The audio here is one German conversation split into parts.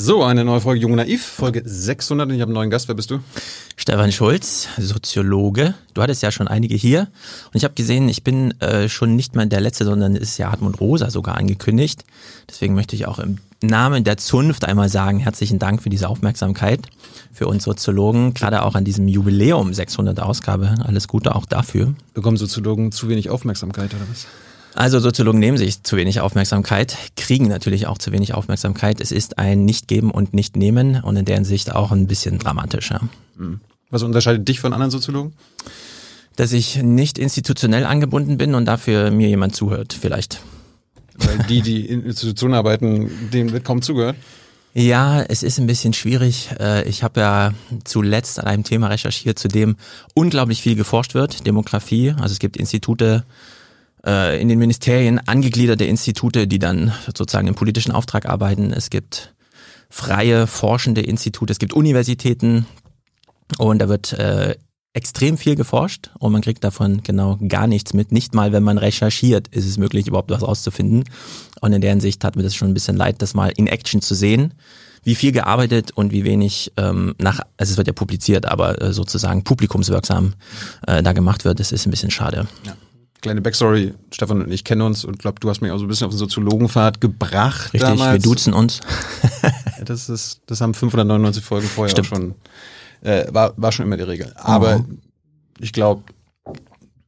So, eine neue Folge Jung Naiv, Folge 600 und ich habe einen neuen Gast. Wer bist du? Stefan Schulz, Soziologe. Du hattest ja schon einige hier und ich habe gesehen, ich bin äh, schon nicht mal der Letzte, sondern es ist ja Hartmut Rosa sogar angekündigt. Deswegen möchte ich auch im Namen der Zunft einmal sagen, herzlichen Dank für diese Aufmerksamkeit für uns Soziologen, gerade auch an diesem Jubiläum 600 Ausgabe. Alles Gute auch dafür. Bekommen Soziologen zu wenig Aufmerksamkeit oder was? Also Soziologen nehmen sich zu wenig Aufmerksamkeit, kriegen natürlich auch zu wenig Aufmerksamkeit. Es ist ein Nicht-Geben und Nicht-Nehmen und in deren Sicht auch ein bisschen dramatischer. Hm. Was unterscheidet dich von anderen Soziologen? Dass ich nicht institutionell angebunden bin und dafür mir jemand zuhört, vielleicht. Weil die, die in Institutionen arbeiten, denen wird kaum zugehört. Ja, es ist ein bisschen schwierig. Äh, ich habe ja zuletzt an einem Thema recherchiert, zu dem unglaublich viel geforscht wird, Demografie. Also es gibt Institute, äh, in den Ministerien angegliederte Institute, die dann sozusagen im politischen Auftrag arbeiten. Es gibt freie forschende Institute, es gibt Universitäten und da wird äh, extrem viel geforscht und man kriegt davon genau gar nichts mit. Nicht mal, wenn man recherchiert, ist es möglich, überhaupt was rauszufinden. Und in der Hinsicht hat mir das schon ein bisschen leid, das mal in Action zu sehen, wie viel gearbeitet und wie wenig ähm, nach, also es wird ja publiziert, aber äh, sozusagen publikumswirksam äh, da gemacht wird. Das ist ein bisschen schade. Ja kleine Backstory, Stefan und ich kennen uns und glaube, du hast mich auch so ein bisschen auf den Soziologenpfad gebracht Richtig, damals. wir duzen uns. das ist, das haben 599 Folgen vorher Stimmt. auch schon, äh, war, war schon immer die Regel. Aber oh. ich glaube,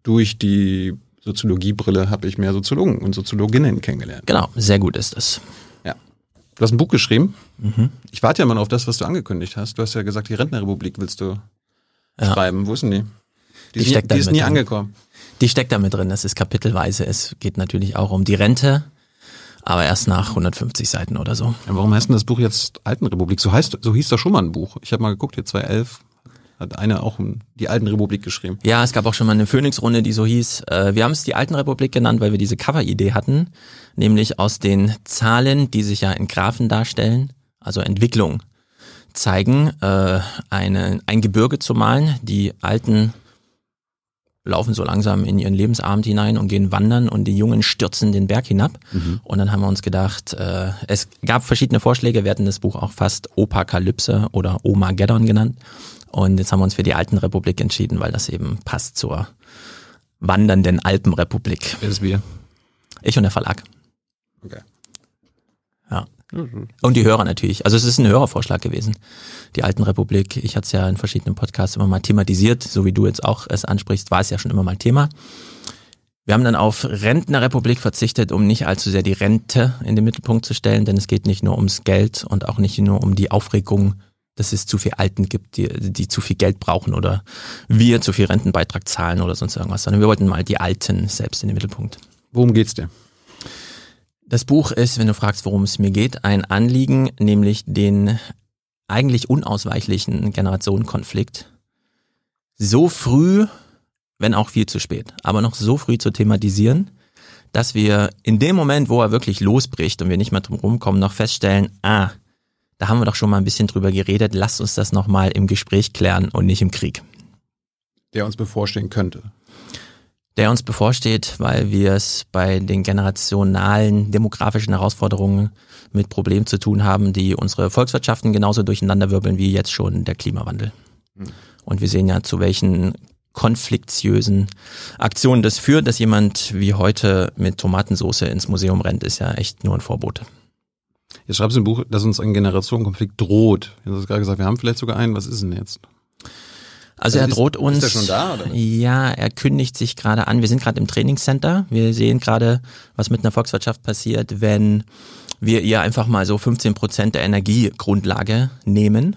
durch die Soziologiebrille habe ich mehr Soziologen und Soziologinnen kennengelernt. Genau, sehr gut ist das. Ja. Du hast ein Buch geschrieben. Mhm. Ich warte ja immer noch auf das, was du angekündigt hast. Du hast ja gesagt, die Rentnerrepublik willst du ja. schreiben. Wo ist denn die? Die, die ist, nie, die ist nie angekommen. Die steckt da mit drin, das ist kapitelweise. Es geht natürlich auch um die Rente, aber erst nach 150 Seiten oder so. Ja, warum heißt denn das Buch jetzt Altenrepublik? So heißt, so hieß doch schon mal ein Buch. Ich habe mal geguckt, hier 2011 hat einer auch die Altenrepublik geschrieben. Ja, es gab auch schon mal eine Phoenix-Runde, die so hieß. Äh, wir haben es die Altenrepublik genannt, weil wir diese Cover-Idee hatten, nämlich aus den Zahlen, die sich ja in Graphen darstellen, also Entwicklung zeigen, äh, eine, ein Gebirge zu malen. Die alten laufen so langsam in ihren Lebensabend hinein und gehen wandern und die Jungen stürzen den Berg hinab. Mhm. Und dann haben wir uns gedacht, äh, es gab verschiedene Vorschläge, wir hatten das Buch auch fast Opakalypse oder Omageddon genannt. Und jetzt haben wir uns für die Alten Republik entschieden, weil das eben passt zur wandernden Alpenrepublik. Wer ist wir? Ich und der Verlag. Okay. Ja. Und die Hörer natürlich. Also es ist ein Hörervorschlag gewesen. Die Alten Republik, ich hatte es ja in verschiedenen Podcasts immer mal thematisiert, so wie du jetzt auch es ansprichst, war es ja schon immer mal Thema. Wir haben dann auf Rentnerrepublik verzichtet, um nicht allzu sehr die Rente in den Mittelpunkt zu stellen, denn es geht nicht nur ums Geld und auch nicht nur um die Aufregung, dass es zu viel Alten gibt, die, die zu viel Geld brauchen oder wir zu viel Rentenbeitrag zahlen oder sonst irgendwas, sondern wir wollten mal die Alten selbst in den Mittelpunkt. Worum geht's dir? Das Buch ist, wenn du fragst, worum es mir geht, ein Anliegen, nämlich den eigentlich unausweichlichen Generationenkonflikt so früh, wenn auch viel zu spät, aber noch so früh zu thematisieren, dass wir in dem Moment, wo er wirklich losbricht und wir nicht mehr drum rumkommen, noch feststellen, ah, da haben wir doch schon mal ein bisschen drüber geredet, lasst uns das nochmal im Gespräch klären und nicht im Krieg. Der uns bevorstehen könnte der uns bevorsteht, weil wir es bei den generationalen demografischen Herausforderungen mit Problemen zu tun haben, die unsere Volkswirtschaften genauso durcheinanderwirbeln wie jetzt schon der Klimawandel. Mhm. Und wir sehen ja, zu welchen konfliktiösen Aktionen das führt, dass jemand wie heute mit Tomatensauce ins Museum rennt, ist ja echt nur ein Vorbote. Jetzt schreibst du im Buch, dass uns ein Generationenkonflikt droht. Du hast gerade gesagt, wir haben vielleicht sogar einen. Was ist denn jetzt? Also, er droht uns. Ist er schon da? Oder? Ja, er kündigt sich gerade an. Wir sind gerade im Trainingscenter. Wir sehen gerade, was mit einer Volkswirtschaft passiert, wenn wir ihr einfach mal so 15 Prozent der Energiegrundlage nehmen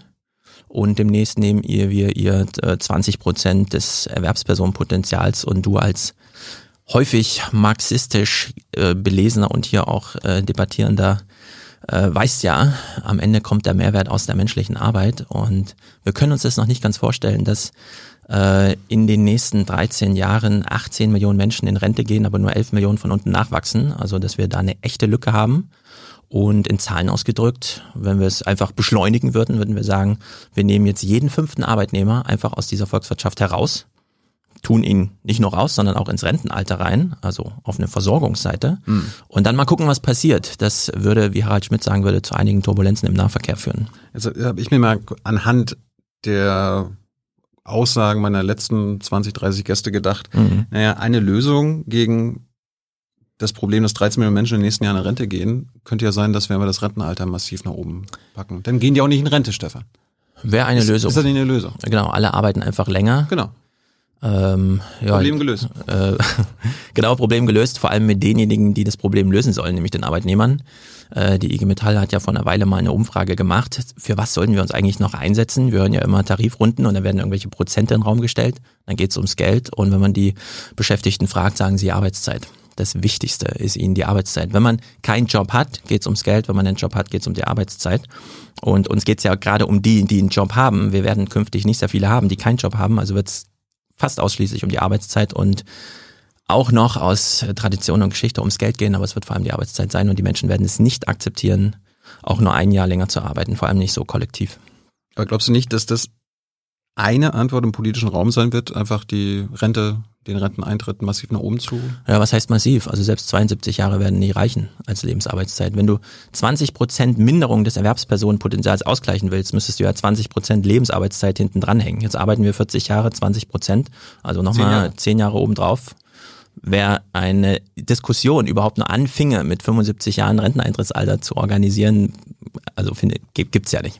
und demnächst nehmen ihr wir ihr 20 äh, Prozent des Erwerbspersonenpotenzials und du als häufig marxistisch äh, belesener und hier auch äh, debattierender äh, weißt ja, am Ende kommt der Mehrwert aus der menschlichen Arbeit und wir können uns das noch nicht ganz vorstellen, dass äh, in den nächsten 13 Jahren 18 Millionen Menschen in Rente gehen, aber nur 11 Millionen von unten nachwachsen. Also dass wir da eine echte Lücke haben. Und in Zahlen ausgedrückt, wenn wir es einfach beschleunigen würden, würden wir sagen, wir nehmen jetzt jeden fünften Arbeitnehmer einfach aus dieser Volkswirtschaft heraus tun ihn nicht nur raus, sondern auch ins Rentenalter rein, also auf eine Versorgungsseite. Mhm. Und dann mal gucken, was passiert. Das würde, wie Harald Schmidt sagen würde, zu einigen Turbulenzen im Nahverkehr führen. Also habe ich mir mal anhand der Aussagen meiner letzten 20, 30 Gäste gedacht, mhm. naja, eine Lösung gegen das Problem, dass 13 Millionen Menschen in den nächsten Jahren in Rente gehen, könnte ja sein, dass wir das Rentenalter massiv nach oben packen. Dann gehen die auch nicht in Rente, Stefan. Wäre eine ist, Lösung. Ist das eine Lösung? Genau, alle arbeiten einfach länger. Genau. Ähm, ja, Problem gelöst. Äh, genau, Problem gelöst, vor allem mit denjenigen, die das Problem lösen sollen, nämlich den Arbeitnehmern. Äh, die IG Metall hat ja vor einer Weile mal eine Umfrage gemacht. Für was sollten wir uns eigentlich noch einsetzen? Wir hören ja immer Tarifrunden und da werden irgendwelche Prozente in den Raum gestellt. Dann geht es ums Geld und wenn man die Beschäftigten fragt, sagen sie Arbeitszeit. Das Wichtigste ist ihnen die Arbeitszeit. Wenn man keinen Job hat, geht es ums Geld. Wenn man einen Job hat, geht es um die Arbeitszeit. Und uns geht es ja gerade um die, die einen Job haben. Wir werden künftig nicht sehr viele haben, die keinen Job haben. Also wird es fast ausschließlich um die Arbeitszeit und auch noch aus Tradition und Geschichte ums Geld gehen, aber es wird vor allem die Arbeitszeit sein und die Menschen werden es nicht akzeptieren, auch nur ein Jahr länger zu arbeiten, vor allem nicht so kollektiv. Aber glaubst du nicht, dass das eine Antwort im politischen Raum sein wird, einfach die Rente den Renteneintritt massiv nach oben zu? Ja, was heißt massiv? Also selbst 72 Jahre werden nie reichen als Lebensarbeitszeit. Wenn du 20 Prozent Minderung des Erwerbspersonenpotenzials ausgleichen willst, müsstest du ja 20 Prozent Lebensarbeitszeit hinten dranhängen. Jetzt arbeiten wir 40 Jahre, 20 Prozent, also nochmal 10 Jahre obendrauf. Wer eine Diskussion überhaupt nur anfinge, mit 75 Jahren Renteneintrittsalter zu organisieren, also finde, gibt's ja nicht.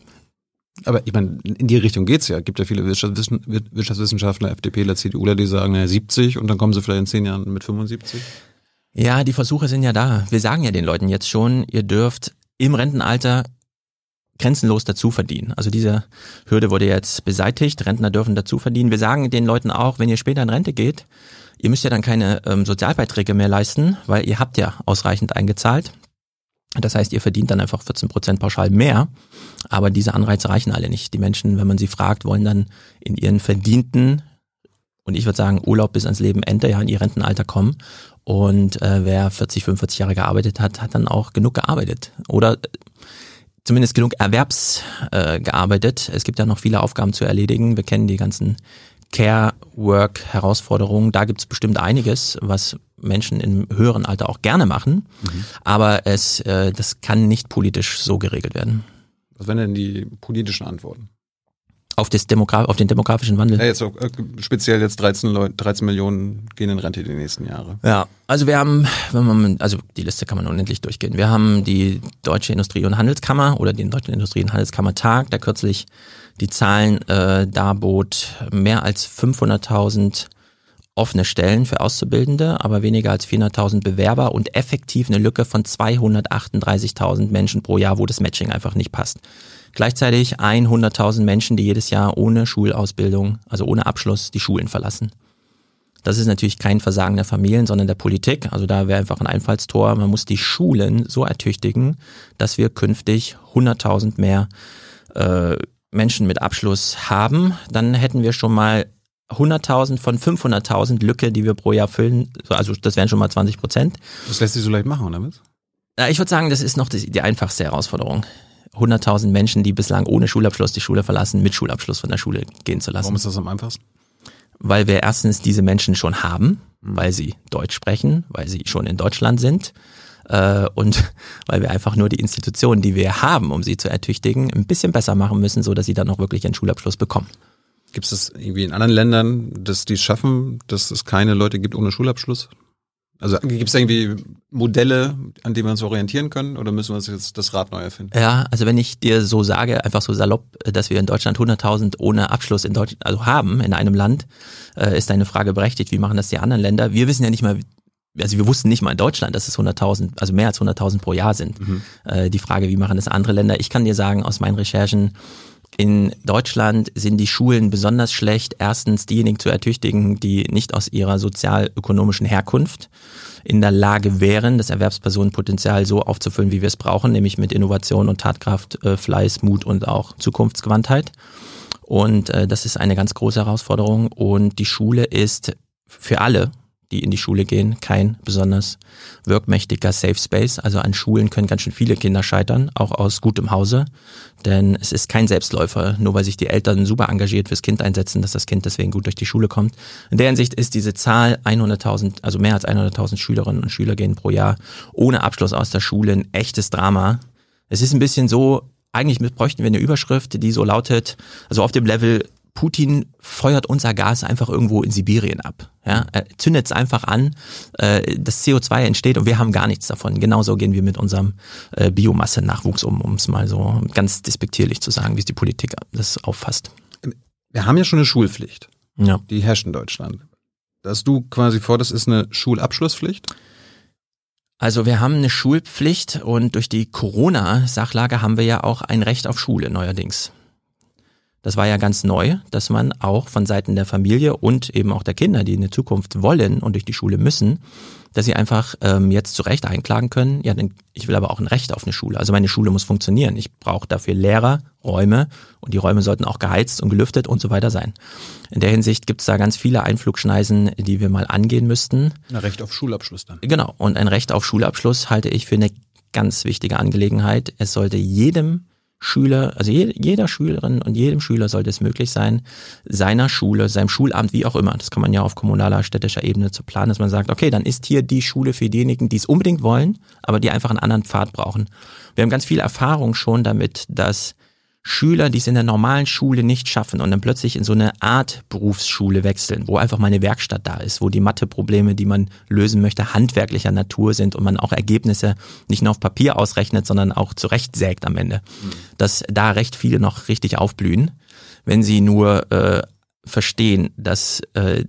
Aber ich meine, in die Richtung geht's ja. Es gibt ja viele Wirtschaftswissenschaftler, FDPler, CDUler, die sagen, naja, 70 und dann kommen sie vielleicht in zehn Jahren mit 75. Ja, die Versuche sind ja da. Wir sagen ja den Leuten jetzt schon, ihr dürft im Rentenalter grenzenlos dazu verdienen. Also diese Hürde wurde jetzt beseitigt. Rentner dürfen dazu verdienen. Wir sagen den Leuten auch, wenn ihr später in Rente geht, ihr müsst ja dann keine ähm, Sozialbeiträge mehr leisten, weil ihr habt ja ausreichend eingezahlt. Das heißt, ihr verdient dann einfach 14 Prozent pauschal mehr. Aber diese Anreize reichen alle nicht. Die Menschen, wenn man sie fragt, wollen dann in ihren verdienten und ich würde sagen Urlaub bis ans Leben Ende, ja, in ihr Rentenalter kommen. Und äh, wer 40, 45 Jahre gearbeitet hat, hat dann auch genug gearbeitet. Oder zumindest genug Erwerbs äh, gearbeitet. Es gibt ja noch viele Aufgaben zu erledigen. Wir kennen die ganzen Care-Work-Herausforderungen. Da gibt es bestimmt einiges, was Menschen im höheren Alter auch gerne machen. Mhm. Aber es, äh, das kann nicht politisch so geregelt werden. Was wären denn die politischen Antworten? Auf, das Demogra auf den demografischen Wandel? Ja, jetzt auch, äh, speziell jetzt 13, Leute, 13 Millionen gehen in Rente die nächsten Jahre. Ja, also wir haben, wenn man, also die Liste kann man unendlich durchgehen. Wir haben die Deutsche Industrie- und Handelskammer oder den Deutschen Industrie- und Handelskammertag, der kürzlich die Zahlen äh, darbot, mehr als 500.000 offene Stellen für Auszubildende, aber weniger als 400.000 Bewerber und effektiv eine Lücke von 238.000 Menschen pro Jahr, wo das Matching einfach nicht passt. Gleichzeitig 100.000 Menschen, die jedes Jahr ohne Schulausbildung, also ohne Abschluss, die Schulen verlassen. Das ist natürlich kein Versagen der Familien, sondern der Politik. Also da wäre einfach ein Einfallstor. Man muss die Schulen so ertüchtigen, dass wir künftig 100.000 mehr äh, Menschen mit Abschluss haben. Dann hätten wir schon mal 100.000 von 500.000 Lücke, die wir pro Jahr füllen. Also das wären schon mal 20 Prozent. Das lässt sich so leicht machen, oder was? Ich würde sagen, das ist noch die, die einfachste Herausforderung. 100.000 Menschen, die bislang ohne Schulabschluss die Schule verlassen, mit Schulabschluss von der Schule gehen zu lassen. Warum ist das am einfachsten? Weil wir erstens diese Menschen schon haben, mhm. weil sie Deutsch sprechen, weil sie schon in Deutschland sind äh, und weil wir einfach nur die Institutionen, die wir haben, um sie zu ertüchtigen, ein bisschen besser machen müssen, so dass sie dann auch wirklich einen Schulabschluss bekommen. Gibt es das irgendwie in anderen Ländern, dass die es schaffen, dass es keine Leute gibt ohne Schulabschluss? Also gibt es irgendwie Modelle, an denen wir uns orientieren können oder müssen wir uns jetzt das Rad neu erfinden? Ja, also wenn ich dir so sage, einfach so salopp, dass wir in Deutschland 100.000 ohne Abschluss in Deutschland, also haben in einem Land, äh, ist deine Frage berechtigt, wie machen das die anderen Länder? Wir wissen ja nicht mal, also wir wussten nicht mal in Deutschland, dass es 100.000, also mehr als 100.000 pro Jahr sind. Mhm. Äh, die Frage, wie machen das andere Länder? Ich kann dir sagen, aus meinen Recherchen, in Deutschland sind die Schulen besonders schlecht, erstens diejenigen zu ertüchtigen, die nicht aus ihrer sozialökonomischen Herkunft in der Lage wären, das Erwerbspersonenpotenzial so aufzufüllen, wie wir es brauchen, nämlich mit Innovation und Tatkraft, äh, Fleiß, Mut und auch Zukunftsgewandtheit. Und äh, das ist eine ganz große Herausforderung. Und die Schule ist für alle die in die Schule gehen, kein besonders wirkmächtiger Safe Space. Also an Schulen können ganz schön viele Kinder scheitern, auch aus gutem Hause. Denn es ist kein Selbstläufer, nur weil sich die Eltern super engagiert fürs Kind einsetzen, dass das Kind deswegen gut durch die Schule kommt. In der Hinsicht ist diese Zahl 100.000, also mehr als 100.000 Schülerinnen und Schüler gehen pro Jahr ohne Abschluss aus der Schule ein echtes Drama. Es ist ein bisschen so, eigentlich bräuchten wir eine Überschrift, die so lautet, also auf dem Level Putin feuert unser Gas einfach irgendwo in Sibirien ab. Ja, er zündet es einfach an, äh, das CO2 entsteht und wir haben gar nichts davon. Genauso gehen wir mit unserem äh, Biomasse-Nachwuchs um, um es mal so ganz despektierlich zu sagen, wie es die Politik das auffasst. Wir haben ja schon eine Schulpflicht. Ja. Die herrscht in Deutschland. Dass du quasi forderst, ist eine Schulabschlusspflicht? Also wir haben eine Schulpflicht und durch die Corona-Sachlage haben wir ja auch ein Recht auf Schule neuerdings. Das war ja ganz neu, dass man auch von Seiten der Familie und eben auch der Kinder, die in der Zukunft wollen und durch die Schule müssen, dass sie einfach ähm, jetzt zu Recht einklagen können, ja, denn ich will aber auch ein Recht auf eine Schule. Also meine Schule muss funktionieren. Ich brauche dafür Lehrer, Räume und die Räume sollten auch geheizt und gelüftet und so weiter sein. In der Hinsicht gibt es da ganz viele Einflugschneisen, die wir mal angehen müssten. Ein Recht auf Schulabschluss dann. Genau. Und ein Recht auf Schulabschluss halte ich für eine ganz wichtige Angelegenheit. Es sollte jedem Schüler, also jeder Schülerin und jedem Schüler sollte es möglich sein, seiner Schule, seinem Schulamt, wie auch immer, das kann man ja auf kommunaler, städtischer Ebene zu planen, dass man sagt, okay, dann ist hier die Schule für diejenigen, die es unbedingt wollen, aber die einfach einen anderen Pfad brauchen. Wir haben ganz viel Erfahrung schon damit, dass Schüler, die es in der normalen Schule nicht schaffen und dann plötzlich in so eine Art Berufsschule wechseln, wo einfach mal eine Werkstatt da ist, wo die Matheprobleme, die man lösen möchte, handwerklicher Natur sind und man auch Ergebnisse nicht nur auf Papier ausrechnet, sondern auch zurechtsägt am Ende. Mhm. Dass da recht viele noch richtig aufblühen, wenn sie nur äh, verstehen, dass äh,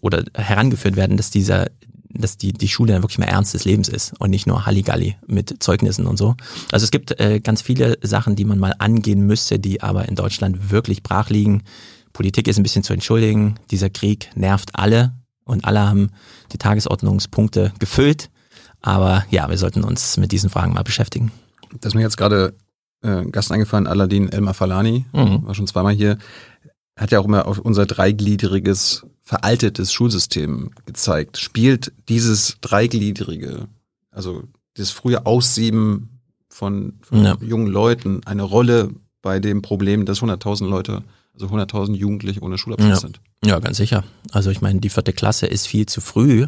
oder herangeführt werden, dass dieser dass die, die Schule dann wirklich mal Ernst des Lebens ist und nicht nur Halligalli mit Zeugnissen und so. Also es gibt äh, ganz viele Sachen, die man mal angehen müsste, die aber in Deutschland wirklich brach liegen. Politik ist ein bisschen zu entschuldigen. Dieser Krieg nervt alle und alle haben die Tagesordnungspunkte gefüllt. Aber ja, wir sollten uns mit diesen Fragen mal beschäftigen. Das ist mir jetzt gerade äh, Gast eingefallen, Aladin Elmar Falani, mhm. war schon zweimal hier, hat ja auch immer auf unser dreigliedriges veraltetes Schulsystem gezeigt. Spielt dieses dreigliedrige, also das frühe Aussieben von, von ja. jungen Leuten eine Rolle bei dem Problem, dass 100.000 Leute, also 100.000 Jugendliche ohne Schulabschluss ja. sind? Ja, ganz sicher. Also ich meine, die vierte Klasse ist viel zu früh,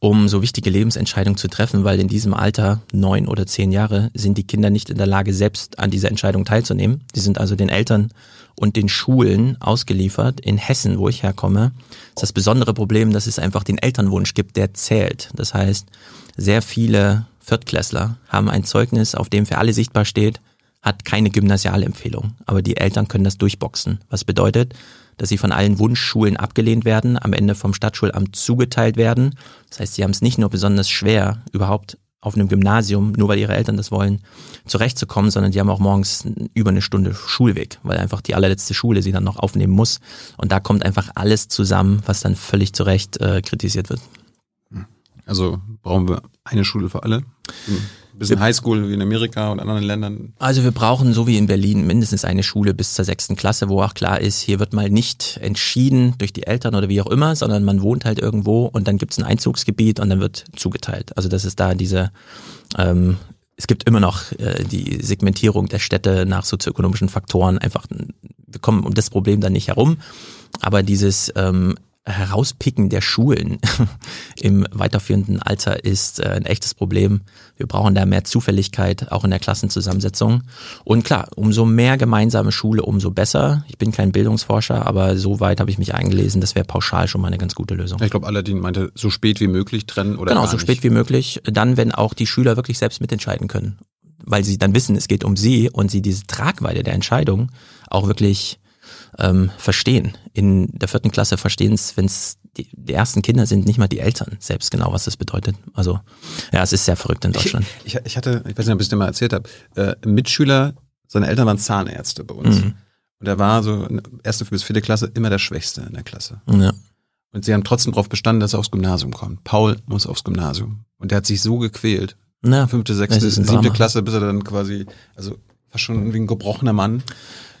um so wichtige Lebensentscheidungen zu treffen, weil in diesem Alter, neun oder zehn Jahre, sind die Kinder nicht in der Lage, selbst an dieser Entscheidung teilzunehmen. Die sind also den Eltern und den Schulen ausgeliefert. In Hessen, wo ich herkomme, ist das besondere Problem, dass es einfach den Elternwunsch gibt, der zählt. Das heißt, sehr viele Viertklässler haben ein Zeugnis, auf dem für alle sichtbar steht, hat keine Gymnasialempfehlung. Aber die Eltern können das durchboxen. Was bedeutet, dass sie von allen Wunschschulen abgelehnt werden, am Ende vom Stadtschulamt zugeteilt werden. Das heißt, sie haben es nicht nur besonders schwer, überhaupt auf einem Gymnasium, nur weil ihre Eltern das wollen, zurechtzukommen, sondern die haben auch morgens über eine Stunde Schulweg, weil einfach die allerletzte Schule sie dann noch aufnehmen muss. Und da kommt einfach alles zusammen, was dann völlig zu Recht äh, kritisiert wird. Also brauchen wir eine Schule für alle? bisschen Highschool wie in Amerika und anderen Ländern? Also wir brauchen, so wie in Berlin, mindestens eine Schule bis zur sechsten Klasse, wo auch klar ist, hier wird mal nicht entschieden durch die Eltern oder wie auch immer, sondern man wohnt halt irgendwo und dann gibt es ein Einzugsgebiet und dann wird zugeteilt. Also das ist da diese, ähm, es gibt immer noch äh, die Segmentierung der Städte nach sozioökonomischen Faktoren. Einfach, wir kommen um das Problem dann nicht herum. Aber dieses ähm, Herauspicken der Schulen im weiterführenden Alter ist äh, ein echtes Problem. Wir brauchen da mehr Zufälligkeit, auch in der Klassenzusammensetzung. Und klar, umso mehr gemeinsame Schule, umso besser. Ich bin kein Bildungsforscher, aber so weit habe ich mich eingelesen, das wäre pauschal schon mal eine ganz gute Lösung. Ich glaube, Aladdin meinte, so spät wie möglich trennen oder Genau, so spät wie möglich. Dann, wenn auch die Schüler wirklich selbst mitentscheiden können. Weil sie dann wissen, es geht um sie und sie diese Tragweite der Entscheidung auch wirklich ähm, verstehen. In der vierten Klasse verstehen es, wenn es die, die, ersten Kinder sind, nicht mal die Eltern selbst genau, was das bedeutet. Also ja, es ist sehr verrückt in Deutschland. Ich, ich, ich hatte, ich weiß nicht, ob ich es dir mal erzählt habe, äh, Mitschüler, seine Eltern waren Zahnärzte bei uns. Mhm. Und er war so erste bis vierte Klasse immer der Schwächste in der Klasse. Ja. Und sie haben trotzdem darauf bestanden, dass er aufs Gymnasium kommt. Paul muss aufs Gymnasium. Und der hat sich so gequält. Na, fünfte, sechste, siebte Klasse, bis er dann quasi, also fast schon irgendwie ein gebrochener Mann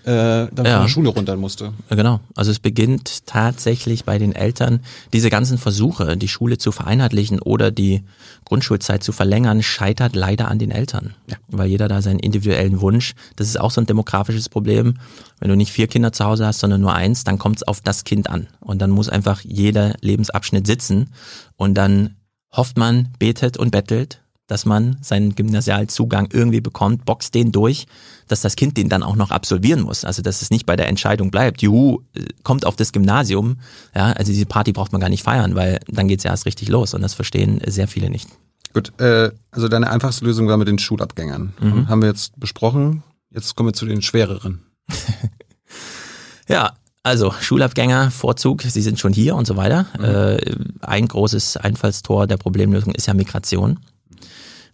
äh, dann ja. von der Schule runter musste. Genau. Also es beginnt tatsächlich bei den Eltern. Diese ganzen Versuche, die Schule zu vereinheitlichen oder die Grundschulzeit zu verlängern, scheitert leider an den Eltern. Ja. Weil jeder da seinen individuellen Wunsch, das ist auch so ein demografisches Problem. Wenn du nicht vier Kinder zu Hause hast, sondern nur eins, dann kommt es auf das Kind an. Und dann muss einfach jeder Lebensabschnitt sitzen. Und dann hofft man, betet und bettelt dass man seinen Gymnasialzugang irgendwie bekommt, boxt den durch, dass das Kind den dann auch noch absolvieren muss. Also dass es nicht bei der Entscheidung bleibt, juhu, kommt auf das Gymnasium. Ja, also diese Party braucht man gar nicht feiern, weil dann geht's ja erst richtig los und das verstehen sehr viele nicht. Gut, äh, also deine einfachste Lösung war mit den Schulabgängern. Mhm. Haben wir jetzt besprochen. Jetzt kommen wir zu den schwereren. ja, also Schulabgänger, Vorzug, sie sind schon hier und so weiter. Mhm. Äh, ein großes Einfallstor der Problemlösung ist ja Migration.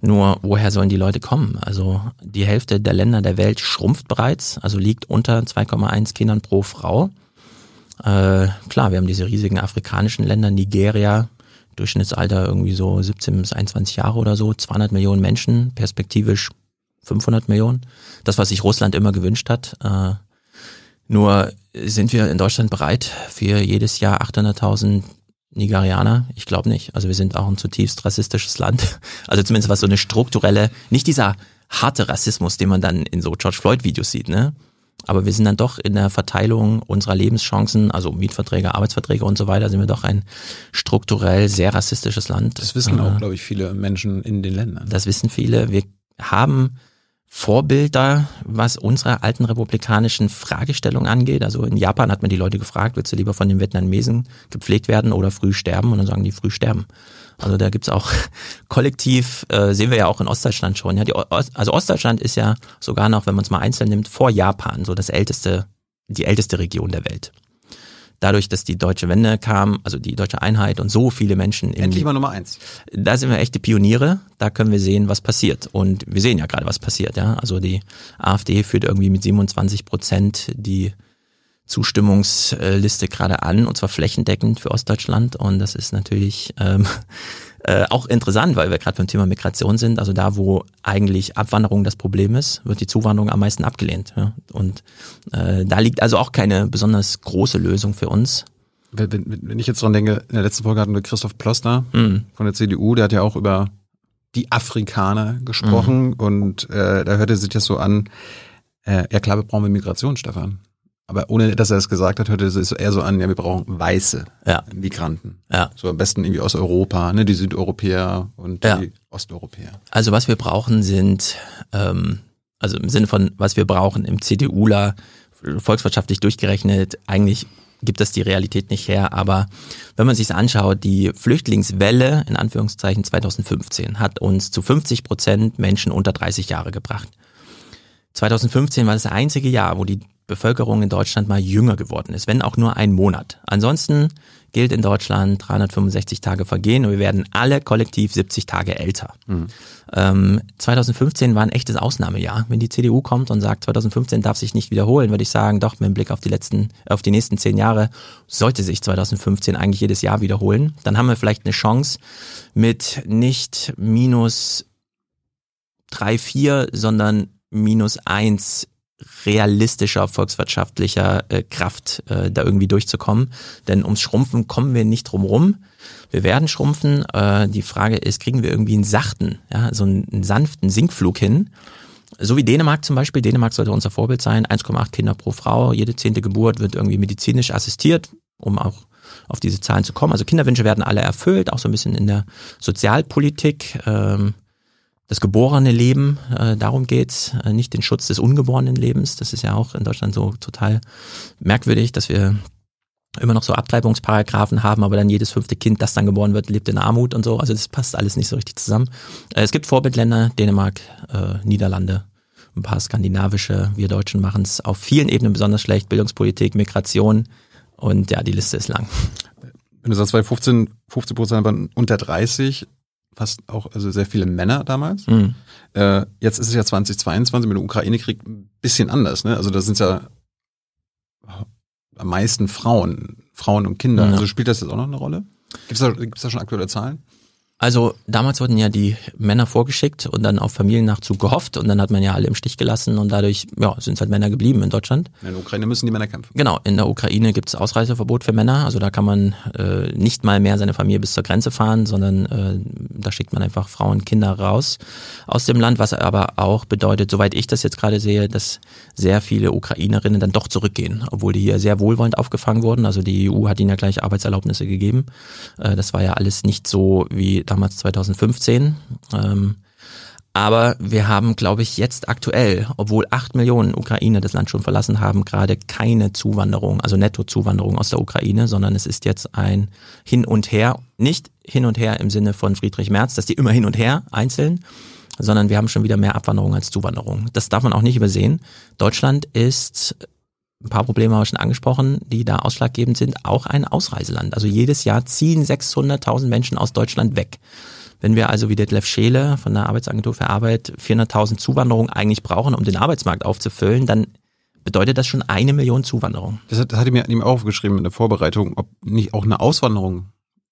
Nur woher sollen die Leute kommen? Also die Hälfte der Länder der Welt schrumpft bereits, also liegt unter 2,1 Kindern pro Frau. Äh, klar, wir haben diese riesigen afrikanischen Länder, Nigeria, Durchschnittsalter irgendwie so 17 bis 21 Jahre oder so, 200 Millionen Menschen, perspektivisch 500 Millionen. Das, was sich Russland immer gewünscht hat. Äh, nur sind wir in Deutschland bereit, für jedes Jahr 800.000 Nigerianer? Ich glaube nicht. Also wir sind auch ein zutiefst rassistisches Land. Also zumindest was so eine strukturelle, nicht dieser harte Rassismus, den man dann in so George Floyd-Videos sieht, ne? Aber wir sind dann doch in der Verteilung unserer Lebenschancen, also Mietverträge, Arbeitsverträge und so weiter, sind wir doch ein strukturell sehr rassistisches Land. Das wissen auch, äh, glaube ich, viele Menschen in den Ländern. Das wissen viele. Wir haben Vorbilder, was unsere alten republikanischen Fragestellungen angeht. Also in Japan hat man die Leute gefragt, willst du lieber von den Vietnamesen gepflegt werden oder früh sterben? Und dann sagen die früh sterben. Also da gibt's auch kollektiv, äh, sehen wir ja auch in Ostdeutschland schon. Ja, die, also Ostdeutschland ist ja sogar noch, wenn man es mal einzeln nimmt, vor Japan so das älteste, die älteste Region der Welt dadurch, dass die deutsche Wende kam, also die deutsche Einheit und so viele Menschen. In, Endlich mal Nummer eins. Da sind wir echte Pioniere. Da können wir sehen, was passiert. Und wir sehen ja gerade, was passiert. Ja, also die AfD führt irgendwie mit 27 Prozent die Zustimmungsliste gerade an und zwar flächendeckend für Ostdeutschland. Und das ist natürlich ähm, äh, auch interessant, weil wir gerade beim Thema Migration sind. Also da, wo eigentlich Abwanderung das Problem ist, wird die Zuwanderung am meisten abgelehnt. Ja? Und äh, da liegt also auch keine besonders große Lösung für uns. Wenn, wenn ich jetzt dran denke, in der letzten Folge hatten wir Christoph Plostner mhm. von der CDU, der hat ja auch über die Afrikaner gesprochen mhm. und äh, da hörte sich das so an, äh, ja klar, wir brauchen Migration, Stefan. Aber ohne, dass er es gesagt hat, hörte es eher so an, ja, wir brauchen weiße ja. Migranten. Ja. So am besten irgendwie aus Europa, ne, die Südeuropäer und ja. die Osteuropäer. Also was wir brauchen sind, ähm, also im Sinne von, was wir brauchen im CDUler, volkswirtschaftlich durchgerechnet, eigentlich gibt das die Realität nicht her, aber wenn man sich anschaut, die Flüchtlingswelle in Anführungszeichen 2015 hat uns zu 50 Prozent Menschen unter 30 Jahre gebracht. 2015 war das einzige Jahr, wo die Bevölkerung in Deutschland mal jünger geworden ist, wenn auch nur ein Monat. Ansonsten gilt in Deutschland 365 Tage vergehen und wir werden alle kollektiv 70 Tage älter. Mhm. Ähm, 2015 war ein echtes Ausnahmejahr. Wenn die CDU kommt und sagt, 2015 darf sich nicht wiederholen, würde ich sagen, doch mit Blick auf die letzten, auf die nächsten zehn Jahre sollte sich 2015 eigentlich jedes Jahr wiederholen. Dann haben wir vielleicht eine Chance mit nicht minus drei, vier, sondern minus eins realistischer volkswirtschaftlicher äh, Kraft, äh, da irgendwie durchzukommen. Denn ums Schrumpfen kommen wir nicht drum rum. Wir werden schrumpfen. Äh, die Frage ist, kriegen wir irgendwie einen sachten, ja, so einen, einen sanften Sinkflug hin? So wie Dänemark zum Beispiel. Dänemark sollte unser Vorbild sein. 1,8 Kinder pro Frau. Jede zehnte Geburt wird irgendwie medizinisch assistiert, um auch auf diese Zahlen zu kommen. Also Kinderwünsche werden alle erfüllt, auch so ein bisschen in der Sozialpolitik. Ähm, das geborene Leben, äh, darum geht's, äh, nicht den Schutz des ungeborenen Lebens. Das ist ja auch in Deutschland so total merkwürdig, dass wir immer noch so Abtreibungsparagraphen haben, aber dann jedes fünfte Kind, das dann geboren wird, lebt in Armut und so. Also das passt alles nicht so richtig zusammen. Äh, es gibt Vorbildländer, Dänemark, äh, Niederlande, ein paar skandinavische. Wir Deutschen machen es auf vielen Ebenen besonders schlecht. Bildungspolitik, Migration und ja, die Liste ist lang. Wenn du sagst, 2015, 15 Prozent waren unter 30, fast auch, also sehr viele Männer damals. Mhm. Äh, jetzt ist es ja 2022 mit dem Ukraine-Krieg ein bisschen anders. Ne? Also da sind ja am meisten Frauen, Frauen und Kinder. Mhm. Also spielt das jetzt auch noch eine Rolle? Gibt es da, gibt's da schon aktuelle Zahlen? Also damals wurden ja die Männer vorgeschickt und dann auf Familiennachzug gehofft und dann hat man ja alle im Stich gelassen und dadurch ja, sind es halt Männer geblieben in Deutschland. In der Ukraine müssen die Männer kämpfen. Genau, in der Ukraine gibt es Ausreiseverbot für Männer, also da kann man äh, nicht mal mehr seine Familie bis zur Grenze fahren, sondern äh, da schickt man einfach Frauen, Kinder raus aus dem Land, was aber auch bedeutet, soweit ich das jetzt gerade sehe, dass sehr viele Ukrainerinnen dann doch zurückgehen, obwohl die hier sehr wohlwollend aufgefangen wurden. Also die EU hat ihnen ja gleich Arbeitserlaubnisse gegeben. Äh, das war ja alles nicht so wie damals 2015. Ähm, aber wir haben, glaube ich, jetzt aktuell, obwohl acht Millionen Ukrainer das Land schon verlassen haben, gerade keine Zuwanderung, also Nettozuwanderung aus der Ukraine, sondern es ist jetzt ein Hin und Her, nicht hin und her im Sinne von Friedrich Merz, dass die immer hin und her einzeln, sondern wir haben schon wieder mehr Abwanderung als Zuwanderung. Das darf man auch nicht übersehen. Deutschland ist ein paar Probleme haben wir schon angesprochen, die da ausschlaggebend sind, auch ein Ausreiseland. Also jedes Jahr ziehen 600.000 Menschen aus Deutschland weg. Wenn wir also wie Detlef Scheele von der Arbeitsagentur für Arbeit 400.000 Zuwanderung eigentlich brauchen, um den Arbeitsmarkt aufzufüllen, dann bedeutet das schon eine Million Zuwanderung. Das hat, das hatte mir ihm aufgeschrieben in der Vorbereitung, ob nicht auch eine Auswanderung,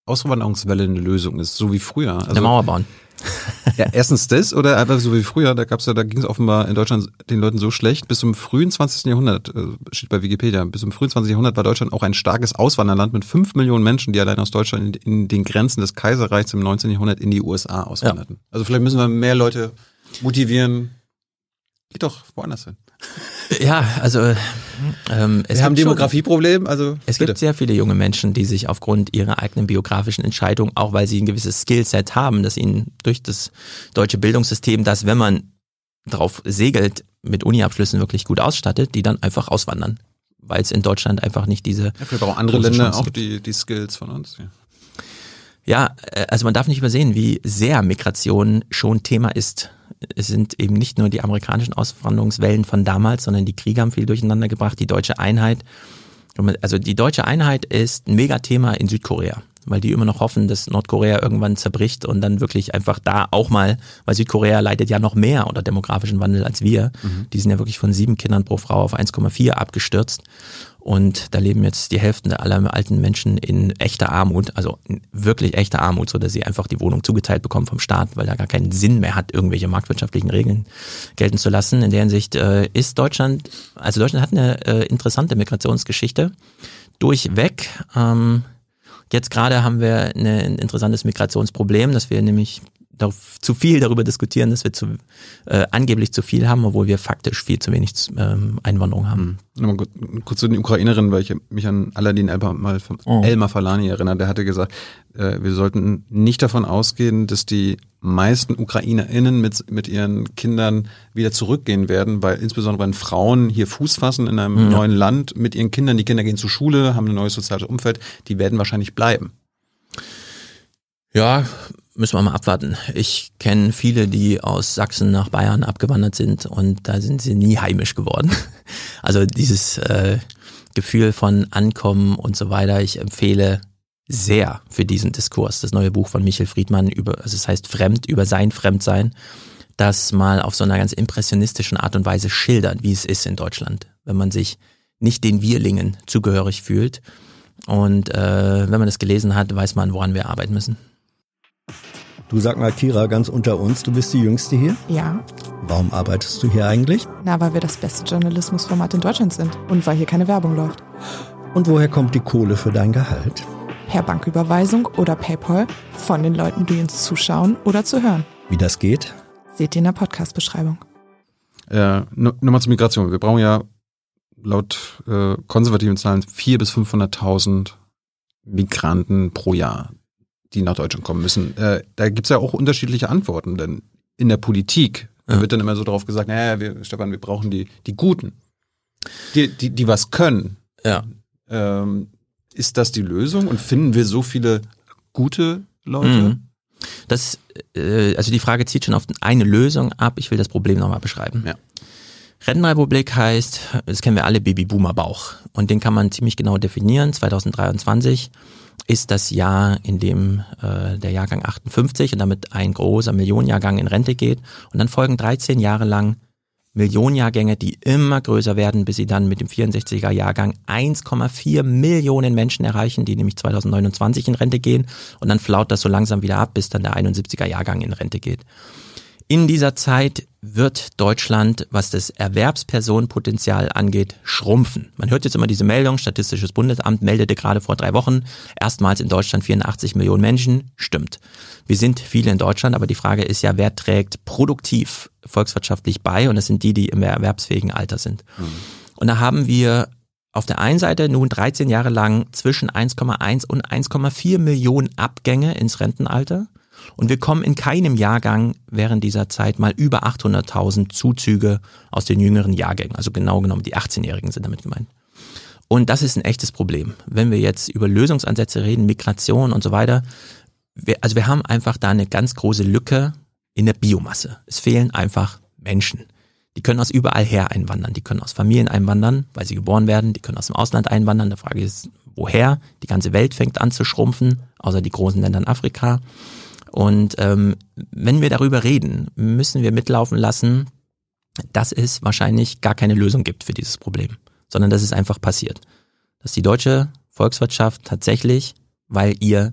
Auswanderungswelle eine Lösung ist, so wie früher. Also, eine Mauer bauen. Ja, erstens das oder einfach so wie früher, da gab's ja, da ging es offenbar in Deutschland den Leuten so schlecht. Bis zum frühen 20. Jahrhundert, äh, steht bei Wikipedia, bis zum frühen 20. Jahrhundert war Deutschland auch ein starkes Auswanderland mit fünf Millionen Menschen, die allein aus Deutschland in, in den Grenzen des Kaiserreichs im 19. Jahrhundert in die USA auswanderten. Ja. Also vielleicht müssen wir mehr Leute motivieren. Geht doch woanders hin. Ja, also ähm, es Wir haben Demografieproblem. Also es bitte. gibt sehr viele junge Menschen, die sich aufgrund ihrer eigenen biografischen Entscheidung, auch weil sie ein gewisses Skillset haben, dass ihnen durch das deutsche Bildungssystem, das wenn man drauf segelt, mit Uniabschlüssen wirklich gut ausstattet, die dann einfach auswandern, weil es in Deutschland einfach nicht diese. Ja, vielleicht brauchen andere Länder auch die die Skills von uns. Ja. Ja, äh, also man darf nicht übersehen, wie sehr Migration schon Thema ist es sind eben nicht nur die amerikanischen Auswanderungswellen von damals, sondern die Kriege haben viel durcheinander gebracht, die deutsche Einheit. Also die deutsche Einheit ist ein Megathema in Südkorea, weil die immer noch hoffen, dass Nordkorea irgendwann zerbricht und dann wirklich einfach da auch mal, weil Südkorea leidet ja noch mehr unter demografischen Wandel als wir. Mhm. Die sind ja wirklich von sieben Kindern pro Frau auf 1,4 abgestürzt. Und da leben jetzt die Hälfte aller alten Menschen in echter Armut, also wirklich echter Armut, so dass sie einfach die Wohnung zugeteilt bekommen vom Staat, weil da gar keinen Sinn mehr hat, irgendwelche marktwirtschaftlichen Regeln gelten zu lassen. In der Hinsicht äh, ist Deutschland, also Deutschland hat eine äh, interessante Migrationsgeschichte durchweg. Ähm, jetzt gerade haben wir eine, ein interessantes Migrationsproblem, dass wir nämlich zu viel darüber diskutieren, dass wir zu, äh, angeblich zu viel haben, obwohl wir faktisch viel zu wenig ähm, Einwanderung haben. Mhm. Nochmal kurz zu den Ukrainerinnen, weil ich mich an Aladdin Elmar, mal von oh. Elmar Falani erinnere. Der hatte gesagt, äh, wir sollten nicht davon ausgehen, dass die meisten UkrainerInnen mit, mit ihren Kindern wieder zurückgehen werden, weil insbesondere wenn Frauen hier Fuß fassen in einem ja. neuen Land mit ihren Kindern, die Kinder gehen zur Schule, haben ein neues soziales Umfeld, die werden wahrscheinlich bleiben. Ja, müssen wir mal abwarten. Ich kenne viele, die aus Sachsen nach Bayern abgewandert sind und da sind sie nie heimisch geworden. Also dieses äh, Gefühl von Ankommen und so weiter. Ich empfehle sehr für diesen Diskurs das neue Buch von Michael Friedmann über, also es heißt Fremd, über sein Fremdsein, das mal auf so einer ganz impressionistischen Art und Weise schildert, wie es ist in Deutschland, wenn man sich nicht den Wirlingen zugehörig fühlt. Und äh, wenn man das gelesen hat, weiß man, woran wir arbeiten müssen. Du sag mal, Kira, ganz unter uns, du bist die Jüngste hier? Ja. Warum arbeitest du hier eigentlich? Na, weil wir das beste Journalismusformat in Deutschland sind und weil hier keine Werbung läuft. Und woher kommt die Kohle für dein Gehalt? Per Banküberweisung oder PayPal von den Leuten, die uns zuschauen oder zu hören. Wie das geht? Seht ihr in der Podcast-Beschreibung. Äh, Nochmal zur Migration. Wir brauchen ja laut äh, konservativen Zahlen 400.000 bis 500.000 Migranten pro Jahr die nach Deutschland kommen müssen. Äh, da gibt's ja auch unterschiedliche Antworten, denn in der Politik ja. wird dann immer so darauf gesagt, naja, wir, Stefan, wir brauchen die, die Guten, die, die, die was können. Ja. Ähm, ist das die Lösung und finden wir so viele gute Leute? Mhm. Das, äh, also die Frage zieht schon auf eine Lösung ab. Ich will das Problem nochmal beschreiben. Ja. Rentenrepublik heißt, das kennen wir alle, Babyboomer-Bauch. Und den kann man ziemlich genau definieren. 2023 ist das Jahr, in dem äh, der Jahrgang 58 und damit ein großer Millionenjahrgang in Rente geht. Und dann folgen 13 Jahre lang Millionenjahrgänge, die immer größer werden, bis sie dann mit dem 64er Jahrgang 1,4 Millionen Menschen erreichen, die nämlich 2029 in Rente gehen und dann flaut das so langsam wieder ab, bis dann der 71er Jahrgang in Rente geht. In dieser Zeit wird Deutschland, was das Erwerbspersonenpotenzial angeht, schrumpfen. Man hört jetzt immer diese Meldung, Statistisches Bundesamt meldete gerade vor drei Wochen, erstmals in Deutschland 84 Millionen Menschen. Stimmt. Wir sind viele in Deutschland, aber die Frage ist ja, wer trägt produktiv volkswirtschaftlich bei? Und das sind die, die im erwerbsfähigen Alter sind. Mhm. Und da haben wir auf der einen Seite nun 13 Jahre lang zwischen 1,1 und 1,4 Millionen Abgänge ins Rentenalter. Und wir kommen in keinem Jahrgang während dieser Zeit mal über 800.000 Zuzüge aus den jüngeren Jahrgängen. Also genau genommen die 18-Jährigen sind damit gemeint. Und das ist ein echtes Problem. Wenn wir jetzt über Lösungsansätze reden, Migration und so weiter, wir, also wir haben einfach da eine ganz große Lücke in der Biomasse. Es fehlen einfach Menschen. Die können aus überall her einwandern. Die können aus Familien einwandern, weil sie geboren werden. Die können aus dem Ausland einwandern. Die Frage ist, woher? Die ganze Welt fängt an zu schrumpfen, außer die großen Länder in Afrika. Und ähm, wenn wir darüber reden, müssen wir mitlaufen lassen, dass es wahrscheinlich gar keine Lösung gibt für dieses Problem, sondern dass es einfach passiert. Dass die deutsche Volkswirtschaft tatsächlich, weil ihr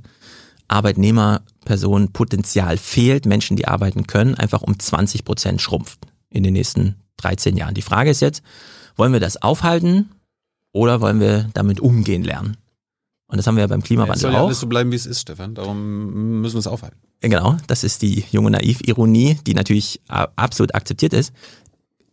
Arbeitnehmerpersonenpotenzial fehlt, Menschen, die arbeiten können, einfach um 20 Prozent schrumpft in den nächsten 13 Jahren. Die Frage ist jetzt, wollen wir das aufhalten oder wollen wir damit umgehen lernen? Und das haben wir ja beim Klimawandel ja, es soll ja alles so bleiben, wie es ist, Stefan. Darum müssen wir es aufhalten. Genau, das ist die junge Naiv-Ironie, die natürlich absolut akzeptiert ist.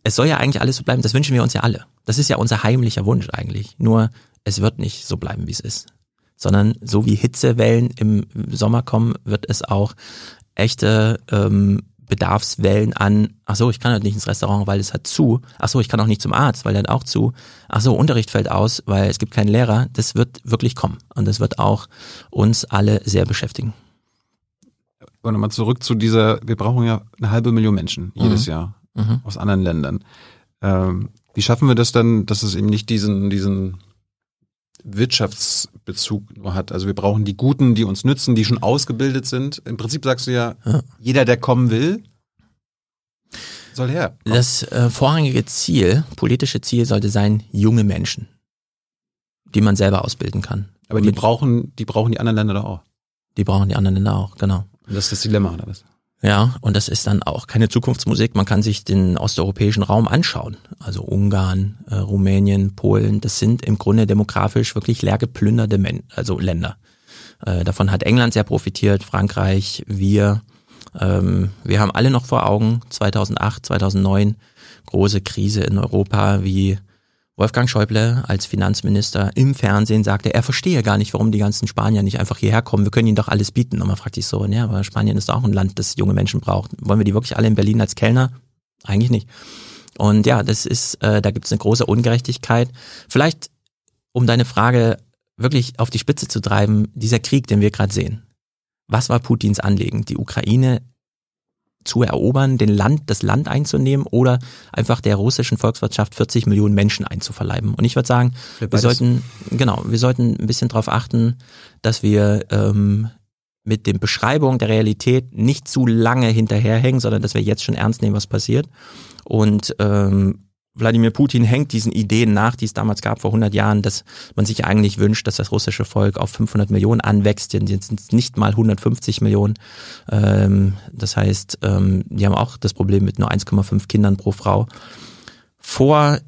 Es soll ja eigentlich alles so bleiben, das wünschen wir uns ja alle. Das ist ja unser heimlicher Wunsch eigentlich. Nur es wird nicht so bleiben, wie es ist. Sondern so wie Hitzewellen im Sommer kommen, wird es auch echte ähm, Bedarfswellen an, ach so, ich kann halt nicht ins Restaurant, weil es hat zu. Ach so, ich kann auch nicht zum Arzt, weil der hat auch zu. Ach so, Unterricht fällt aus, weil es gibt keinen Lehrer. Das wird wirklich kommen. Und das wird auch uns alle sehr beschäftigen. Aber nochmal zurück zu dieser, wir brauchen ja eine halbe Million Menschen jedes mhm. Jahr mhm. aus anderen Ländern. Ähm, wie schaffen wir das dann, dass es eben nicht diesen, diesen Wirtschaftsbezug nur hat? Also wir brauchen die Guten, die uns nützen, die schon ausgebildet sind. Im Prinzip sagst du ja, ja. jeder, der kommen will, soll her. Komm. Das äh, vorrangige Ziel, politische Ziel sollte sein, junge Menschen, die man selber ausbilden kann. Aber die brauchen, die brauchen die anderen Länder doch auch. Die brauchen die anderen Länder auch, genau. Und das ist das Dilemma, oder was? Ja, und das ist dann auch keine Zukunftsmusik. Man kann sich den osteuropäischen Raum anschauen. Also Ungarn, äh, Rumänien, Polen, das sind im Grunde demografisch wirklich leer geplünderte Men also Länder. Äh, davon hat England sehr profitiert, Frankreich, wir. Ähm, wir haben alle noch vor Augen 2008, 2009 große Krise in Europa, wie Wolfgang Schäuble als Finanzminister im Fernsehen sagte, er verstehe gar nicht, warum die ganzen Spanier nicht einfach hierher kommen. Wir können ihnen doch alles bieten. Und man fragt sich so, ja, aber Spanien ist auch ein Land, das junge Menschen braucht. Wollen wir die wirklich alle in Berlin als Kellner? Eigentlich nicht. Und ja, das ist, äh, da gibt es eine große Ungerechtigkeit. Vielleicht, um deine Frage wirklich auf die Spitze zu treiben, dieser Krieg, den wir gerade sehen. Was war Putins Anliegen? Die Ukraine zu erobern, den Land, das Land einzunehmen oder einfach der russischen Volkswirtschaft 40 Millionen Menschen einzuverleiben. Und ich würde sagen, wir sollten, genau, wir sollten ein bisschen darauf achten, dass wir ähm, mit den Beschreibungen der Realität nicht zu lange hinterherhängen, sondern dass wir jetzt schon ernst nehmen, was passiert. Und ähm, Wladimir Putin hängt diesen Ideen nach, die es damals gab vor 100 Jahren, dass man sich eigentlich wünscht, dass das russische Volk auf 500 Millionen anwächst. Jetzt sind es nicht mal 150 Millionen. Ähm, das heißt, ähm, die haben auch das Problem mit nur 1,5 Kindern pro Frau. Vor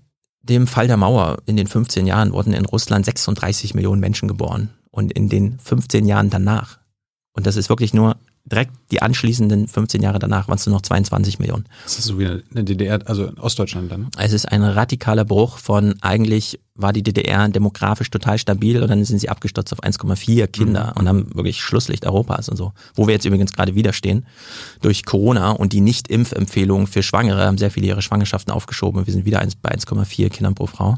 dem Fall der Mauer in den 15 Jahren wurden in Russland 36 Millionen Menschen geboren. Und in den 15 Jahren danach, und das ist wirklich nur direkt die anschließenden 15 Jahre danach waren es nur noch 22 Millionen. Das ist so wie eine DDR, also in Ostdeutschland dann? Es ist ein radikaler Bruch von eigentlich war die DDR demografisch total stabil und dann sind sie abgestürzt auf 1,4 Kinder mhm. und haben wirklich Schlusslicht Europas und so. Wo wir jetzt übrigens gerade wieder stehen. Durch Corona und die Nicht-Impfempfehlungen für Schwangere haben sehr viele ihre Schwangerschaften aufgeschoben. Wir sind wieder bei 1,4 Kindern pro Frau.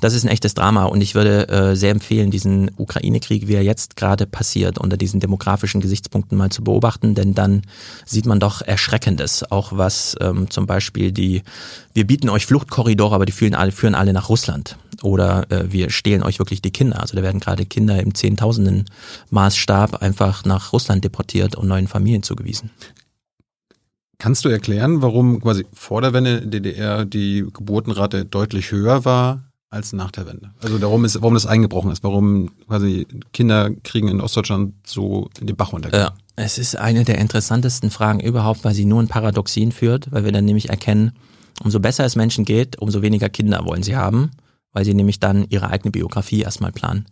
Das ist ein echtes Drama und ich würde äh, sehr empfehlen, diesen Ukraine-Krieg, wie er jetzt gerade passiert, unter diesen demografischen Gesichtspunkten mal zu beobachten, denn dann sieht man doch Erschreckendes. Auch was ähm, zum Beispiel die, wir bieten euch Fluchtkorridore, aber die führen alle, führen alle nach Russland oder äh, wir stehlen euch wirklich die Kinder. Also da werden gerade Kinder im Kannst du erklären, warum quasi vor der Wende in DDR die Geburtenrate deutlich höher war als nach der Wende? Also darum ist, warum das eingebrochen ist, warum quasi Kinderkriegen in Ostdeutschland so in den Bach runtergehen. Ja, es ist eine der interessantesten Fragen überhaupt, weil sie nur ein Paradoxin führt, weil wir dann nämlich erkennen, umso besser es Menschen geht, umso weniger Kinder wollen sie haben, weil sie nämlich dann ihre eigene Biografie erstmal planen.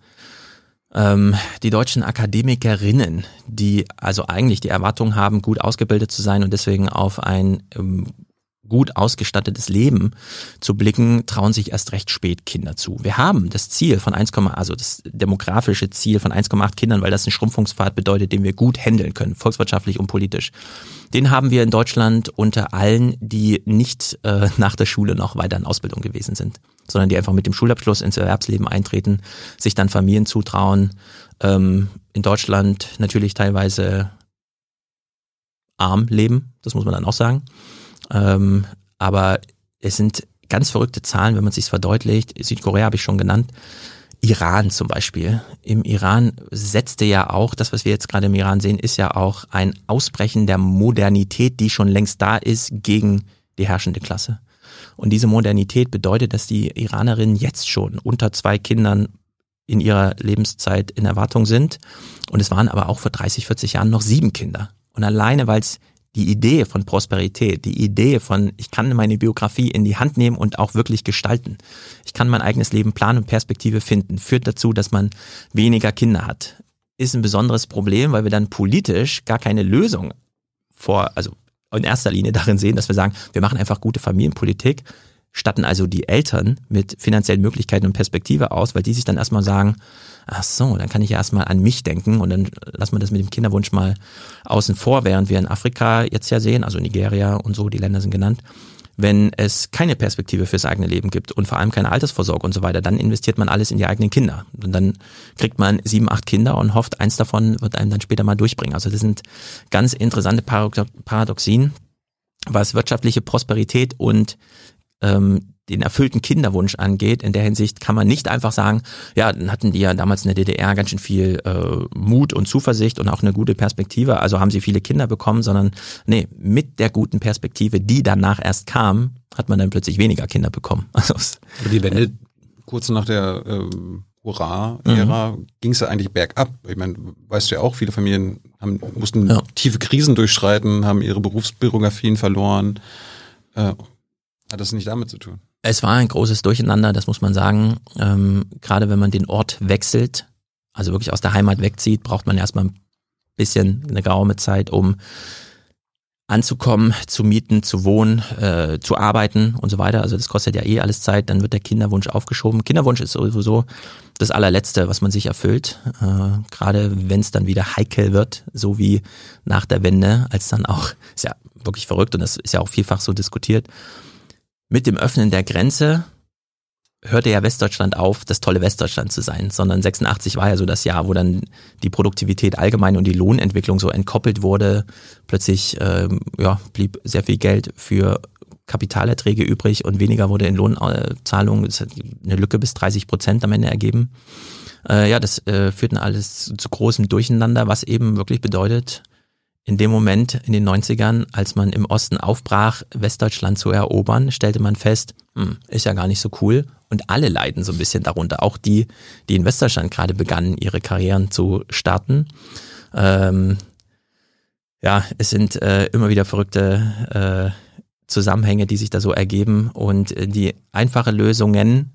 Ähm, die deutschen Akademikerinnen, die also eigentlich die Erwartung haben, gut ausgebildet zu sein und deswegen auf ein ähm, gut ausgestattetes Leben zu blicken, trauen sich erst recht spät Kinder zu. Wir haben das Ziel von 1, also das demografische Ziel von 1,8 Kindern, weil das ein Schrumpfungspfad bedeutet, den wir gut handeln können, volkswirtschaftlich und politisch. Den haben wir in Deutschland unter allen, die nicht äh, nach der Schule noch weiter in Ausbildung gewesen sind, sondern die einfach mit dem Schulabschluss ins Erwerbsleben eintreten, sich dann Familien zutrauen. Ähm, in Deutschland natürlich teilweise arm leben, das muss man dann auch sagen. Ähm, aber es sind ganz verrückte Zahlen, wenn man sich verdeutlicht. Südkorea habe ich schon genannt. Iran zum Beispiel. Im Iran setzte ja auch, das, was wir jetzt gerade im Iran sehen, ist ja auch ein Ausbrechen der Modernität, die schon längst da ist, gegen die herrschende Klasse. Und diese Modernität bedeutet, dass die Iranerinnen jetzt schon unter zwei Kindern in ihrer Lebenszeit in Erwartung sind. Und es waren aber auch vor 30, 40 Jahren noch sieben Kinder. Und alleine, weil es die Idee von Prosperität, die Idee von, ich kann meine Biografie in die Hand nehmen und auch wirklich gestalten. Ich kann mein eigenes Leben planen und Perspektive finden, führt dazu, dass man weniger Kinder hat. Ist ein besonderes Problem, weil wir dann politisch gar keine Lösung vor, also in erster Linie darin sehen, dass wir sagen, wir machen einfach gute Familienpolitik, statten also die Eltern mit finanziellen Möglichkeiten und Perspektive aus, weil die sich dann erstmal sagen, ach so, dann kann ich ja erstmal an mich denken und dann lassen wir das mit dem Kinderwunsch mal außen vor, während wir in Afrika jetzt ja sehen, also Nigeria und so, die Länder sind genannt, wenn es keine Perspektive fürs eigene Leben gibt und vor allem keine Altersvorsorge und so weiter, dann investiert man alles in die eigenen Kinder. Und dann kriegt man sieben, acht Kinder und hofft, eins davon wird einem dann später mal durchbringen. Also das sind ganz interessante Paradoxien, was wirtschaftliche Prosperität und ähm, den erfüllten Kinderwunsch angeht. In der Hinsicht kann man nicht einfach sagen, ja, dann hatten die ja damals in der DDR ganz schön viel äh, Mut und Zuversicht und auch eine gute Perspektive, also haben sie viele Kinder bekommen, sondern nee, mit der guten Perspektive, die danach erst kam, hat man dann plötzlich weniger Kinder bekommen. Also, Aber die Wende kurz nach der ähm, Hurra-Ära mhm. ging es ja eigentlich bergab. Ich meine, weißt du ja auch, viele Familien haben, mussten ja. tiefe Krisen durchschreiten, haben ihre Berufsbiografien verloren. Äh, hat das nicht damit zu tun? Es war ein großes Durcheinander, das muss man sagen. Ähm, gerade wenn man den Ort wechselt, also wirklich aus der Heimat wegzieht, braucht man erstmal ein bisschen eine geraume Zeit, um anzukommen, zu mieten, zu wohnen, äh, zu arbeiten und so weiter. Also das kostet ja eh alles Zeit. Dann wird der Kinderwunsch aufgeschoben. Kinderwunsch ist sowieso das allerletzte, was man sich erfüllt. Äh, gerade wenn es dann wieder heikel wird, so wie nach der Wende, als dann auch, ist ja wirklich verrückt und das ist ja auch vielfach so diskutiert, mit dem Öffnen der Grenze hörte ja Westdeutschland auf, das tolle Westdeutschland zu sein, sondern 86 war ja so das Jahr, wo dann die Produktivität allgemein und die Lohnentwicklung so entkoppelt wurde. Plötzlich ähm, ja, blieb sehr viel Geld für Kapitalerträge übrig und weniger wurde in Lohnzahlungen. Das hat eine Lücke bis 30 Prozent am Ende ergeben. Äh, ja, das äh, führten alles zu großem Durcheinander, was eben wirklich bedeutet, in dem Moment in den 90ern, als man im Osten aufbrach, Westdeutschland zu erobern, stellte man fest, hm, ist ja gar nicht so cool. Und alle leiden so ein bisschen darunter. Auch die, die in Westdeutschland gerade begannen, ihre Karrieren zu starten. Ähm, ja, es sind äh, immer wieder verrückte äh, Zusammenhänge, die sich da so ergeben. Und äh, die einfache Lösungen,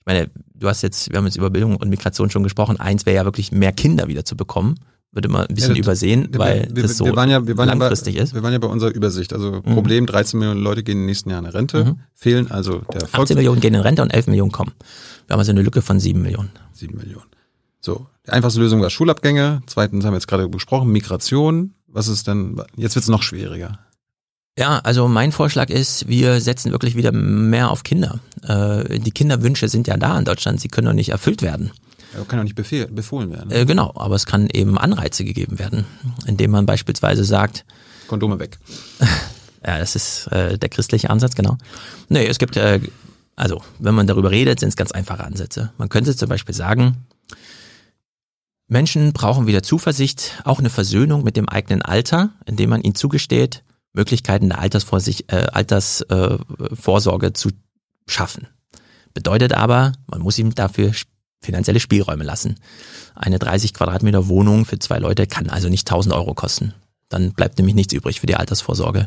ich meine, du hast jetzt, wir haben jetzt über Bildung und Migration schon gesprochen. Eins wäre ja wirklich mehr Kinder wieder zu bekommen wird immer ein bisschen ja, übersehen, weil wir, das so wir waren ja, wir waren langfristig ja bei, ist. Wir waren ja bei unserer Übersicht. Also mhm. Problem, 13 Millionen Leute gehen in den nächsten Jahren in Rente, mhm. fehlen also der Volks 18 Millionen gehen in Rente und 11 Millionen kommen. Wir haben also eine Lücke von 7 Millionen. 7 Millionen. So, die einfachste Lösung war Schulabgänge. Zweitens haben wir jetzt gerade besprochen, Migration. Was ist denn, jetzt wird es noch schwieriger. Ja, also mein Vorschlag ist, wir setzen wirklich wieder mehr auf Kinder. Äh, die Kinderwünsche sind ja da in Deutschland, sie können doch nicht erfüllt werden. Ja, kann auch nicht befehl, befohlen werden. Äh, genau, aber es kann eben Anreize gegeben werden, indem man beispielsweise sagt, Kondome weg. ja, das ist äh, der christliche Ansatz, genau. Nee, es gibt, äh, also wenn man darüber redet, sind es ganz einfache Ansätze. Man könnte zum Beispiel sagen, Menschen brauchen wieder Zuversicht, auch eine Versöhnung mit dem eigenen Alter, indem man ihnen zugesteht, Möglichkeiten der Altersvorsicht, äh, Altersvorsorge äh, zu schaffen. Bedeutet aber, man muss ihm dafür finanzielle Spielräume lassen. Eine 30 Quadratmeter Wohnung für zwei Leute kann also nicht 1000 Euro kosten. Dann bleibt nämlich nichts übrig für die Altersvorsorge.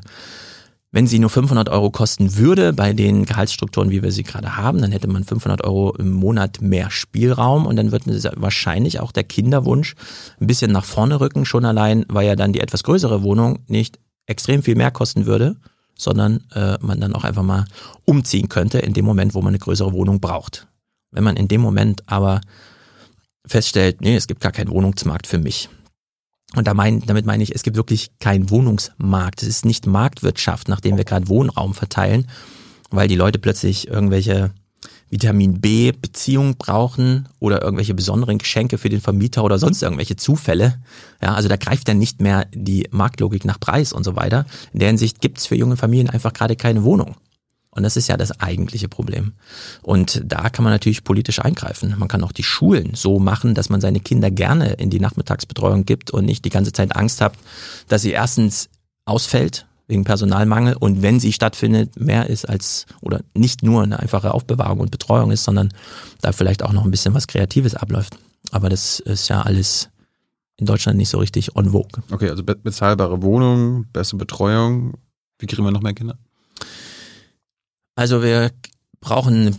Wenn sie nur 500 Euro kosten würde bei den Gehaltsstrukturen, wie wir sie gerade haben, dann hätte man 500 Euro im Monat mehr Spielraum und dann wird wahrscheinlich auch der Kinderwunsch ein bisschen nach vorne rücken, schon allein, weil ja dann die etwas größere Wohnung nicht extrem viel mehr kosten würde, sondern äh, man dann auch einfach mal umziehen könnte in dem Moment, wo man eine größere Wohnung braucht. Wenn man in dem Moment aber feststellt, nee, es gibt gar keinen Wohnungsmarkt für mich, und da mein, damit meine ich, es gibt wirklich keinen Wohnungsmarkt. Es ist nicht Marktwirtschaft, nachdem wir gerade Wohnraum verteilen, weil die Leute plötzlich irgendwelche Vitamin B Beziehungen brauchen oder irgendwelche besonderen Geschenke für den Vermieter oder sonst irgendwelche Zufälle. Ja, also da greift dann nicht mehr die Marktlogik nach Preis und so weiter. In der Hinsicht gibt es für junge Familien einfach gerade keine Wohnung. Und das ist ja das eigentliche Problem. Und da kann man natürlich politisch eingreifen. Man kann auch die Schulen so machen, dass man seine Kinder gerne in die Nachmittagsbetreuung gibt und nicht die ganze Zeit Angst hat, dass sie erstens ausfällt wegen Personalmangel und wenn sie stattfindet, mehr ist als oder nicht nur eine einfache Aufbewahrung und Betreuung ist, sondern da vielleicht auch noch ein bisschen was Kreatives abläuft. Aber das ist ja alles in Deutschland nicht so richtig on vogue. Okay, also bezahlbare Wohnung, bessere Betreuung. Wie kriegen wir noch mehr Kinder? Also wir brauchen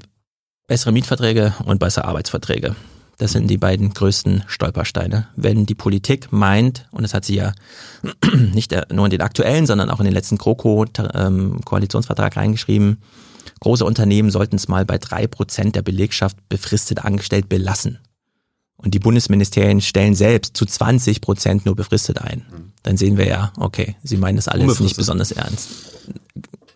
bessere Mietverträge und bessere Arbeitsverträge. Das sind die beiden größten Stolpersteine. Wenn die Politik meint, und das hat sie ja nicht nur in den aktuellen, sondern auch in den letzten GroKo-Koalitionsvertrag ähm, reingeschrieben, große Unternehmen sollten es mal bei drei Prozent der Belegschaft befristet angestellt belassen. Und die Bundesministerien stellen selbst zu 20 Prozent nur befristet ein. Mhm. Dann sehen wir ja, okay, sie meinen das alles nicht besonders ernst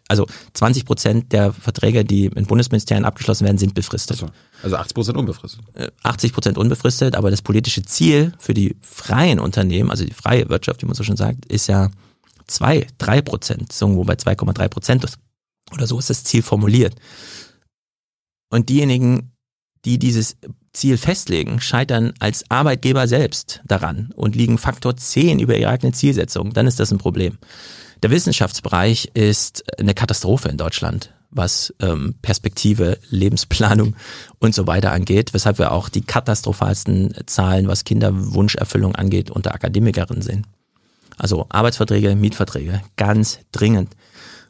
also 20 Prozent der Verträge, die in Bundesministerien abgeschlossen werden, sind befristet. Also 80 Prozent unbefristet. 80 äh, Prozent unbefristet, aber das politische Ziel für die freien Unternehmen, also die freie Wirtschaft, wie man so schon sagt, ist ja zwei, drei Prozent, irgendwo bei 2,3 Prozent oder so ist das Ziel formuliert. Und diejenigen, die dieses Ziel festlegen, scheitern als Arbeitgeber selbst daran und liegen Faktor 10 über ihre eigene Zielsetzung, dann ist das ein Problem. Der Wissenschaftsbereich ist eine Katastrophe in Deutschland, was ähm, Perspektive, Lebensplanung und so weiter angeht, weshalb wir auch die katastrophalsten Zahlen, was Kinderwunscherfüllung angeht, unter Akademikerinnen sehen. Also Arbeitsverträge, Mietverträge, ganz dringend.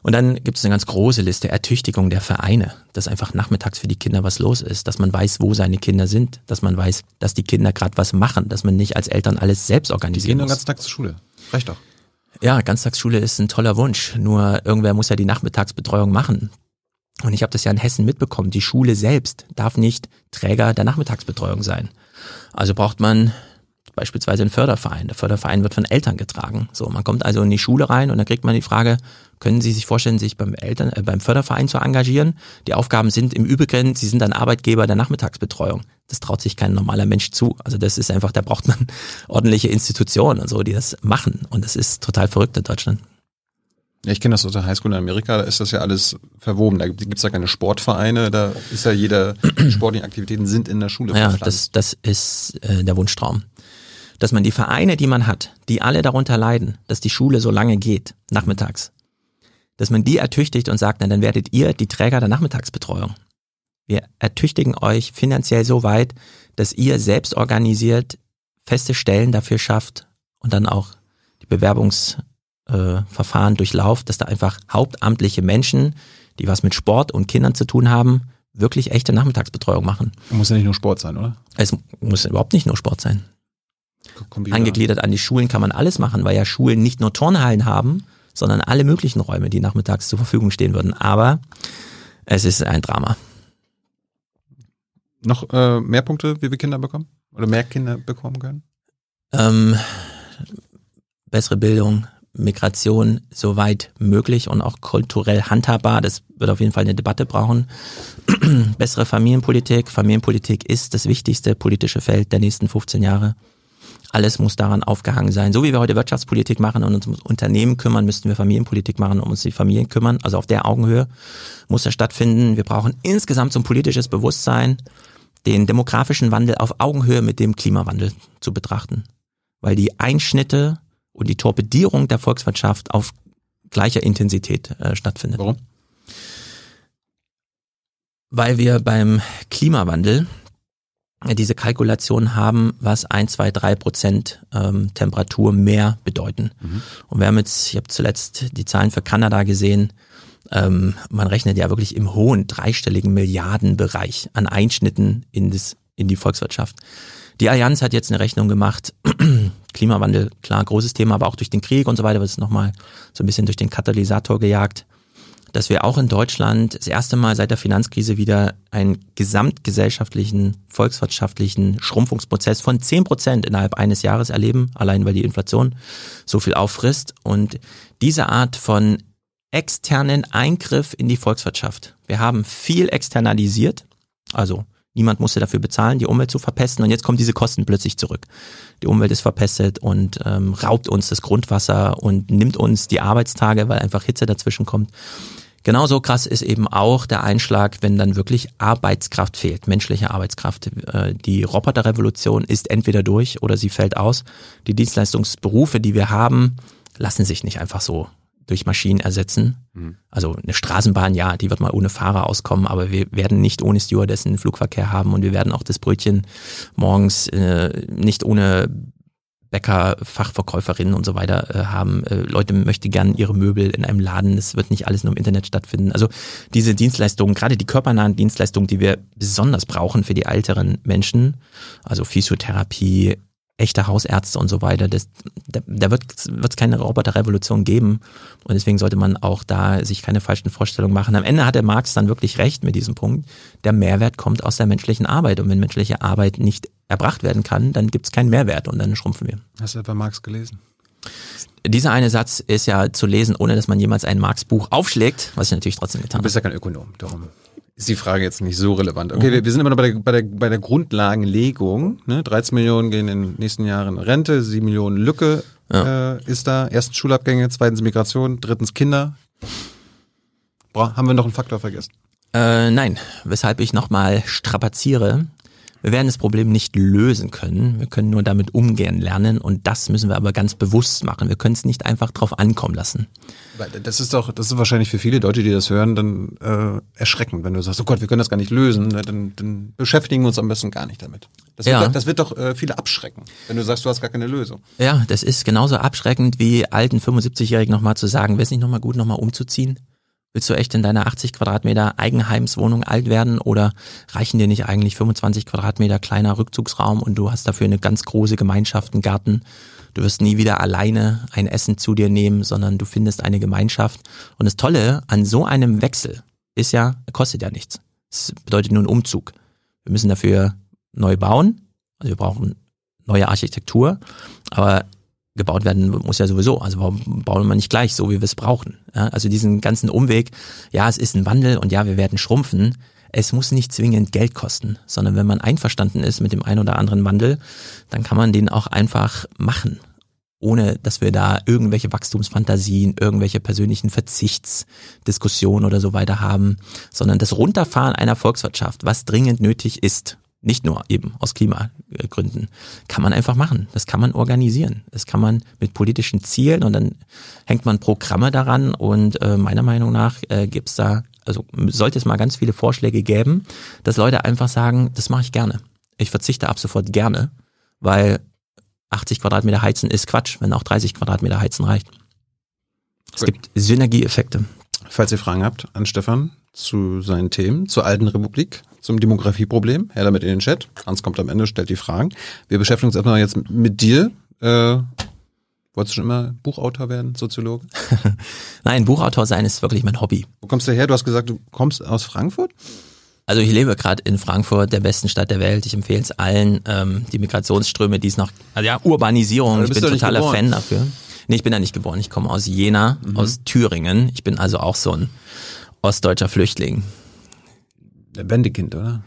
Und dann gibt es eine ganz große Liste, Ertüchtigung der Vereine, dass einfach nachmittags für die Kinder was los ist, dass man weiß, wo seine Kinder sind, dass man weiß, dass die Kinder gerade was machen, dass man nicht als Eltern alles selbst organisieren die gehen muss. den ganzen Tag zur Schule. Reicht doch. Ja, Ganztagsschule ist ein toller Wunsch. Nur irgendwer muss ja die Nachmittagsbetreuung machen. Und ich habe das ja in Hessen mitbekommen. Die Schule selbst darf nicht Träger der Nachmittagsbetreuung sein. Also braucht man beispielsweise einen Förderverein. Der Förderverein wird von Eltern getragen. So, man kommt also in die Schule rein und dann kriegt man die Frage, können Sie sich vorstellen, sich beim Eltern, äh, beim Förderverein zu engagieren? Die Aufgaben sind im Übrigen, Sie sind dann Arbeitgeber der Nachmittagsbetreuung. Das traut sich kein normaler Mensch zu. Also das ist einfach, da braucht man ordentliche Institutionen und so, die das machen. Und das ist total verrückt in Deutschland. Ja, ich kenne das aus der Highschool in Amerika, da ist das ja alles verwoben. Da gibt es ja keine Sportvereine, da ist ja jeder, sportliche Aktivitäten sind in der Schule. Ja, das, das ist äh, der Wunschtraum. Dass man die Vereine, die man hat, die alle darunter leiden, dass die Schule so lange geht, nachmittags, dass man die ertüchtigt und sagt, na, dann werdet ihr die Träger der Nachmittagsbetreuung. Wir ertüchtigen euch finanziell so weit, dass ihr selbst organisiert feste Stellen dafür schafft und dann auch die Bewerbungsverfahren äh, durchlauft, dass da einfach hauptamtliche Menschen, die was mit Sport und Kindern zu tun haben, wirklich echte Nachmittagsbetreuung machen. Muss ja nicht nur Sport sein, oder? Es muss überhaupt nicht nur Sport sein. Computer. Angegliedert an die Schulen kann man alles machen, weil ja Schulen nicht nur Turnhallen haben, sondern alle möglichen Räume, die nachmittags zur Verfügung stehen würden. Aber es ist ein Drama. Noch äh, mehr Punkte, wie wir Kinder bekommen? Oder mehr Kinder bekommen können? Ähm, bessere Bildung, Migration soweit möglich und auch kulturell handhabbar. Das wird auf jeden Fall eine Debatte brauchen. Bessere Familienpolitik. Familienpolitik ist das wichtigste politische Feld der nächsten 15 Jahre. Alles muss daran aufgehangen sein. So wie wir heute Wirtschaftspolitik machen und uns um Unternehmen kümmern, müssten wir Familienpolitik machen, um uns die Familien kümmern. Also auf der Augenhöhe muss das stattfinden. Wir brauchen insgesamt so ein politisches Bewusstsein, den demografischen Wandel auf Augenhöhe mit dem Klimawandel zu betrachten. Weil die Einschnitte und die Torpedierung der Volkswirtschaft auf gleicher Intensität äh, stattfindet. Warum? Weil wir beim Klimawandel diese Kalkulation haben, was ein, zwei, drei Prozent ähm, Temperatur mehr bedeuten. Mhm. Und wir haben jetzt, ich habe zuletzt die Zahlen für Kanada gesehen, ähm, man rechnet ja wirklich im hohen dreistelligen Milliardenbereich an Einschnitten in, das, in die Volkswirtschaft. Die Allianz hat jetzt eine Rechnung gemacht. Klimawandel, klar, großes Thema, aber auch durch den Krieg und so weiter wird es nochmal so ein bisschen durch den Katalysator gejagt dass wir auch in Deutschland das erste Mal seit der Finanzkrise wieder einen gesamtgesellschaftlichen, volkswirtschaftlichen Schrumpfungsprozess von zehn Prozent innerhalb eines Jahres erleben, allein weil die Inflation so viel auffrisst. Und diese Art von externen Eingriff in die Volkswirtschaft. Wir haben viel externalisiert, also Niemand musste dafür bezahlen, die Umwelt zu verpesten. Und jetzt kommen diese Kosten plötzlich zurück. Die Umwelt ist verpestet und ähm, raubt uns das Grundwasser und nimmt uns die Arbeitstage, weil einfach Hitze dazwischen kommt. Genauso krass ist eben auch der Einschlag, wenn dann wirklich Arbeitskraft fehlt, menschliche Arbeitskraft. Äh, die Roboterrevolution ist entweder durch oder sie fällt aus. Die Dienstleistungsberufe, die wir haben, lassen sich nicht einfach so durch Maschinen ersetzen. Mhm. Also eine Straßenbahn, ja, die wird mal ohne Fahrer auskommen, aber wir werden nicht ohne Stewardessen Flugverkehr haben und wir werden auch das Brötchen morgens äh, nicht ohne Bäcker, Fachverkäuferinnen und so weiter äh, haben. Äh, Leute möchten gern ihre Möbel in einem Laden. Es wird nicht alles nur im Internet stattfinden. Also diese Dienstleistungen, gerade die körpernahen Dienstleistungen, die wir besonders brauchen für die älteren Menschen, also Physiotherapie, echte Hausärzte und so weiter. Das, da, da wird es keine Roboterrevolution geben. Und deswegen sollte man auch da sich keine falschen Vorstellungen machen. Am Ende hat der Marx dann wirklich recht mit diesem Punkt. Der Mehrwert kommt aus der menschlichen Arbeit. Und wenn menschliche Arbeit nicht erbracht werden kann, dann gibt es keinen Mehrwert und dann schrumpfen wir. Hast du etwa Marx gelesen? Dieser eine Satz ist ja zu lesen, ohne dass man jemals ein Marx-Buch aufschlägt, was ich natürlich trotzdem getan habe. Du bist ja kein Ökonom, darum ist die Frage jetzt nicht so relevant. Okay, mhm. wir, wir, sind immer noch bei der, bei der, bei der Grundlagenlegung. Ne? 13 Millionen gehen in den nächsten Jahren Rente, 7 Millionen Lücke ja. äh, ist da. Erstens Schulabgänge, zweitens Migration, drittens Kinder. Boah, haben wir noch einen Faktor vergessen? Äh, nein, weshalb ich nochmal strapaziere. Wir werden das Problem nicht lösen können. Wir können nur damit umgehen lernen und das müssen wir aber ganz bewusst machen. Wir können es nicht einfach drauf ankommen lassen. Das ist doch, das ist wahrscheinlich für viele Deutsche, die das hören, dann äh, erschreckend, wenn du sagst, oh Gott, wir können das gar nicht lösen, ne, dann, dann beschäftigen wir uns am besten gar nicht damit. Das wird, ja. das wird doch äh, viele abschrecken, wenn du sagst, du hast gar keine Lösung. Ja, das ist genauso abschreckend wie alten 75-Jährigen nochmal zu sagen, wäre es nicht nochmal gut, nochmal umzuziehen? Willst du echt in deiner 80 Quadratmeter Eigenheimswohnung alt werden oder reichen dir nicht eigentlich 25 Quadratmeter kleiner Rückzugsraum und du hast dafür eine ganz große Gemeinschaft, einen Garten? Du wirst nie wieder alleine ein Essen zu dir nehmen, sondern du findest eine Gemeinschaft. Und das Tolle an so einem Wechsel ist ja, kostet ja nichts. Es bedeutet nur einen Umzug. Wir müssen dafür neu bauen. Also wir brauchen neue Architektur. Aber gebaut werden muss ja sowieso. Also warum bauen wir nicht gleich so, wie wir es brauchen? Ja, also diesen ganzen Umweg, ja, es ist ein Wandel und ja, wir werden schrumpfen. Es muss nicht zwingend Geld kosten, sondern wenn man einverstanden ist mit dem einen oder anderen Wandel, dann kann man den auch einfach machen, ohne dass wir da irgendwelche Wachstumsfantasien, irgendwelche persönlichen Verzichtsdiskussionen oder so weiter haben, sondern das Runterfahren einer Volkswirtschaft, was dringend nötig ist, nicht nur eben aus Klimagründen, kann man einfach machen. Das kann man organisieren. Das kann man mit politischen Zielen und dann hängt man Programme daran und äh, meiner Meinung nach äh, gibt es da, also sollte es mal ganz viele Vorschläge geben, dass Leute einfach sagen, das mache ich gerne. Ich verzichte ab sofort gerne, weil 80 Quadratmeter heizen ist Quatsch, wenn auch 30 Quadratmeter heizen reicht. Es Gut. gibt Synergieeffekte. Falls ihr Fragen habt an Stefan zu seinen Themen, zur alten Republik, zum Demografieproblem. Her damit in den Chat. Hans kommt am Ende, stellt die Fragen. Wir beschäftigen uns erstmal jetzt mit dir. Äh, wolltest du schon immer Buchautor werden, Soziologe? Nein, Buchautor sein ist wirklich mein Hobby. Wo kommst du her? Du hast gesagt, du kommst aus Frankfurt? Also ich lebe gerade in Frankfurt, der besten Stadt der Welt. Ich empfehle es allen. Ähm, die Migrationsströme, die es noch, also ja, Urbanisierung, ich bin totaler Fan dafür. Nee, ich bin da nicht geboren. Ich komme aus Jena, mhm. aus Thüringen. Ich bin also auch so ein ostdeutscher Flüchtling. Wendekind, oder?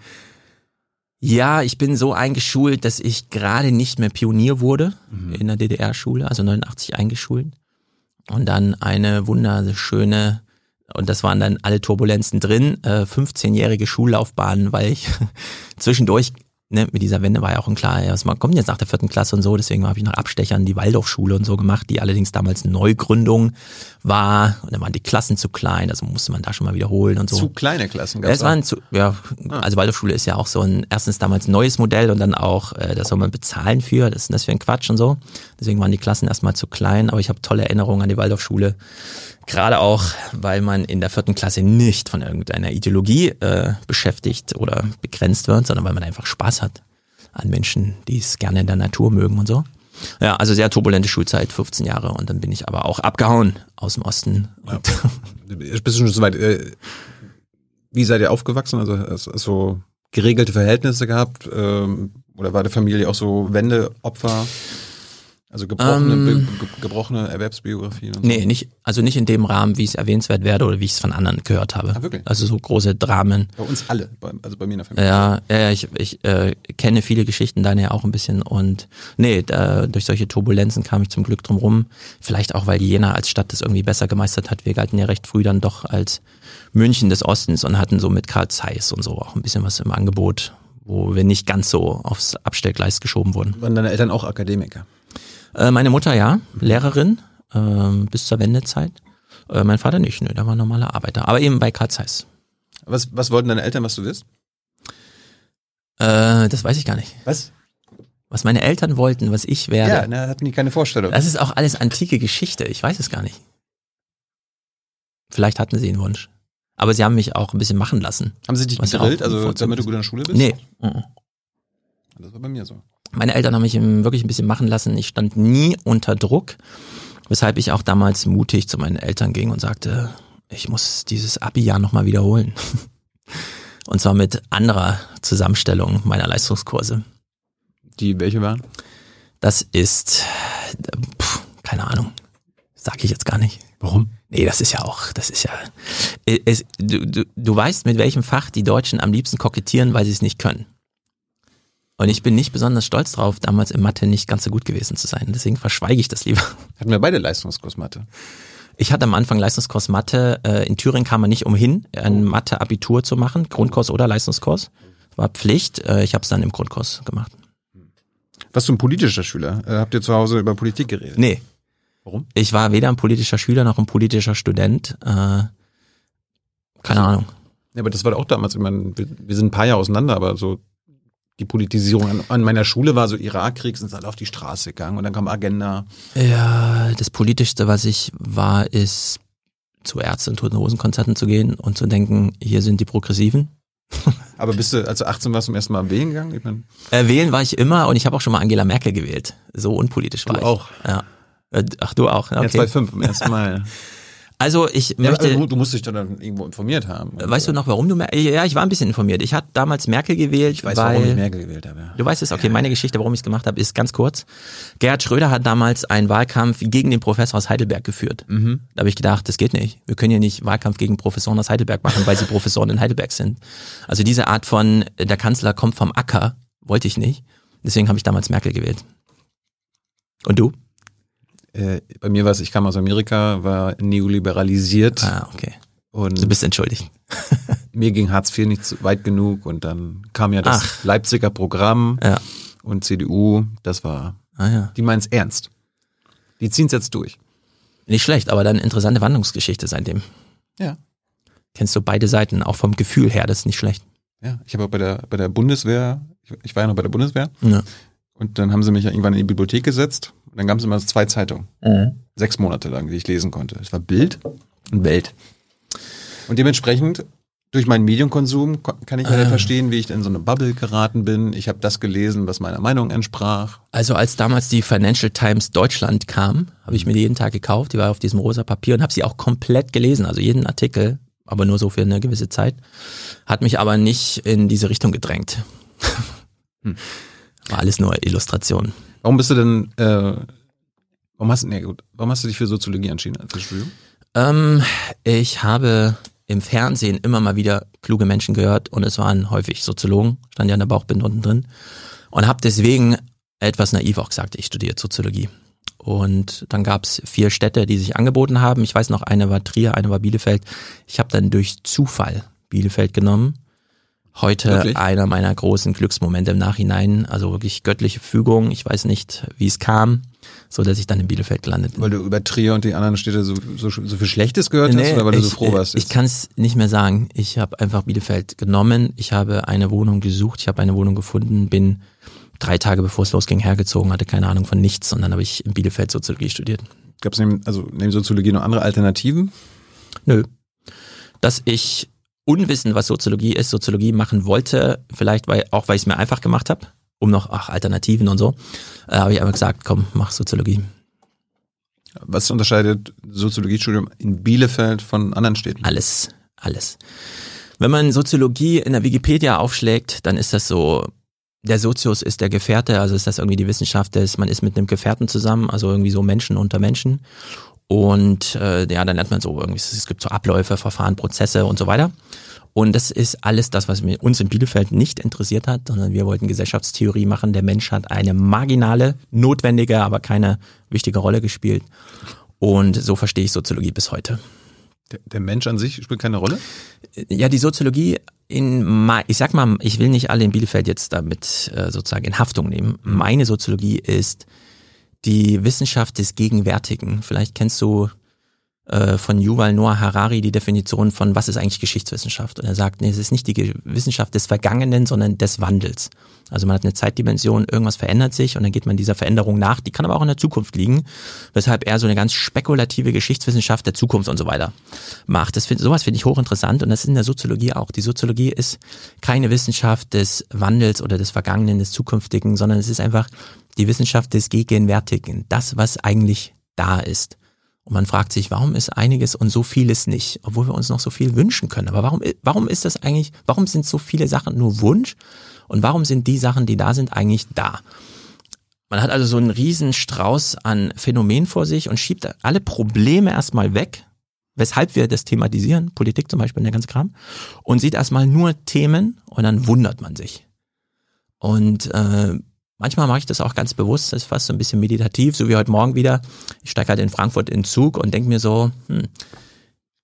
Ja, ich bin so eingeschult, dass ich gerade nicht mehr Pionier wurde mhm. in der DDR-Schule, also 89 eingeschult. Und dann eine wunderschöne, und das waren dann alle Turbulenzen drin, äh, 15-jährige Schullaufbahn, weil ich zwischendurch ne, mit dieser Wende war ja auch ein klar, ja, man kommt jetzt nach der vierten Klasse und so, deswegen habe ich nach Abstechern die Waldorfschule und so gemacht, die allerdings damals Neugründung war und dann waren die Klassen zu klein, also musste man da schon mal wiederholen und so. Zu kleine Klassen gab es? Waren zu, ja, ah. also Waldorfschule ist ja auch so ein erstens damals neues Modell und dann auch, äh, da soll man bezahlen für, das ist das für ein Quatsch und so. Deswegen waren die Klassen erstmal zu klein, aber ich habe tolle Erinnerungen an die Waldorfschule. Gerade auch, weil man in der vierten Klasse nicht von irgendeiner Ideologie äh, beschäftigt oder begrenzt wird, sondern weil man einfach Spaß hat an Menschen, die es gerne in der Natur mögen und so. Ja, also sehr turbulente Schulzeit, 15 Jahre und dann bin ich aber auch abgehauen aus dem Osten. Ja. Bist du schon so weit? Äh, wie seid ihr aufgewachsen? Also so geregelte Verhältnisse gehabt? Ähm, oder war die Familie auch so Wendeopfer? Also gebrochene, ähm, ge gebrochene Erwerbsbiografien? Und so? Nee, nicht, also nicht in dem Rahmen, wie es erwähnenswert werde oder wie ich es von anderen gehört habe. Ah, wirklich? Also so große Dramen. Bei uns alle, bei, also bei mir in der Familie. Ja, ja ich, ich äh, kenne viele Geschichten, deine ja auch ein bisschen. Und nee, da, durch solche Turbulenzen kam ich zum Glück drum rum. Vielleicht auch, weil Jena als Stadt das irgendwie besser gemeistert hat. Wir galten ja recht früh dann doch als München des Ostens und hatten so mit Karl Zeiss und so auch ein bisschen was im Angebot, wo wir nicht ganz so aufs Abstellgleis geschoben wurden. Waren deine Eltern auch Akademiker? Äh, meine Mutter ja, Lehrerin äh, bis zur Wendezeit. Äh, mein Vater nicht, nö, der war normaler Arbeiter. Aber eben bei Karl Zeiss. Was, was wollten deine Eltern, was du wirst? Äh, das weiß ich gar nicht. Was? Was meine Eltern wollten, was ich werde. Ja, da hatten die keine Vorstellung. Das ist auch alles antike Geschichte. Ich weiß es gar nicht. Vielleicht hatten sie einen Wunsch. Aber sie haben mich auch ein bisschen machen lassen. Haben sie dich gegrillt, also damit du gut in der Schule bist? Nee. Das war bei mir so. Meine Eltern haben mich wirklich ein bisschen machen lassen. Ich stand nie unter Druck, weshalb ich auch damals mutig zu meinen Eltern ging und sagte, ich muss dieses Abi-Jahr nochmal wiederholen. Und zwar mit anderer Zusammenstellung meiner Leistungskurse. Die welche waren? Das ist, pff, keine Ahnung, sage ich jetzt gar nicht. Warum? Nee, das ist ja auch, das ist ja, es, du, du, du weißt, mit welchem Fach die Deutschen am liebsten kokettieren, weil sie es nicht können. Und ich bin nicht besonders stolz drauf, damals in Mathe nicht ganz so gut gewesen zu sein. Deswegen verschweige ich das lieber. Hatten wir beide Leistungskurs Mathe? Ich hatte am Anfang Leistungskurs Mathe. Äh, in Thüringen kam man nicht umhin, ein Mathe-Abitur zu machen, Grundkurs oder Leistungskurs. War Pflicht. Äh, ich habe es dann im Grundkurs gemacht. Was du ein politischer Schüler? Äh, habt ihr zu Hause über Politik geredet? Nee. Warum? Ich war weder ein politischer Schüler noch ein politischer Student. Keine Ahnung. Ja, aber das war auch damals, ich wir, wir sind ein paar Jahre auseinander, aber so die Politisierung. An, meiner Schule war so Irakkrieg, sind alle auf die Straße gegangen und dann kam Agenda. Ja, das Politischste, was ich war, ist zu Ärzte- und Toten Hosen-Konzerten zu gehen und zu denken, hier sind die Progressiven. Aber bist du, als du 18 warst, zum ersten Mal wählen gegangen? Ich mein äh, wählen war ich immer und ich habe auch schon mal Angela Merkel gewählt. So unpolitisch war du ich. auch? Ja. Äh, ach, du auch? Okay. Ja, 2005 im ersten Mal. Also ich ja, möchte. Du musst dich dann irgendwo informiert haben. Weißt du noch, warum du Ja, ich war ein bisschen informiert. Ich hatte damals Merkel gewählt. Ich weiß, weil, warum ich Merkel gewählt habe. Du weißt es, okay, meine Geschichte, warum ich es gemacht habe, ist ganz kurz. Gerhard Schröder hat damals einen Wahlkampf gegen den Professor aus Heidelberg geführt. Mhm. Da habe ich gedacht, das geht nicht. Wir können ja nicht Wahlkampf gegen Professoren aus Heidelberg machen, weil sie Professoren in Heidelberg sind. Also diese Art von der Kanzler kommt vom Acker, wollte ich nicht. Deswegen habe ich damals Merkel gewählt. Und du? Äh, bei mir war es, ich kam aus Amerika, war neoliberalisiert. Ah, okay. Und du bist entschuldigt. mir ging Hartz IV nicht weit genug und dann kam ja das Ach. Leipziger Programm ja. und CDU, das war, ah, ja. die meinen es ernst. Die ziehen es jetzt durch. Nicht schlecht, aber dann interessante Wandlungsgeschichte seitdem. Ja. Kennst du beide Seiten, auch vom Gefühl her, das ist nicht schlecht. Ja, ich habe bei der, bei der Bundeswehr, ich, ich war ja noch bei der Bundeswehr, ja. und dann haben sie mich ja irgendwann in die Bibliothek gesetzt dann gab es immer zwei Zeitungen. Mhm. Sechs Monate lang, die ich lesen konnte. Es war Bild und Welt. Und dementsprechend, durch meinen Medienkonsum, kann ich halt verstehen, wie ich in so eine Bubble geraten bin. Ich habe das gelesen, was meiner Meinung entsprach. Also als damals die Financial Times Deutschland kam, habe ich mir die jeden Tag gekauft. Die war auf diesem rosa Papier und habe sie auch komplett gelesen. Also jeden Artikel, aber nur so für eine gewisse Zeit. Hat mich aber nicht in diese Richtung gedrängt. Hm. War alles nur Illustration. Warum bist du denn, äh, warum hast, nee, gut, warum hast du dich für Soziologie entschieden als Studium? Ähm, ich habe im Fernsehen immer mal wieder kluge Menschen gehört und es waren häufig Soziologen, stand ja in der Bauchbinde unten drin und habe deswegen etwas naiv auch gesagt, ich studiere Soziologie. Und dann gab es vier Städte, die sich angeboten haben. Ich weiß noch, eine war Trier, eine war Bielefeld. Ich habe dann durch Zufall Bielefeld genommen heute wirklich? einer meiner großen Glücksmomente im Nachhinein. Also wirklich göttliche Fügung. Ich weiß nicht, wie es kam, so dass ich dann in Bielefeld gelandet bin. Weil du über Trier und die anderen Städte so, so, so viel Schlechtes gehört nee, hast oder weil ich, du so froh warst? Jetzt? Ich kann es nicht mehr sagen. Ich habe einfach Bielefeld genommen. Ich habe eine Wohnung gesucht. Ich habe eine Wohnung gefunden, bin drei Tage bevor es losging hergezogen, hatte keine Ahnung von nichts und dann habe ich in Bielefeld Soziologie studiert. Gab es neben, also neben Soziologie noch andere Alternativen? Nö. Dass ich unwissend, was Soziologie ist, Soziologie machen wollte, vielleicht weil, auch weil ich es mir einfach gemacht habe, um noch ach, Alternativen und so, äh, habe ich einfach gesagt, komm, mach Soziologie. Was unterscheidet Soziologiestudium in Bielefeld von anderen Städten? Alles, alles. Wenn man Soziologie in der Wikipedia aufschlägt, dann ist das so der Sozius ist der Gefährte, also ist das irgendwie die Wissenschaft des, man ist mit einem Gefährten zusammen, also irgendwie so Menschen unter Menschen. Und äh, ja, dann lernt man so irgendwie, es gibt so Abläufe, Verfahren, Prozesse und so weiter. Und das ist alles das, was uns in Bielefeld nicht interessiert hat, sondern wir wollten Gesellschaftstheorie machen. Der Mensch hat eine marginale, notwendige, aber keine wichtige Rolle gespielt. Und so verstehe ich Soziologie bis heute. Der, der Mensch an sich spielt keine Rolle? Ja, die Soziologie in, ich sag mal, ich will nicht alle in Bielefeld jetzt damit äh, sozusagen in Haftung nehmen. Meine Soziologie ist die Wissenschaft des Gegenwärtigen. Vielleicht kennst du äh, von Yuval Noah Harari die Definition von, was ist eigentlich Geschichtswissenschaft? Und er sagt, nee, es ist nicht die Wissenschaft des Vergangenen, sondern des Wandels. Also man hat eine Zeitdimension, irgendwas verändert sich und dann geht man dieser Veränderung nach. Die kann aber auch in der Zukunft liegen, weshalb er so eine ganz spekulative Geschichtswissenschaft der Zukunft und so weiter macht. Das find, sowas finde ich hochinteressant und das ist in der Soziologie auch. Die Soziologie ist keine Wissenschaft des Wandels oder des Vergangenen, des Zukünftigen, sondern es ist einfach die Wissenschaft des Gegenwärtigen, das, was eigentlich da ist. Und man fragt sich, warum ist einiges und so vieles nicht, obwohl wir uns noch so viel wünschen können. Aber warum, warum ist das eigentlich, warum sind so viele Sachen nur Wunsch und warum sind die Sachen, die da sind, eigentlich da? Man hat also so einen riesen Strauß an Phänomenen vor sich und schiebt alle Probleme erstmal weg, weshalb wir das thematisieren, Politik zum Beispiel, der ganze Kram, und sieht erstmal nur Themen und dann wundert man sich. Und äh, Manchmal mache ich das auch ganz bewusst, das ist fast so ein bisschen meditativ, so wie heute Morgen wieder. Ich steige halt in Frankfurt in Zug und denke mir so, hm,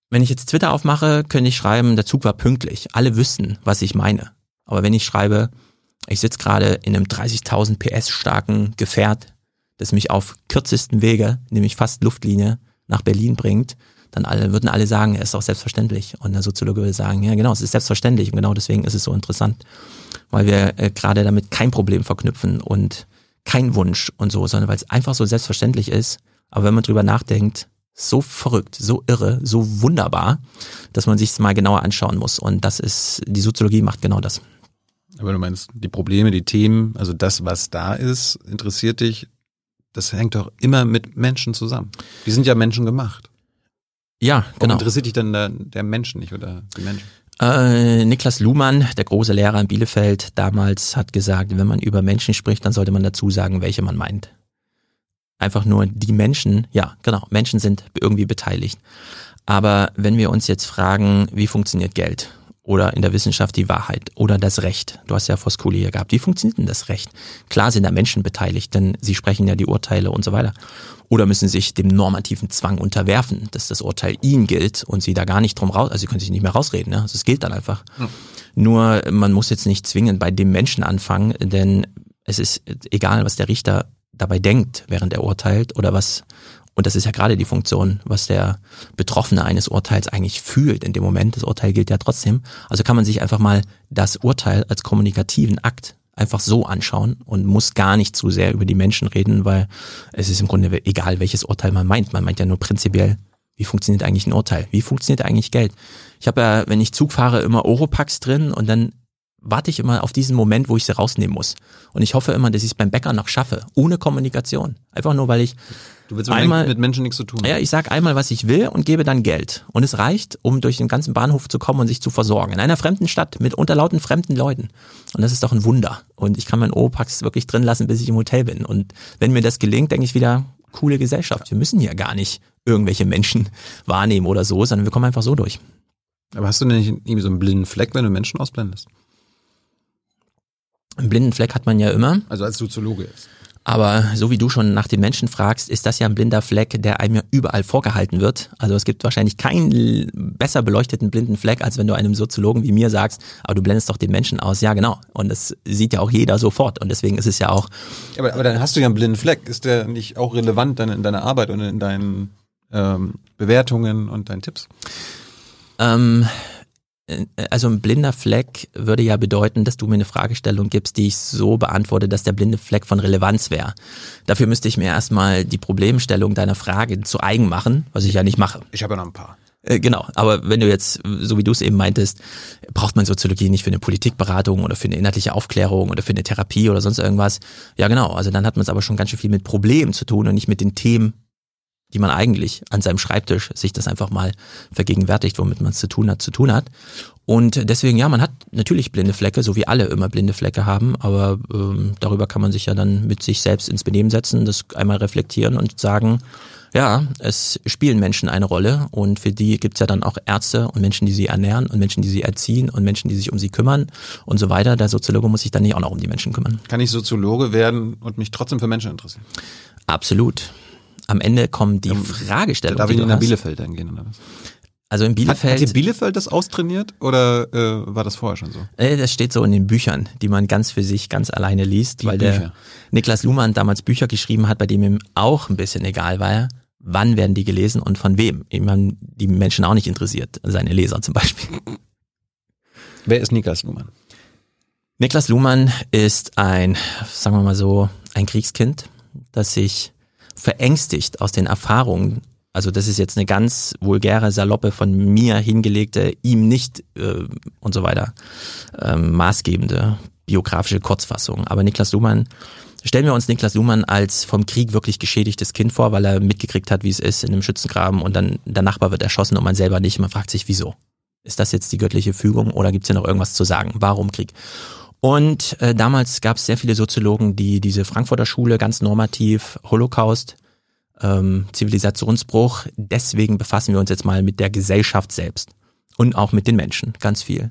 wenn ich jetzt Twitter aufmache, könnte ich schreiben, der Zug war pünktlich. Alle wüssten, was ich meine. Aber wenn ich schreibe, ich sitze gerade in einem 30.000 PS starken Gefährt, das mich auf kürzesten Wege, nämlich fast Luftlinie, nach Berlin bringt, dann alle, würden alle sagen, es ist auch selbstverständlich. Und der Soziologe würde sagen, ja genau, es ist selbstverständlich und genau deswegen ist es so interessant weil wir äh, gerade damit kein Problem verknüpfen und kein Wunsch und so, sondern weil es einfach so selbstverständlich ist. Aber wenn man drüber nachdenkt, so verrückt, so irre, so wunderbar, dass man sich es mal genauer anschauen muss. Und das ist, die Soziologie macht genau das. Aber du meinst, die Probleme, die Themen, also das, was da ist, interessiert dich, das hängt doch immer mit Menschen zusammen. Die sind ja Menschen gemacht. Ja, genau. Warum interessiert dich dann der, der Mensch nicht oder die Menschen? Äh, Niklas Luhmann, der große Lehrer in Bielefeld, damals hat gesagt, wenn man über Menschen spricht, dann sollte man dazu sagen, welche man meint. Einfach nur die Menschen, ja, genau, Menschen sind irgendwie beteiligt. Aber wenn wir uns jetzt fragen, wie funktioniert Geld? oder in der Wissenschaft die Wahrheit oder das Recht. Du hast ja Foskuli hier gehabt. Wie funktioniert denn das Recht? Klar sind da Menschen beteiligt, denn sie sprechen ja die Urteile und so weiter. Oder müssen sich dem normativen Zwang unterwerfen, dass das Urteil ihnen gilt und sie da gar nicht drum raus, also sie können sich nicht mehr rausreden, ne? also es gilt dann einfach. Ja. Nur man muss jetzt nicht zwingend bei dem Menschen anfangen, denn es ist egal, was der Richter dabei denkt, während er urteilt oder was und das ist ja gerade die Funktion, was der Betroffene eines Urteils eigentlich fühlt in dem Moment. Das Urteil gilt ja trotzdem. Also kann man sich einfach mal das Urteil als kommunikativen Akt einfach so anschauen und muss gar nicht zu sehr über die Menschen reden, weil es ist im Grunde egal, welches Urteil man meint. Man meint ja nur prinzipiell, wie funktioniert eigentlich ein Urteil? Wie funktioniert eigentlich Geld? Ich habe ja, wenn ich Zug fahre, immer Oropax drin und dann warte ich immer auf diesen Moment, wo ich sie rausnehmen muss. Und ich hoffe immer, dass ich es beim Bäcker noch schaffe, ohne Kommunikation. Einfach nur, weil ich Du willst einmal, mit Menschen nichts zu tun. Ja, ich sag einmal, was ich will und gebe dann Geld. Und es reicht, um durch den ganzen Bahnhof zu kommen und sich zu versorgen. In einer fremden Stadt mit unterlauten fremden Leuten. Und das ist doch ein Wunder. Und ich kann meinen Opax wirklich drin lassen, bis ich im Hotel bin. Und wenn mir das gelingt, denke ich wieder, coole Gesellschaft. Wir müssen hier gar nicht irgendwelche Menschen wahrnehmen oder so, sondern wir kommen einfach so durch. Aber hast du denn nicht irgendwie so einen blinden Fleck, wenn du Menschen ausblendest? Einen blinden Fleck hat man ja immer. Also als Soziologe jetzt. Aber so wie du schon nach den Menschen fragst, ist das ja ein blinder Fleck, der einem ja überall vorgehalten wird. Also es gibt wahrscheinlich keinen besser beleuchteten blinden Fleck, als wenn du einem Soziologen wie mir sagst, aber du blendest doch den Menschen aus. Ja, genau. Und das sieht ja auch jeder sofort. Und deswegen ist es ja auch. Aber, aber dann hast du ja einen blinden Fleck. Ist der nicht auch relevant dann in deiner Arbeit und in deinen ähm, Bewertungen und deinen Tipps? Ähm, äh, also ein blinder Fleck würde ja bedeuten, dass du mir eine Fragestellung gibst, die ich so beantworte, dass der blinde Fleck von Relevanz wäre. Dafür müsste ich mir erstmal die Problemstellung deiner Frage zu eigen machen, was ich ja nicht mache. Ich habe ja noch ein paar. Äh, genau, aber wenn du jetzt, so wie du es eben meintest, braucht man Soziologie nicht für eine Politikberatung oder für eine inhaltliche Aufklärung oder für eine Therapie oder sonst irgendwas. Ja, genau, also dann hat man es aber schon ganz schön viel mit Problemen zu tun und nicht mit den Themen, die man eigentlich an seinem Schreibtisch sich das einfach mal vergegenwärtigt, womit man es zu tun hat, zu tun hat. Und deswegen, ja, man hat natürlich blinde Flecke, so wie alle immer blinde Flecke haben, aber ähm, darüber kann man sich ja dann mit sich selbst ins Benehmen setzen, das einmal reflektieren und sagen, ja, es spielen Menschen eine Rolle und für die gibt's ja dann auch Ärzte und Menschen, die sie ernähren und Menschen, die sie erziehen und Menschen, die sich um sie kümmern und so weiter. Der Soziologe muss sich dann nicht auch noch um die Menschen kümmern. Kann ich Soziologe werden und mich trotzdem für Menschen interessieren? Absolut am Ende kommen die ähm, Fragestellungen. Darf ich in nach Bielefeld dann gehen oder was? Also in Bielefeld. Hat, hat Bielefeld das austrainiert oder äh, war das vorher schon so? Äh, das steht so in den Büchern, die man ganz für sich ganz alleine liest, die weil Bücher. der Niklas Luhmann damals Bücher geschrieben hat, bei dem ihm auch ein bisschen egal war, wann werden die gelesen und von wem. Ihm die Menschen auch nicht interessiert, seine Leser zum Beispiel. Wer ist Niklas Luhmann? Niklas Luhmann ist ein, sagen wir mal so, ein Kriegskind, das sich verängstigt aus den Erfahrungen. Also das ist jetzt eine ganz vulgäre, saloppe, von mir hingelegte, ihm nicht äh, und so weiter ähm, maßgebende biografische Kurzfassung. Aber Niklas Luhmann, stellen wir uns Niklas Luhmann als vom Krieg wirklich geschädigtes Kind vor, weil er mitgekriegt hat, wie es ist in einem Schützengraben und dann der Nachbar wird erschossen und man selber nicht. Man fragt sich, wieso? Ist das jetzt die göttliche Fügung oder gibt es hier noch irgendwas zu sagen? Warum Krieg? Und äh, damals gab es sehr viele Soziologen, die diese Frankfurter Schule ganz normativ Holocaust, ähm, Zivilisationsbruch, deswegen befassen wir uns jetzt mal mit der Gesellschaft selbst und auch mit den Menschen, ganz viel.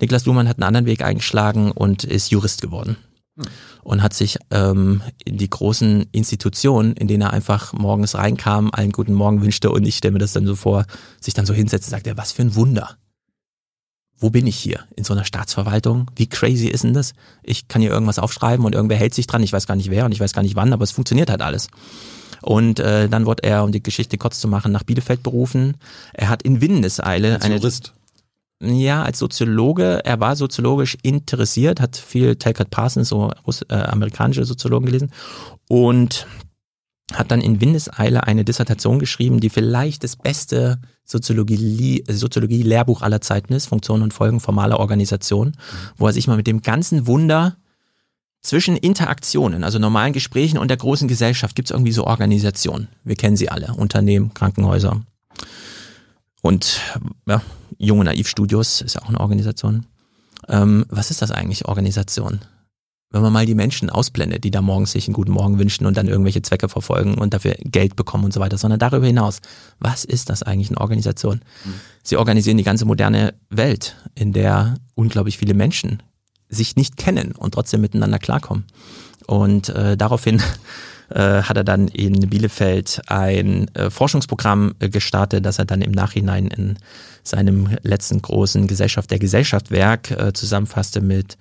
Niklas Luhmann hat einen anderen Weg eingeschlagen und ist Jurist geworden. Hm. Und hat sich ähm, in die großen Institutionen, in denen er einfach morgens reinkam, allen guten Morgen wünschte und ich stelle mir das dann so vor, sich dann so hinsetzt und sagt, ja, was für ein Wunder wo bin ich hier? In so einer Staatsverwaltung? Wie crazy ist denn das? Ich kann hier irgendwas aufschreiben und irgendwer hält sich dran, ich weiß gar nicht wer und ich weiß gar nicht wann, aber es funktioniert halt alles. Und äh, dann wurde er, um die Geschichte kurz zu machen, nach Bielefeld berufen. Er hat in Windeseile als eine Jurist. Ja, als Soziologe, er war soziologisch interessiert, hat viel Talcott Parsons, so äh, amerikanische Soziologen gelesen und hat dann in Windeseile eine Dissertation geschrieben, die vielleicht das beste Soziologie, Soziologie-Lehrbuch aller Zeiten ist, Funktionen und Folgen formaler Organisation, mhm. wo er sich mal mit dem ganzen Wunder zwischen Interaktionen, also normalen Gesprächen und der großen Gesellschaft, gibt es irgendwie so Organisationen. Wir kennen sie alle, Unternehmen, Krankenhäuser und ja, junge Naivstudios ist ja auch eine Organisation. Ähm, was ist das eigentlich, Organisation? Wenn man mal die Menschen ausblendet, die da morgens sich einen guten Morgen wünschen und dann irgendwelche Zwecke verfolgen und dafür Geld bekommen und so weiter, sondern darüber hinaus, was ist das eigentlich eine Organisation? Mhm. Sie organisieren die ganze moderne Welt, in der unglaublich viele Menschen sich nicht kennen und trotzdem miteinander klarkommen. Und äh, daraufhin äh, hat er dann in Bielefeld ein äh, Forschungsprogramm äh, gestartet, das er dann im Nachhinein in seinem letzten großen Gesellschaft der Gesellschaft Werk äh, zusammenfasste mit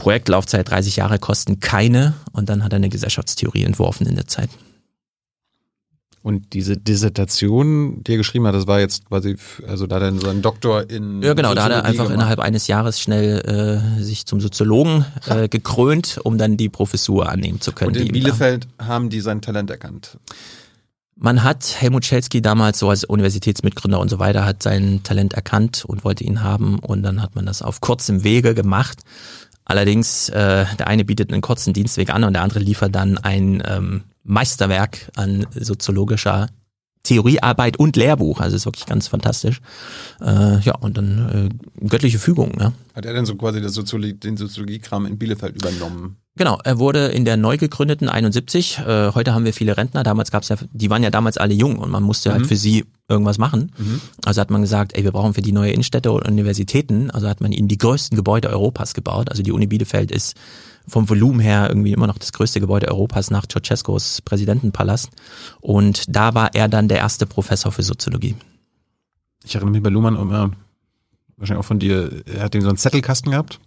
Projektlaufzeit 30 Jahre kosten keine und dann hat er eine Gesellschaftstheorie entworfen in der Zeit. Und diese Dissertation, die er geschrieben hat, das war jetzt quasi, also da dann so ein Doktor in. Ja, genau, da hat er einfach gemacht. innerhalb eines Jahres schnell äh, sich zum Soziologen äh, gekrönt, um dann die Professur annehmen zu können. Und in Bielefeld haben die sein Talent erkannt. Man hat Helmut Schelsky damals so als Universitätsmitgründer und so weiter hat sein Talent erkannt und wollte ihn haben und dann hat man das auf kurzem Wege gemacht Allerdings, äh, der eine bietet einen kurzen Dienstweg an und der andere liefert dann ein ähm, Meisterwerk an soziologischer Theoriearbeit und Lehrbuch. Also ist wirklich ganz fantastisch. Äh, ja, und dann äh, göttliche Fügung. Ja. Hat er denn so quasi Soziologie, den Soziologiekram in Bielefeld übernommen? Genau, er wurde in der neu gegründeten 71. Äh, heute haben wir viele Rentner. Damals gab's ja, die waren ja damals alle jung und man musste halt mhm. halt für sie irgendwas machen. Mhm. Also hat man gesagt, ey, wir brauchen für die neue Innenstädte und Universitäten, also hat man ihnen die größten Gebäude Europas gebaut. Also die Uni Bielefeld ist vom Volumen her irgendwie immer noch das größte Gebäude Europas nach Ceausescus Präsidentenpalast. Und da war er dann der erste Professor für Soziologie. Ich erinnere mich bei Luhmann immer, wahrscheinlich auch von dir, er hat den so einen Zettelkasten gehabt.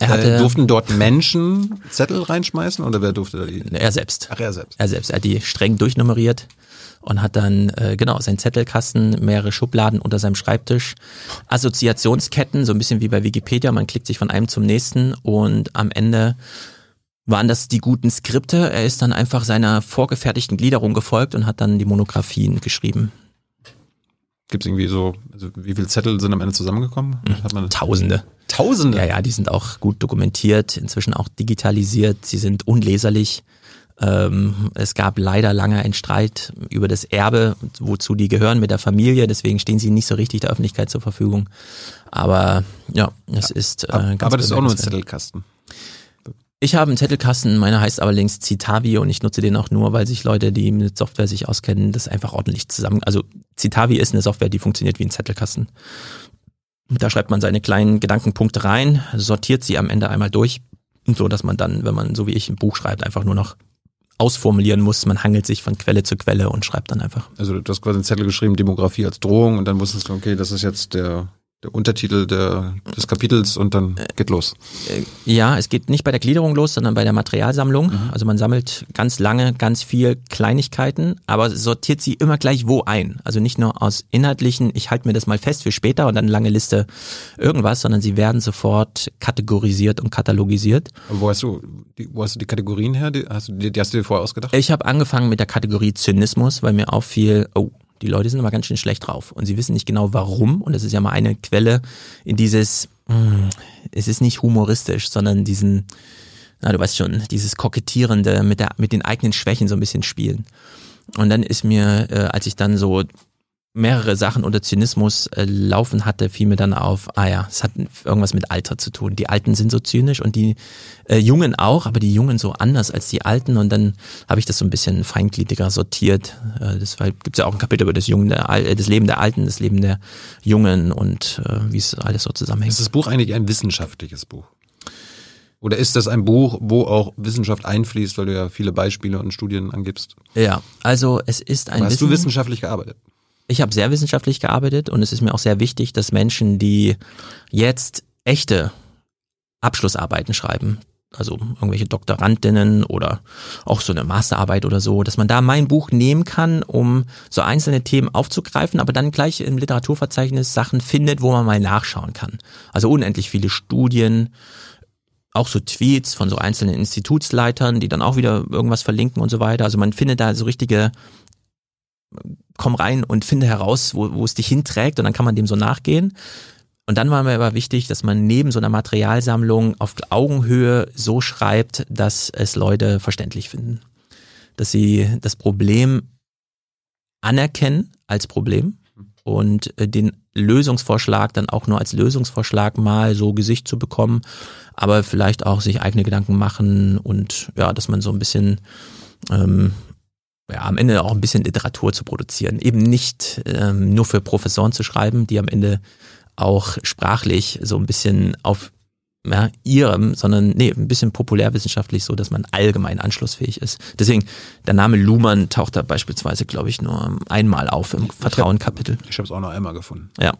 Er hatte, äh, durften dort Menschen Zettel reinschmeißen oder wer durfte da die? Er selbst. Ach, er selbst. Er selbst. Er hat die streng durchnummeriert und hat dann äh, genau seinen Zettelkasten, mehrere Schubladen unter seinem Schreibtisch, Assoziationsketten, so ein bisschen wie bei Wikipedia, man klickt sich von einem zum nächsten und am Ende waren das die guten Skripte. Er ist dann einfach seiner vorgefertigten Gliederung gefolgt und hat dann die Monographien geschrieben. Gibt es irgendwie so, also wie viele Zettel sind am Ende zusammengekommen? Hm, Tausende. Tausende? Ja, ja, die sind auch gut dokumentiert, inzwischen auch digitalisiert, sie sind unleserlich. Ähm, es gab leider lange einen Streit über das Erbe, wozu die gehören mit der Familie, deswegen stehen sie nicht so richtig der Öffentlichkeit zur Verfügung. Aber ja, es ist äh, ganz Aber das ist auch nur ein Zettelkasten. Ich habe einen Zettelkasten, meiner heißt aber links Citavi und ich nutze den auch nur, weil sich Leute, die mit Software sich auskennen, das einfach ordentlich zusammen. Also Citavi ist eine Software, die funktioniert wie ein Zettelkasten. Da schreibt man seine kleinen Gedankenpunkte rein, sortiert sie am Ende einmal durch, so dass man dann, wenn man so wie ich ein Buch schreibt, einfach nur noch ausformulieren muss. Man hangelt sich von Quelle zu Quelle und schreibt dann einfach. Also du hast quasi einen Zettel geschrieben, Demografie als Drohung und dann wusstest du, okay, das ist jetzt der der Untertitel der, des Kapitels und dann geht los. Äh, ja, es geht nicht bei der Gliederung los, sondern bei der Materialsammlung. Mhm. Also man sammelt ganz lange ganz viel Kleinigkeiten, aber sortiert sie immer gleich wo ein. Also nicht nur aus inhaltlichen, ich halte mir das mal fest für später und dann eine lange Liste irgendwas, sondern sie werden sofort kategorisiert und katalogisiert. Aber wo hast du, die, wo hast du die Kategorien her? Die hast du, die hast du dir vorher ausgedacht? Ich habe angefangen mit der Kategorie Zynismus, weil mir auffiel, oh, die Leute sind aber ganz schön schlecht drauf und sie wissen nicht genau warum. Und das ist ja mal eine Quelle in dieses, mh, hm, es ist nicht humoristisch, sondern diesen, na du weißt schon, dieses Kokettierende mit, der, mit den eigenen Schwächen so ein bisschen spielen. Und dann ist mir, äh, als ich dann so mehrere Sachen unter Zynismus äh, laufen hatte, fiel mir dann auf, ah ja, es hat irgendwas mit Alter zu tun. Die Alten sind so zynisch und die äh, Jungen auch, aber die Jungen so anders als die Alten und dann habe ich das so ein bisschen feingliedriger sortiert. Äh, deshalb gibt es ja auch ein Kapitel über das, Jungen der, äh, das Leben der Alten, das Leben der Jungen und äh, wie es alles so zusammenhängt. Ist das Buch eigentlich ein wissenschaftliches Buch? Oder ist das ein Buch, wo auch Wissenschaft einfließt, weil du ja viele Beispiele und Studien angibst? Ja, also es ist ein. Hast Wissen du wissenschaftlich gearbeitet? Ich habe sehr wissenschaftlich gearbeitet und es ist mir auch sehr wichtig, dass Menschen, die jetzt echte Abschlussarbeiten schreiben, also irgendwelche Doktorandinnen oder auch so eine Masterarbeit oder so, dass man da mein Buch nehmen kann, um so einzelne Themen aufzugreifen, aber dann gleich im Literaturverzeichnis Sachen findet, wo man mal nachschauen kann. Also unendlich viele Studien, auch so Tweets von so einzelnen Institutsleitern, die dann auch wieder irgendwas verlinken und so weiter. Also man findet da so richtige komm rein und finde heraus, wo, wo es dich hinträgt und dann kann man dem so nachgehen. Und dann war mir aber wichtig, dass man neben so einer Materialsammlung auf Augenhöhe so schreibt, dass es Leute verständlich finden. Dass sie das Problem anerkennen als Problem und äh, den Lösungsvorschlag dann auch nur als Lösungsvorschlag mal so Gesicht zu bekommen, aber vielleicht auch sich eigene Gedanken machen und ja, dass man so ein bisschen ähm, ja, am Ende auch ein bisschen Literatur zu produzieren. Eben nicht ähm, nur für Professoren zu schreiben, die am Ende auch sprachlich so ein bisschen auf ja, ihrem, sondern nee, ein bisschen populärwissenschaftlich, so dass man allgemein anschlussfähig ist. Deswegen, der Name Luhmann taucht da beispielsweise, glaube ich, nur einmal auf im Vertrauen-Kapitel. Ich habe es auch noch einmal gefunden. Ja.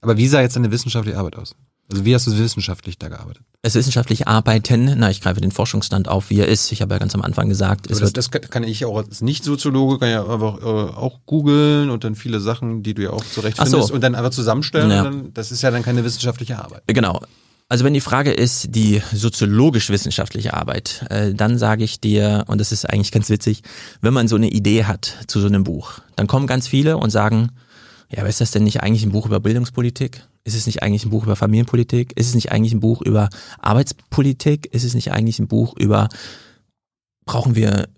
Aber wie sah jetzt deine wissenschaftliche Arbeit aus? Also wie hast du wissenschaftlich da gearbeitet? Es wissenschaftlich arbeiten, na, ich greife den Forschungsstand auf, wie er ist. Ich habe ja ganz am Anfang gesagt, es das, das kann ich auch als Nicht-Soziologe, kann ja einfach äh, auch googeln und dann viele Sachen, die du ja auch zurechtfindest so. und dann einfach zusammenstellen. Ja. Dann, das ist ja dann keine wissenschaftliche Arbeit. Genau. Also wenn die Frage ist, die soziologisch-wissenschaftliche Arbeit, äh, dann sage ich dir, und das ist eigentlich ganz witzig, wenn man so eine Idee hat zu so einem Buch, dann kommen ganz viele und sagen, ja, aber ist das denn nicht eigentlich ein Buch über Bildungspolitik? Ist es nicht eigentlich ein Buch über Familienpolitik? Ist es nicht eigentlich ein Buch über Arbeitspolitik? Ist es nicht eigentlich ein Buch über, brauchen wir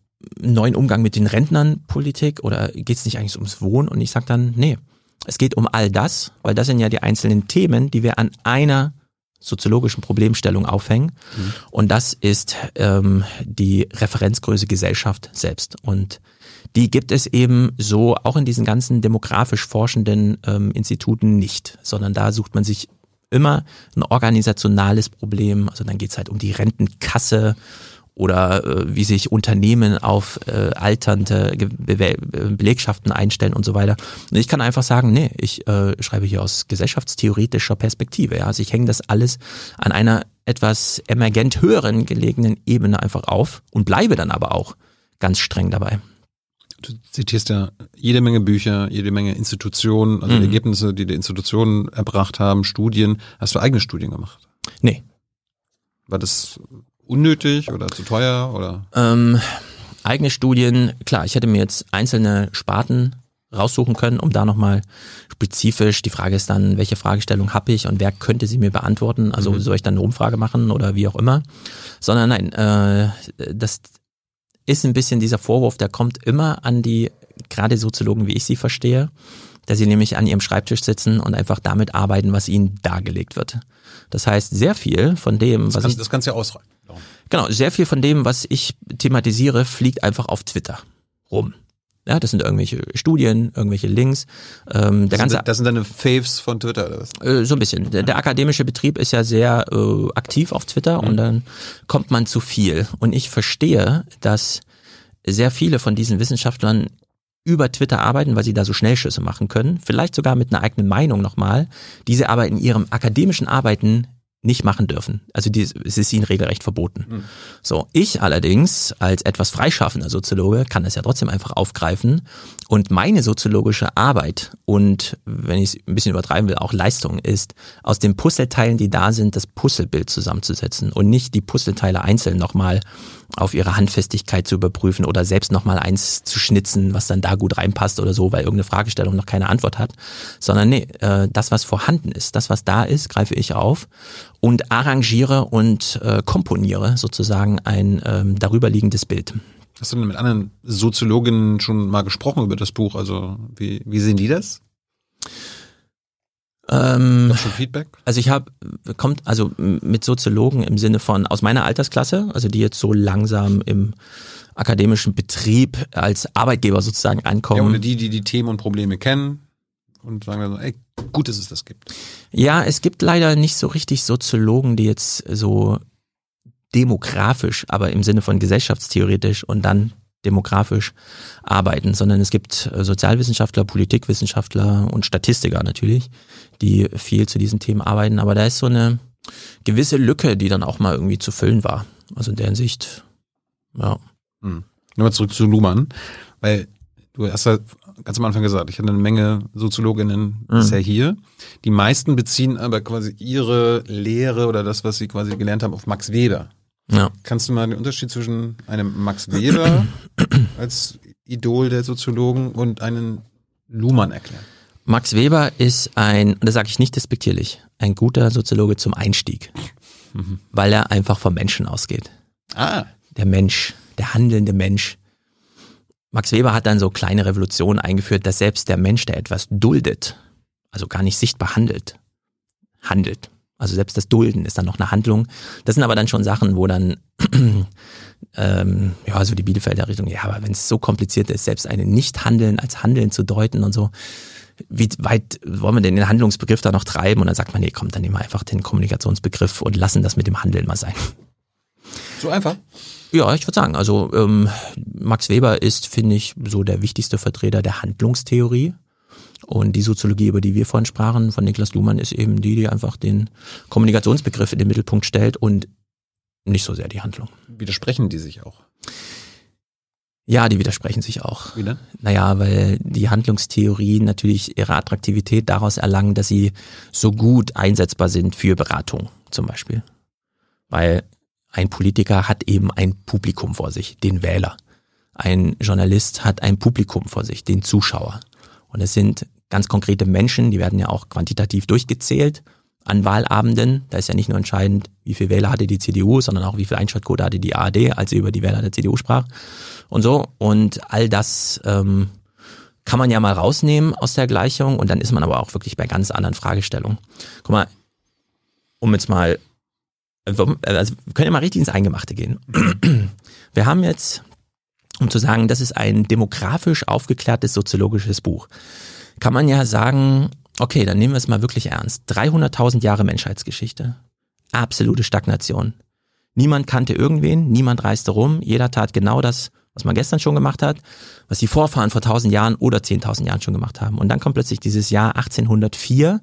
einen neuen Umgang mit den Rentnern Politik oder geht es nicht eigentlich ums Wohnen? Und ich sage dann, nee, es geht um all das, weil das sind ja die einzelnen Themen, die wir an einer soziologischen Problemstellung aufhängen. Mhm. Und das ist ähm, die Referenzgröße Gesellschaft selbst. Und die gibt es eben so auch in diesen ganzen demografisch forschenden ähm, Instituten nicht, sondern da sucht man sich immer ein organisationales Problem. Also dann geht's halt um die Rentenkasse oder äh, wie sich Unternehmen auf äh, alternde Be Belegschaften einstellen und so weiter. Und ich kann einfach sagen, nee, ich äh, schreibe hier aus gesellschaftstheoretischer Perspektive. Ja. Also ich hänge das alles an einer etwas emergent höheren gelegenen Ebene einfach auf und bleibe dann aber auch ganz streng dabei. Du zitierst ja jede Menge Bücher, jede Menge Institutionen, also mhm. Ergebnisse, die die Institutionen erbracht haben, Studien. Hast du eigene Studien gemacht? Nee. War das unnötig oder zu teuer oder? Ähm, eigene Studien, klar, ich hätte mir jetzt einzelne Sparten raussuchen können, um da nochmal spezifisch, die Frage ist dann, welche Fragestellung habe ich und wer könnte sie mir beantworten? Also mhm. soll ich dann eine Umfrage machen oder wie auch immer? Sondern nein, äh, das ist ein bisschen dieser Vorwurf, der kommt immer an die, gerade Soziologen, wie ich sie verstehe, dass sie nämlich an ihrem Schreibtisch sitzen und einfach damit arbeiten, was ihnen dargelegt wird. Das heißt, sehr viel von dem, das was kannst, ich, das kannst du ja ausräumen. Genau, sehr viel von dem, was ich thematisiere, fliegt einfach auf Twitter rum. Ja, das sind irgendwelche Studien, irgendwelche Links. Ähm, der das, ganze, sind, das sind deine Faves von Twitter oder was? Äh, so ein bisschen. Der, der akademische Betrieb ist ja sehr äh, aktiv auf Twitter mhm. und dann kommt man zu viel. Und ich verstehe, dass sehr viele von diesen Wissenschaftlern über Twitter arbeiten, weil sie da so Schnellschüsse machen können, vielleicht sogar mit einer eigenen Meinung nochmal, diese aber in ihrem akademischen Arbeiten nicht machen dürfen. Also die, es ist ihnen regelrecht verboten. Mhm. So, ich allerdings als etwas freischaffender Soziologe kann das ja trotzdem einfach aufgreifen und meine soziologische Arbeit und wenn ich es ein bisschen übertreiben will, auch Leistung ist, aus den Puzzleteilen, die da sind, das Puzzlebild zusammenzusetzen und nicht die Puzzleteile einzeln nochmal auf ihre Handfestigkeit zu überprüfen oder selbst nochmal eins zu schnitzen, was dann da gut reinpasst oder so, weil irgendeine Fragestellung noch keine Antwort hat, sondern nee, äh, das, was vorhanden ist, das, was da ist, greife ich auf und arrangiere und äh, komponiere sozusagen ein ähm, darüberliegendes Bild. Hast du denn mit anderen Soziologinnen schon mal gesprochen über das Buch? Also wie, wie sehen die das? Ähm, schon Feedback? Also ich habe kommt also mit Soziologen im Sinne von aus meiner Altersklasse, also die jetzt so langsam im akademischen Betrieb als Arbeitgeber sozusagen ankommen. Ja, oder die, die die Themen und Probleme kennen und sagen dann so, ey, gut, dass es das gibt. Ja, es gibt leider nicht so richtig Soziologen, die jetzt so demografisch, aber im Sinne von gesellschaftstheoretisch und dann demografisch arbeiten, sondern es gibt äh, Sozialwissenschaftler, Politikwissenschaftler und Statistiker natürlich, die viel zu diesen Themen arbeiten. Aber da ist so eine gewisse Lücke, die dann auch mal irgendwie zu füllen war. Also in der Hinsicht, ja. Hm. Nochmal zurück zu Luhmann, weil du hast ja ganz am Anfang gesagt, ich hatte eine Menge Soziologinnen mhm. bisher hier. Die meisten beziehen aber quasi ihre Lehre oder das, was sie quasi gelernt haben, auf Max Weber. Ja. Kannst du mal den Unterschied zwischen einem Max Weber als Idol der Soziologen und einen Luhmann erklären? Max Weber ist ein, und das sage ich nicht despektierlich, ein guter Soziologe zum Einstieg, mhm. weil er einfach vom Menschen ausgeht. Ah. Der Mensch, der handelnde Mensch. Max Weber hat dann so kleine Revolutionen eingeführt, dass selbst der Mensch, der etwas duldet, also gar nicht sichtbar handelt, handelt. Also selbst das Dulden ist dann noch eine Handlung. Das sind aber dann schon Sachen, wo dann ähm, ja so die Bielefelder Richtung, ja, aber wenn es so kompliziert ist, selbst eine Nicht-Handeln als Handeln zu deuten und so, wie weit wollen wir denn den Handlungsbegriff da noch treiben? Und dann sagt man, nee, kommt, dann nehmen wir einfach den Kommunikationsbegriff und lassen das mit dem Handeln mal sein. So einfach? Ja, ich würde sagen, also ähm, Max Weber ist, finde ich, so der wichtigste Vertreter der Handlungstheorie. Und die Soziologie, über die wir vorhin sprachen, von Niklas Luhmann, ist eben die, die einfach den Kommunikationsbegriff in den Mittelpunkt stellt und nicht so sehr die Handlung. Widersprechen die sich auch? Ja, die widersprechen sich auch. Wie denn? Naja, weil die Handlungstheorien natürlich ihre Attraktivität daraus erlangen, dass sie so gut einsetzbar sind für Beratung zum Beispiel. Weil ein Politiker hat eben ein Publikum vor sich, den Wähler. Ein Journalist hat ein Publikum vor sich, den Zuschauer. Und es sind ganz konkrete Menschen, die werden ja auch quantitativ durchgezählt an Wahlabenden. Da ist ja nicht nur entscheidend, wie viel Wähler hatte die CDU, sondern auch wie viel Einschaltquote hatte die ARD, als sie über die Wähler der CDU sprach und so. Und all das ähm, kann man ja mal rausnehmen aus der Gleichung und dann ist man aber auch wirklich bei ganz anderen Fragestellungen. Guck mal, um jetzt mal, also wir können ja mal richtig ins Eingemachte gehen. Wir haben jetzt um zu sagen, das ist ein demografisch aufgeklärtes soziologisches Buch, kann man ja sagen, okay, dann nehmen wir es mal wirklich ernst. 300.000 Jahre Menschheitsgeschichte. Absolute Stagnation. Niemand kannte irgendwen, niemand reiste rum, jeder tat genau das, was man gestern schon gemacht hat, was die Vorfahren vor 1000 Jahren oder 10.000 Jahren schon gemacht haben. Und dann kommt plötzlich dieses Jahr 1804.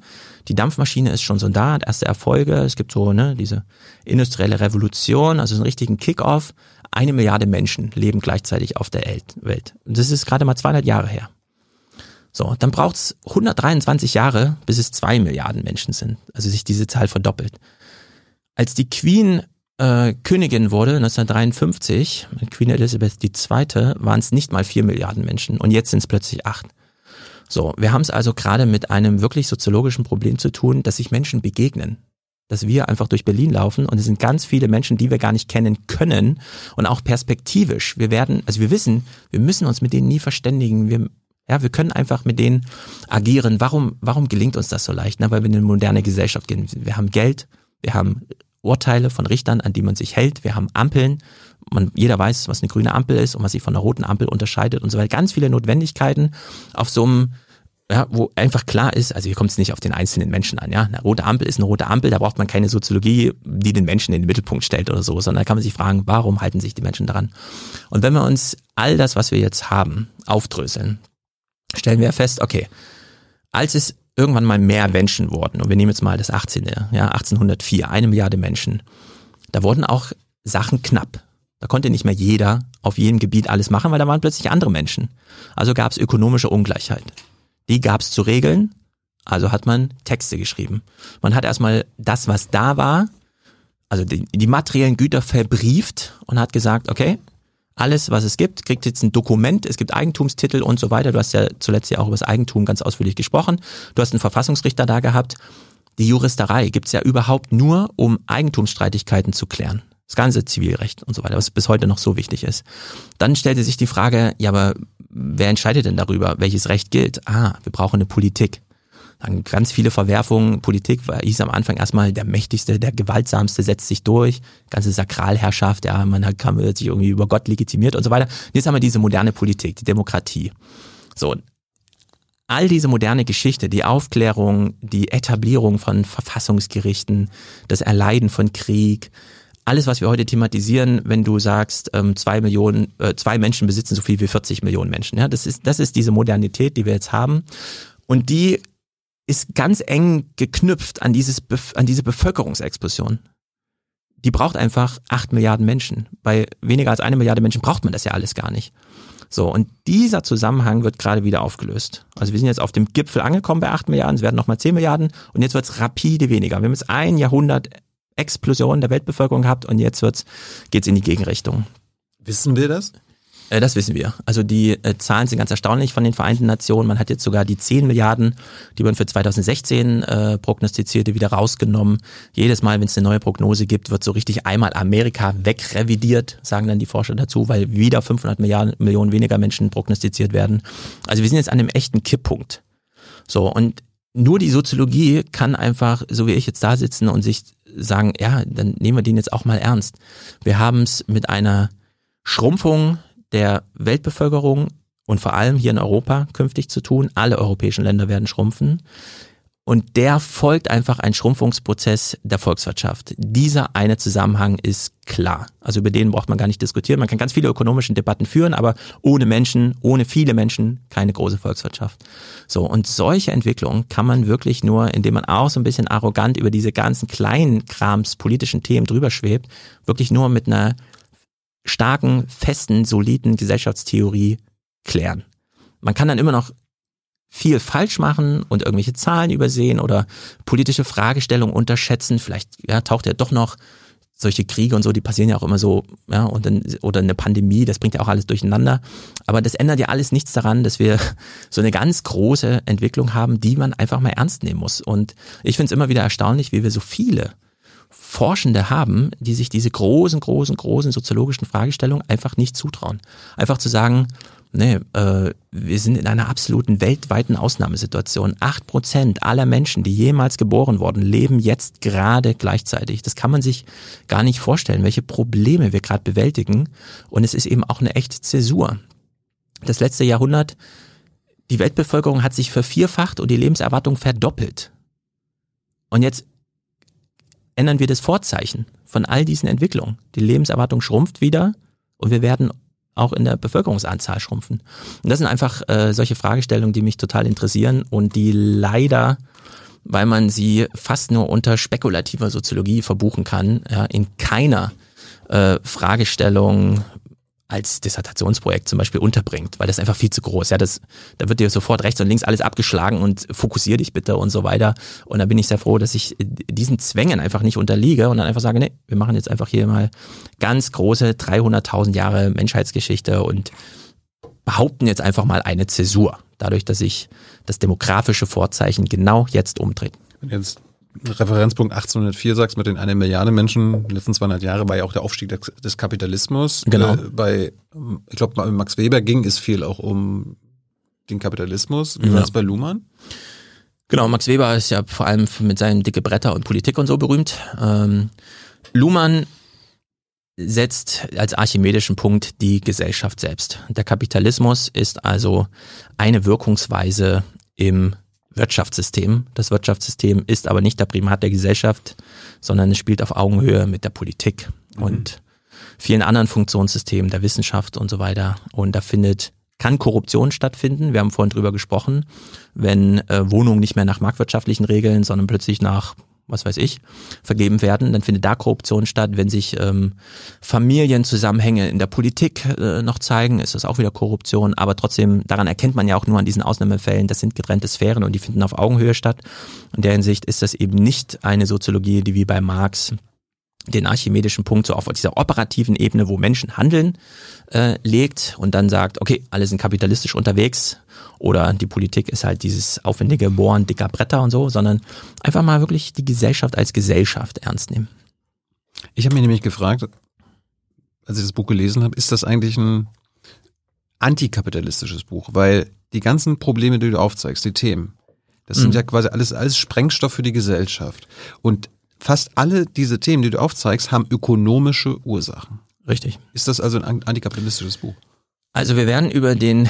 Die Dampfmaschine ist schon so da, hat erste Erfolge. Es gibt so ne, diese industrielle Revolution, also so einen richtigen Kick-off. Eine Milliarde Menschen leben gleichzeitig auf der Welt. Und das ist gerade mal 200 Jahre her. So, dann braucht es 123 Jahre, bis es zwei Milliarden Menschen sind. Also sich diese Zahl verdoppelt. Als die Queen äh, Königin wurde, 1953, mit Queen Elizabeth II., waren es nicht mal vier Milliarden Menschen und jetzt sind es plötzlich acht. So, wir haben es also gerade mit einem wirklich soziologischen Problem zu tun, dass sich Menschen begegnen. Dass wir einfach durch Berlin laufen und es sind ganz viele Menschen, die wir gar nicht kennen können und auch perspektivisch. Wir werden, also wir wissen, wir müssen uns mit denen nie verständigen. Wir, ja, wir können einfach mit denen agieren. Warum, warum gelingt uns das so leicht? Na, weil wir in eine moderne Gesellschaft gehen. Wir haben Geld, wir haben Urteile von Richtern, an die man sich hält. Wir haben Ampeln. Man, jeder weiß, was eine grüne Ampel ist und was sich von einer roten Ampel unterscheidet und so weiter. Ganz viele Notwendigkeiten auf so einem ja, wo einfach klar ist, also hier kommt es nicht auf den einzelnen Menschen an, ja. Eine rote Ampel ist eine rote Ampel, da braucht man keine Soziologie, die den Menschen in den Mittelpunkt stellt oder so, sondern da kann man sich fragen, warum halten sich die Menschen daran? Und wenn wir uns all das, was wir jetzt haben, aufdröseln, stellen wir fest, okay, als es irgendwann mal mehr Menschen wurden, und wir nehmen jetzt mal das 18. Ja, 1804, eine Milliarde Menschen, da wurden auch Sachen knapp. Da konnte nicht mehr jeder auf jedem Gebiet alles machen, weil da waren plötzlich andere Menschen. Also gab es ökonomische Ungleichheit. Die gab es zu regeln, also hat man Texte geschrieben. Man hat erstmal das, was da war, also die, die materiellen Güter verbrieft und hat gesagt, okay, alles, was es gibt, kriegt jetzt ein Dokument, es gibt Eigentumstitel und so weiter. Du hast ja zuletzt ja auch über das Eigentum ganz ausführlich gesprochen. Du hast einen Verfassungsrichter da gehabt. Die Juristerei gibt's ja überhaupt nur, um Eigentumsstreitigkeiten zu klären. Das ganze Zivilrecht und so weiter, was bis heute noch so wichtig ist. Dann stellte sich die Frage, ja, aber wer entscheidet denn darüber, welches Recht gilt? Ah, wir brauchen eine Politik. Dann ganz viele Verwerfungen. Politik war, hieß am Anfang erstmal der mächtigste, der gewaltsamste setzt sich durch. Ganze Sakralherrschaft, ja, man hat, kann sich irgendwie über Gott legitimiert und so weiter. Jetzt haben wir diese moderne Politik, die Demokratie. So. All diese moderne Geschichte, die Aufklärung, die Etablierung von Verfassungsgerichten, das Erleiden von Krieg, alles, was wir heute thematisieren, wenn du sagst, ähm, zwei Millionen, äh, zwei Menschen besitzen so viel wie 40 Millionen Menschen. Ja, das ist, das ist diese Modernität, die wir jetzt haben. Und die ist ganz eng geknüpft an, dieses, an diese Bevölkerungsexplosion. Die braucht einfach acht Milliarden Menschen. Bei weniger als eine Milliarde Menschen braucht man das ja alles gar nicht. So, und dieser Zusammenhang wird gerade wieder aufgelöst. Also wir sind jetzt auf dem Gipfel angekommen bei acht Milliarden, es werden nochmal zehn Milliarden und jetzt wird es rapide weniger. Wir haben jetzt ein Jahrhundert Explosion der Weltbevölkerung gehabt und jetzt wird's, geht's in die Gegenrichtung. Wissen wir das? Äh, das wissen wir. Also die äh, Zahlen sind ganz erstaunlich von den Vereinten Nationen. Man hat jetzt sogar die 10 Milliarden, die man für 2016 äh, prognostizierte, wieder rausgenommen. Jedes Mal, wenn es eine neue Prognose gibt, wird so richtig einmal Amerika wegrevidiert, sagen dann die Forscher dazu, weil wieder 500 Milliarden, Millionen weniger Menschen prognostiziert werden. Also wir sind jetzt an einem echten Kipppunkt. So, und nur die Soziologie kann einfach, so wie ich jetzt da sitzen und sich sagen, ja, dann nehmen wir den jetzt auch mal ernst. Wir haben es mit einer Schrumpfung der Weltbevölkerung und vor allem hier in Europa künftig zu tun. Alle europäischen Länder werden schrumpfen. Und der folgt einfach ein Schrumpfungsprozess der Volkswirtschaft. Dieser eine Zusammenhang ist klar. Also über den braucht man gar nicht diskutieren. Man kann ganz viele ökonomische Debatten führen, aber ohne Menschen, ohne viele Menschen keine große Volkswirtschaft. So. Und solche Entwicklungen kann man wirklich nur, indem man auch so ein bisschen arrogant über diese ganzen kleinen Krams politischen Themen drüber schwebt, wirklich nur mit einer starken, festen, soliden Gesellschaftstheorie klären. Man kann dann immer noch viel falsch machen und irgendwelche Zahlen übersehen oder politische Fragestellungen unterschätzen. Vielleicht ja, taucht ja doch noch solche Kriege und so, die passieren ja auch immer so, ja, und dann, oder eine Pandemie, das bringt ja auch alles durcheinander. Aber das ändert ja alles nichts daran, dass wir so eine ganz große Entwicklung haben, die man einfach mal ernst nehmen muss. Und ich finde es immer wieder erstaunlich, wie wir so viele Forschende haben, die sich diese großen, großen, großen soziologischen Fragestellungen einfach nicht zutrauen. Einfach zu sagen, nee, äh, wir sind in einer absoluten weltweiten Ausnahmesituation. Acht Prozent aller Menschen, die jemals geboren wurden, leben jetzt gerade gleichzeitig. Das kann man sich gar nicht vorstellen, welche Probleme wir gerade bewältigen. Und es ist eben auch eine echte Zäsur. Das letzte Jahrhundert die Weltbevölkerung hat sich vervierfacht und die Lebenserwartung verdoppelt. Und jetzt ändern wir das Vorzeichen von all diesen Entwicklungen. Die Lebenserwartung schrumpft wieder und wir werden auch in der Bevölkerungsanzahl schrumpfen. Und das sind einfach äh, solche Fragestellungen, die mich total interessieren und die leider, weil man sie fast nur unter spekulativer Soziologie verbuchen kann, ja, in keiner äh, Fragestellung als Dissertationsprojekt zum Beispiel unterbringt, weil das einfach viel zu groß. Ja, das, da wird dir sofort rechts und links alles abgeschlagen und fokussier dich bitte und so weiter. Und da bin ich sehr froh, dass ich diesen Zwängen einfach nicht unterliege und dann einfach sage, nee, wir machen jetzt einfach hier mal ganz große 300.000 Jahre Menschheitsgeschichte und behaupten jetzt einfach mal eine Zäsur. Dadurch, dass sich das demografische Vorzeichen genau jetzt umdreht. Jetzt Referenzpunkt 1804 sagst mit den eine Milliarde Menschen, die letzten 200 Jahre war ja auch der Aufstieg des Kapitalismus. Genau. Äh, bei, ich glaube, bei Max Weber ging es viel auch um den Kapitalismus. Wie war das bei Luhmann? Genau, Max Weber ist ja vor allem mit seinen dicke Bretter und Politik und so berühmt. Ähm, Luhmann setzt als archimedischen Punkt die Gesellschaft selbst. Der Kapitalismus ist also eine Wirkungsweise im Wirtschaftssystem. Das Wirtschaftssystem ist aber nicht der Primat der Gesellschaft, sondern es spielt auf Augenhöhe mit der Politik mhm. und vielen anderen Funktionssystemen der Wissenschaft und so weiter. Und da findet kann Korruption stattfinden. Wir haben vorhin drüber gesprochen, wenn äh, Wohnungen nicht mehr nach marktwirtschaftlichen Regeln, sondern plötzlich nach was weiß ich, vergeben werden, dann findet da Korruption statt. Wenn sich ähm, Familienzusammenhänge in der Politik äh, noch zeigen, ist das auch wieder Korruption. Aber trotzdem, daran erkennt man ja auch nur an diesen Ausnahmefällen, das sind getrennte Sphären und die finden auf Augenhöhe statt. In der Hinsicht ist das eben nicht eine Soziologie, die wie bei Marx den archimedischen Punkt so auf dieser operativen Ebene, wo Menschen handeln, äh, legt und dann sagt, okay, alle sind kapitalistisch unterwegs, oder die Politik ist halt dieses aufwendige Bohren dicker Bretter und so, sondern einfach mal wirklich die Gesellschaft als Gesellschaft ernst nehmen. Ich habe mich nämlich gefragt, als ich das Buch gelesen habe, ist das eigentlich ein antikapitalistisches Buch? Weil die ganzen Probleme, die du aufzeigst, die Themen, das sind mhm. ja quasi alles, alles Sprengstoff für die Gesellschaft. Und fast alle diese Themen, die du aufzeigst, haben ökonomische Ursachen. Richtig. Ist das also ein antikapitalistisches Buch? Also wir werden über den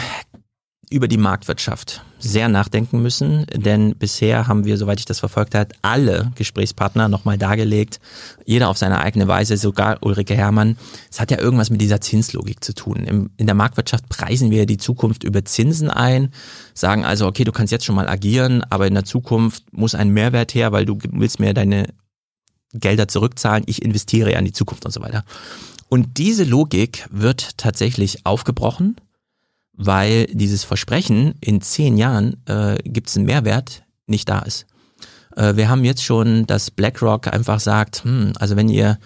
über die Marktwirtschaft sehr nachdenken müssen, denn bisher haben wir, soweit ich das verfolgt habe, alle Gesprächspartner nochmal dargelegt, jeder auf seine eigene Weise, sogar Ulrike Herrmann. Es hat ja irgendwas mit dieser Zinslogik zu tun. in der Marktwirtschaft preisen wir die Zukunft über Zinsen ein, sagen also, okay, du kannst jetzt schon mal agieren, aber in der Zukunft muss ein Mehrwert her, weil du willst mir deine Gelder zurückzahlen, ich investiere ja in die Zukunft und so weiter. Und diese Logik wird tatsächlich aufgebrochen weil dieses Versprechen, in zehn Jahren äh, gibt es einen Mehrwert, nicht da ist. Äh, wir haben jetzt schon, dass BlackRock einfach sagt, hm, also wenn ihr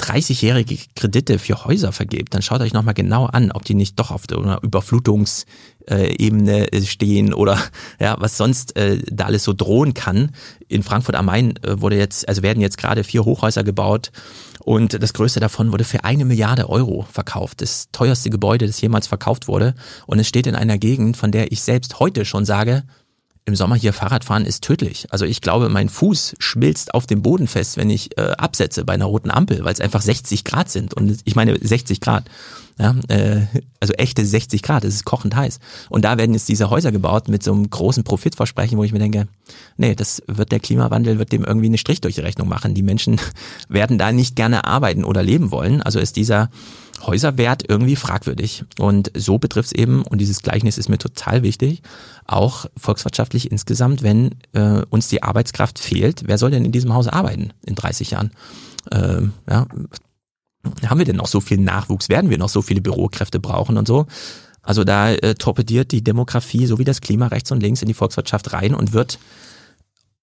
30-jährige Kredite für Häuser vergebt, dann schaut euch nochmal genau an, ob die nicht doch auf einer Überflutungsebene stehen oder ja, was sonst äh, da alles so drohen kann. In Frankfurt am Main äh, wurde jetzt, also werden jetzt gerade vier Hochhäuser gebaut und das größte davon wurde für eine Milliarde Euro verkauft. Das teuerste Gebäude, das jemals verkauft wurde. Und es steht in einer Gegend, von der ich selbst heute schon sage, im Sommer hier Fahrradfahren ist tödlich. Also ich glaube, mein Fuß schmilzt auf dem Boden fest, wenn ich äh, absetze bei einer roten Ampel, weil es einfach 60 Grad sind. Und ich meine 60 Grad. Ja, äh, also echte 60 Grad, es ist kochend heiß. Und da werden jetzt diese Häuser gebaut mit so einem großen Profitversprechen, wo ich mir denke, nee, das wird der Klimawandel, wird dem irgendwie eine Strich durch die Rechnung machen. Die Menschen werden da nicht gerne arbeiten oder leben wollen. Also ist dieser Häuserwert irgendwie fragwürdig. Und so betrifft es eben, und dieses Gleichnis ist mir total wichtig, auch volkswirtschaftlich insgesamt, wenn äh, uns die Arbeitskraft fehlt, wer soll denn in diesem Haus arbeiten in 30 Jahren? Ähm, ja, haben wir denn noch so viel Nachwuchs? Werden wir noch so viele Bürokräfte brauchen und so? Also da äh, torpediert die Demografie sowie das Klima rechts und links in die Volkswirtschaft rein und wird,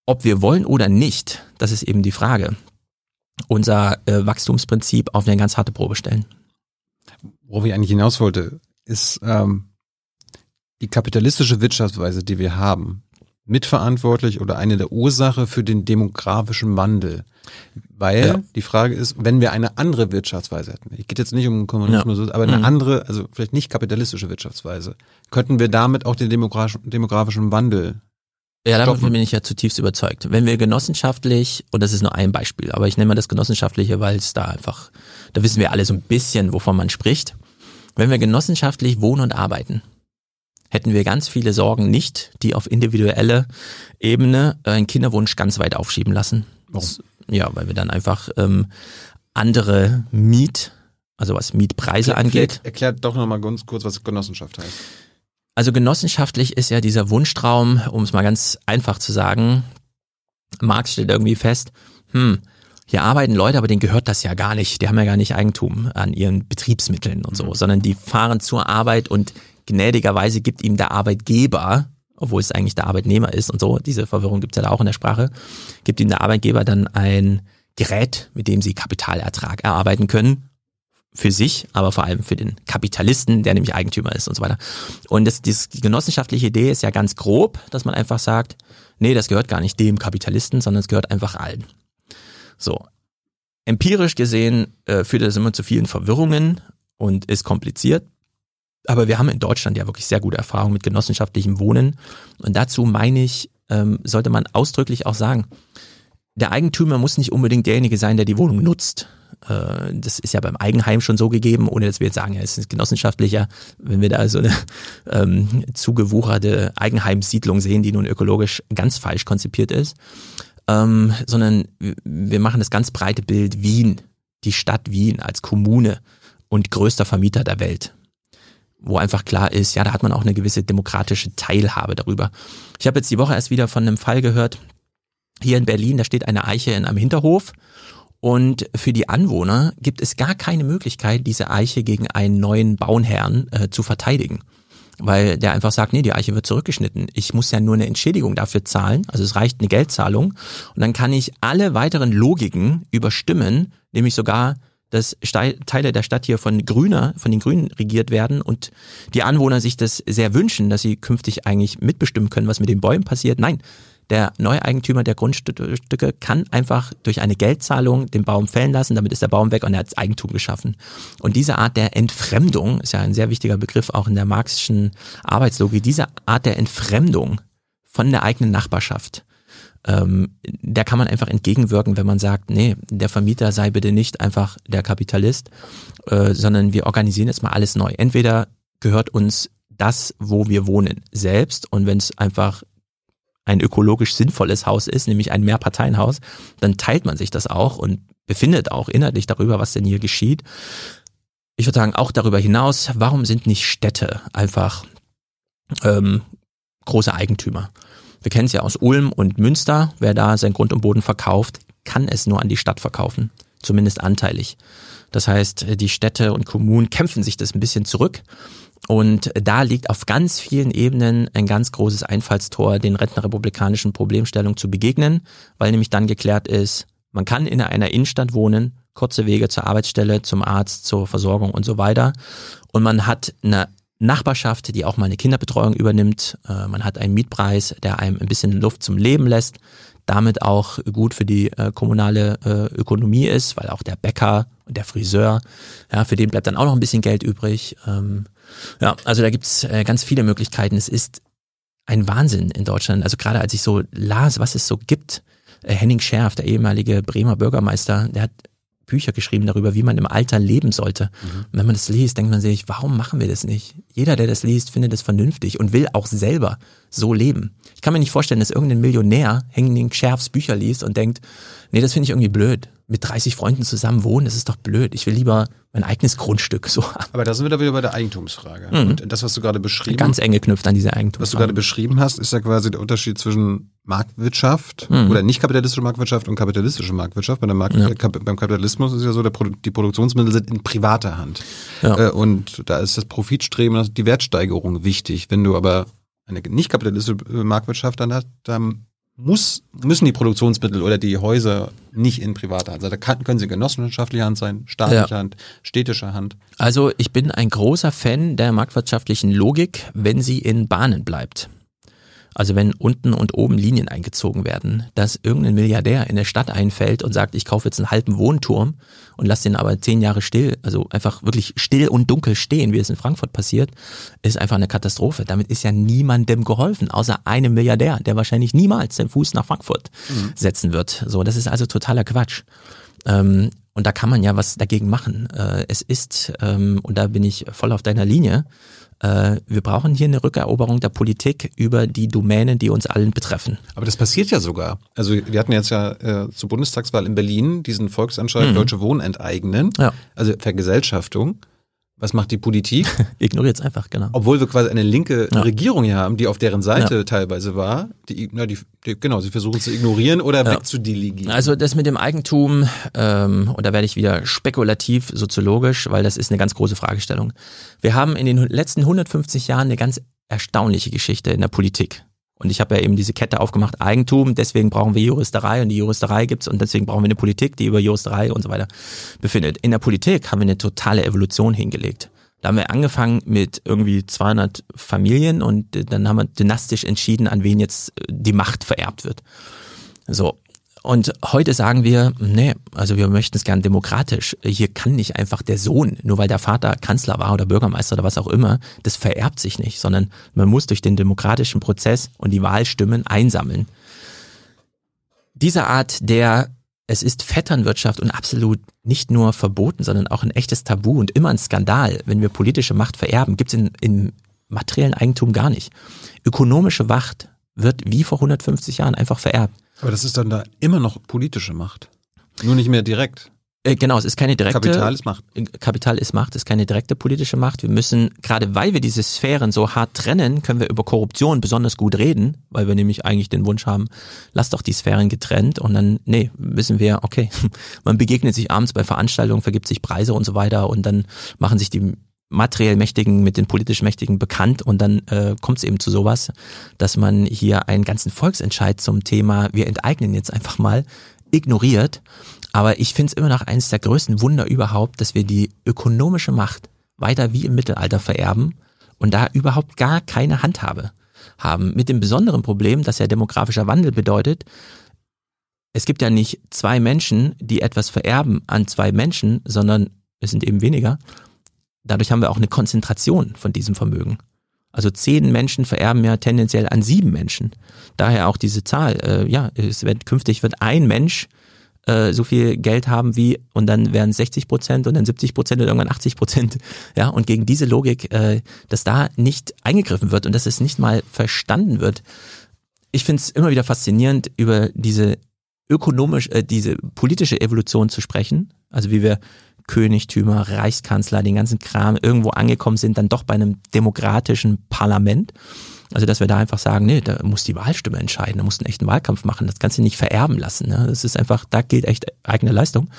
ob wir wollen oder nicht, das ist eben die Frage, unser äh, Wachstumsprinzip auf eine ganz harte Probe stellen. Worauf ich eigentlich hinaus wollte, ist ähm, die kapitalistische Wirtschaftsweise, die wir haben, mitverantwortlich oder eine der Ursache für den demografischen Wandel. Weil ja. die Frage ist, wenn wir eine andere Wirtschaftsweise hätten, ich geht jetzt nicht um Kommunismus, ja. aber eine mhm. andere, also vielleicht nicht kapitalistische Wirtschaftsweise, könnten wir damit auch den demografischen, demografischen Wandel ja, davon bin ich ja zutiefst überzeugt. Wenn wir genossenschaftlich, und das ist nur ein Beispiel, aber ich nenne mal das genossenschaftliche, weil es da einfach, da wissen wir alle so ein bisschen, wovon man spricht. Wenn wir genossenschaftlich wohnen und arbeiten, hätten wir ganz viele Sorgen nicht, die auf individuelle Ebene einen Kinderwunsch ganz weit aufschieben lassen. Warum? Ja, weil wir dann einfach ähm, andere Miet, also was Mietpreise Erklärt, angeht. Erklärt doch nochmal ganz kurz, was Genossenschaft heißt. Also genossenschaftlich ist ja dieser Wunschtraum, um es mal ganz einfach zu sagen, Marx stellt irgendwie fest, hm, hier arbeiten Leute, aber denen gehört das ja gar nicht. Die haben ja gar nicht Eigentum an ihren Betriebsmitteln und so, mhm. sondern die fahren zur Arbeit und gnädigerweise gibt ihm der Arbeitgeber, obwohl es eigentlich der Arbeitnehmer ist und so, diese Verwirrung gibt es ja da auch in der Sprache, gibt ihm der Arbeitgeber dann ein Gerät, mit dem sie Kapitalertrag erarbeiten können. Für sich, aber vor allem für den Kapitalisten, der nämlich Eigentümer ist und so weiter. Und das, das, die genossenschaftliche Idee ist ja ganz grob, dass man einfach sagt, nee, das gehört gar nicht dem Kapitalisten, sondern es gehört einfach allen. So. Empirisch gesehen äh, führt das immer zu vielen Verwirrungen und ist kompliziert. Aber wir haben in Deutschland ja wirklich sehr gute Erfahrungen mit genossenschaftlichem Wohnen. Und dazu meine ich, ähm, sollte man ausdrücklich auch sagen, der Eigentümer muss nicht unbedingt derjenige sein, der die Wohnung nutzt. Äh, das ist ja beim Eigenheim schon so gegeben, ohne dass wir jetzt sagen, ja, es ist genossenschaftlicher. Wenn wir da so eine ähm, zugewucherte Eigenheimsiedlung sehen, die nun ökologisch ganz falsch konzipiert ist, ähm, sondern wir machen das ganz breite Bild Wien, die Stadt Wien als Kommune und größter Vermieter der Welt wo einfach klar ist, ja, da hat man auch eine gewisse demokratische Teilhabe darüber. Ich habe jetzt die Woche erst wieder von einem Fall gehört, hier in Berlin, da steht eine Eiche in einem Hinterhof und für die Anwohner gibt es gar keine Möglichkeit, diese Eiche gegen einen neuen Bauherrn äh, zu verteidigen weil der einfach sagt, nee, die Eiche wird zurückgeschnitten. Ich muss ja nur eine Entschädigung dafür zahlen, also es reicht eine Geldzahlung und dann kann ich alle weiteren Logiken überstimmen, nämlich sogar dass Teile der Stadt hier von Grüner, von den Grünen regiert werden und die Anwohner sich das sehr wünschen, dass sie künftig eigentlich mitbestimmen können, was mit den Bäumen passiert. Nein, der Neueigentümer der Grundstücke kann einfach durch eine Geldzahlung den Baum fällen lassen, damit ist der Baum weg und er hat Eigentum geschaffen. Und diese Art der Entfremdung ist ja ein sehr wichtiger Begriff auch in der marxischen Arbeitslogik. Diese Art der Entfremdung von der eigenen Nachbarschaft, ähm, der kann man einfach entgegenwirken, wenn man sagt, nee, der Vermieter sei bitte nicht einfach der Kapitalist, äh, sondern wir organisieren jetzt mal alles neu. Entweder gehört uns das, wo wir wohnen, selbst und wenn es einfach ein ökologisch sinnvolles Haus ist, nämlich ein Mehrparteienhaus, dann teilt man sich das auch und befindet auch inhaltlich darüber, was denn hier geschieht. Ich würde sagen, auch darüber hinaus, warum sind nicht Städte einfach ähm, große Eigentümer? Wir kennen es ja aus Ulm und Münster. Wer da sein Grund und Boden verkauft, kann es nur an die Stadt verkaufen, zumindest anteilig. Das heißt, die Städte und Kommunen kämpfen sich das ein bisschen zurück und da liegt auf ganz vielen Ebenen ein ganz großes Einfallstor, den rentenrepublikanischen Problemstellungen zu begegnen, weil nämlich dann geklärt ist, man kann in einer Innenstadt wohnen, kurze Wege zur Arbeitsstelle, zum Arzt, zur Versorgung und so weiter. Und man hat eine Nachbarschaft, die auch mal eine Kinderbetreuung übernimmt. Äh, man hat einen Mietpreis, der einem ein bisschen Luft zum Leben lässt, damit auch gut für die äh, kommunale äh, Ökonomie ist, weil auch der Bäcker und der Friseur, ja, für den bleibt dann auch noch ein bisschen Geld übrig. Ähm, ja, also da gibt's äh, ganz viele Möglichkeiten. Es ist ein Wahnsinn in Deutschland. Also gerade als ich so las, was es so gibt, äh, Henning Scherf, der ehemalige Bremer Bürgermeister, der hat Bücher geschrieben darüber, wie man im Alter leben sollte. Mhm. Und wenn man das liest, denkt man sich, warum machen wir das nicht? Jeder, der das liest, findet es vernünftig und will auch selber so leben. Ich kann mir nicht vorstellen, dass irgendein Millionär Henning Scherfs Bücher liest und denkt, nee, das finde ich irgendwie blöd mit 30 Freunden zusammen wohnen, das ist doch blöd. Ich will lieber mein eigenes Grundstück so haben. Aber da sind wir da wieder bei der Eigentumsfrage. Mhm. Und das, was du gerade beschrieben hast. Ganz eng geknüpft an diese Eigentumsfrage. Was du gerade beschrieben hast, ist ja quasi der Unterschied zwischen Marktwirtschaft mhm. oder nicht kapitalistische Marktwirtschaft und kapitalistische Marktwirtschaft. Bei der Markt ja. beim Kapitalismus ist ja so, der, die Produktionsmittel sind in privater Hand. Ja. Äh, und da ist das Profitstreben, die Wertsteigerung wichtig. Wenn du aber eine nicht kapitalistische Marktwirtschaft dann hast, dann muss, müssen die Produktionsmittel oder die Häuser nicht in privater Hand sein. Da kann, können sie genossenschaftliche Hand sein, staatliche ja. Hand, städtische Hand. Also ich bin ein großer Fan der marktwirtschaftlichen Logik, wenn sie in Bahnen bleibt. Also wenn unten und oben Linien eingezogen werden, dass irgendein Milliardär in der Stadt einfällt und sagt, ich kaufe jetzt einen halben Wohnturm und lasse den aber zehn Jahre still, also einfach wirklich still und dunkel stehen, wie es in Frankfurt passiert, ist einfach eine Katastrophe. Damit ist ja niemandem geholfen, außer einem Milliardär, der wahrscheinlich niemals den Fuß nach Frankfurt mhm. setzen wird. So, das ist also totaler Quatsch. Ähm, Und da kann man ja was dagegen machen. Äh, es ist, ähm, und da bin ich voll auf deiner Linie, wir brauchen hier eine Rückeroberung der Politik über die Domänen, die uns allen betreffen. Aber das passiert ja sogar. Also wir hatten jetzt ja äh, zur Bundestagswahl in Berlin diesen Volksanschlag mhm. Deutsche Wohnen enteignen, ja. also Vergesellschaftung. Was macht die Politik? Ignoriert es einfach, genau. Obwohl wir quasi eine linke ja. Regierung hier haben, die auf deren Seite ja. teilweise war. Die, na, die, die, genau, sie versuchen zu ignorieren oder ja. wegzudelegieren. Also das mit dem Eigentum, ähm, und da werde ich wieder spekulativ, soziologisch, weil das ist eine ganz große Fragestellung. Wir haben in den letzten 150 Jahren eine ganz erstaunliche Geschichte in der Politik. Und ich habe ja eben diese Kette aufgemacht, Eigentum, deswegen brauchen wir Juristerei und die Juristerei gibt's und deswegen brauchen wir eine Politik, die über Juristerei und so weiter befindet. In der Politik haben wir eine totale Evolution hingelegt. Da haben wir angefangen mit irgendwie 200 Familien und dann haben wir dynastisch entschieden, an wen jetzt die Macht vererbt wird. So, und heute sagen wir, nee, also wir möchten es gern demokratisch. Hier kann nicht einfach der Sohn, nur weil der Vater Kanzler war oder Bürgermeister oder was auch immer, das vererbt sich nicht, sondern man muss durch den demokratischen Prozess und die Wahlstimmen einsammeln. Diese Art der es ist Vetternwirtschaft und absolut nicht nur verboten, sondern auch ein echtes Tabu und immer ein Skandal, wenn wir politische Macht vererben, gibt es in, in materiellen Eigentum gar nicht. Ökonomische Macht wird wie vor 150 Jahren einfach vererbt. Aber das ist dann da immer noch politische Macht. Nur nicht mehr direkt. Äh, genau, es ist keine direkte. Kapital ist Macht. Äh, Kapital ist Macht, ist keine direkte politische Macht. Wir müssen, gerade weil wir diese Sphären so hart trennen, können wir über Korruption besonders gut reden, weil wir nämlich eigentlich den Wunsch haben, lass doch die Sphären getrennt und dann, nee, wissen wir, okay, man begegnet sich abends bei Veranstaltungen, vergibt sich Preise und so weiter und dann machen sich die materiell Mächtigen mit den politisch Mächtigen bekannt und dann äh, kommt es eben zu sowas, dass man hier einen ganzen Volksentscheid zum Thema, wir enteignen jetzt einfach mal, ignoriert. Aber ich finde es immer noch eines der größten Wunder überhaupt, dass wir die ökonomische Macht weiter wie im Mittelalter vererben und da überhaupt gar keine Handhabe haben. Mit dem besonderen Problem, dass ja demografischer Wandel bedeutet, es gibt ja nicht zwei Menschen, die etwas vererben an zwei Menschen, sondern es sind eben weniger dadurch haben wir auch eine Konzentration von diesem Vermögen. Also zehn Menschen vererben ja tendenziell an sieben Menschen. Daher auch diese Zahl. Äh, ja, es wird künftig wird ein Mensch äh, so viel Geld haben wie und dann werden 60 Prozent und dann 70 Prozent und irgendwann 80 Prozent. Ja, und gegen diese Logik, äh, dass da nicht eingegriffen wird und dass es nicht mal verstanden wird. Ich finde es immer wieder faszinierend, über diese ökonomisch, äh, diese politische Evolution zu sprechen. Also wie wir Königtümer, Reichskanzler, den ganzen Kram irgendwo angekommen sind, dann doch bei einem demokratischen Parlament. Also, dass wir da einfach sagen, nee, da muss die Wahlstimme entscheiden, da musst du einen echten Wahlkampf machen, das kannst du nicht vererben lassen. Ne? Das ist einfach, da gilt echt eigene Leistung.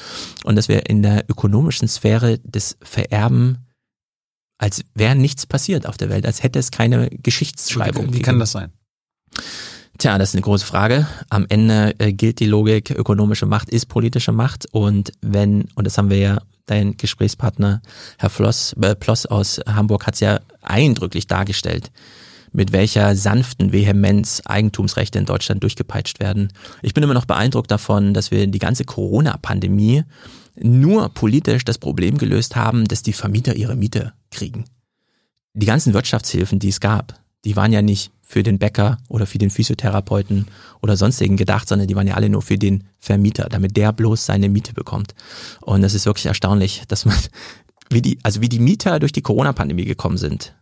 Und dass wir in der ökonomischen Sphäre das Vererben als wäre nichts passiert auf der Welt, als hätte es keine Geschichtsschreibung. Wie, wie kann das sein? Tja, das ist eine große Frage. Am Ende äh, gilt die Logik, ökonomische Macht ist politische Macht und wenn, und das haben wir ja dein Gesprächspartner Herr Floss, äh, Ploss aus Hamburg hat es ja eindrücklich dargestellt, mit welcher sanften Vehemenz Eigentumsrechte in Deutschland durchgepeitscht werden. Ich bin immer noch beeindruckt davon, dass wir die ganze Corona-Pandemie nur politisch das Problem gelöst haben, dass die Vermieter ihre Miete kriegen. Die ganzen Wirtschaftshilfen, die es gab, die waren ja nicht für den Bäcker oder für den Physiotherapeuten oder sonstigen gedacht, sondern die waren ja alle nur für den Vermieter, damit der bloß seine Miete bekommt. Und das ist wirklich erstaunlich, dass man, wie die, also wie die Mieter durch die Corona-Pandemie gekommen sind,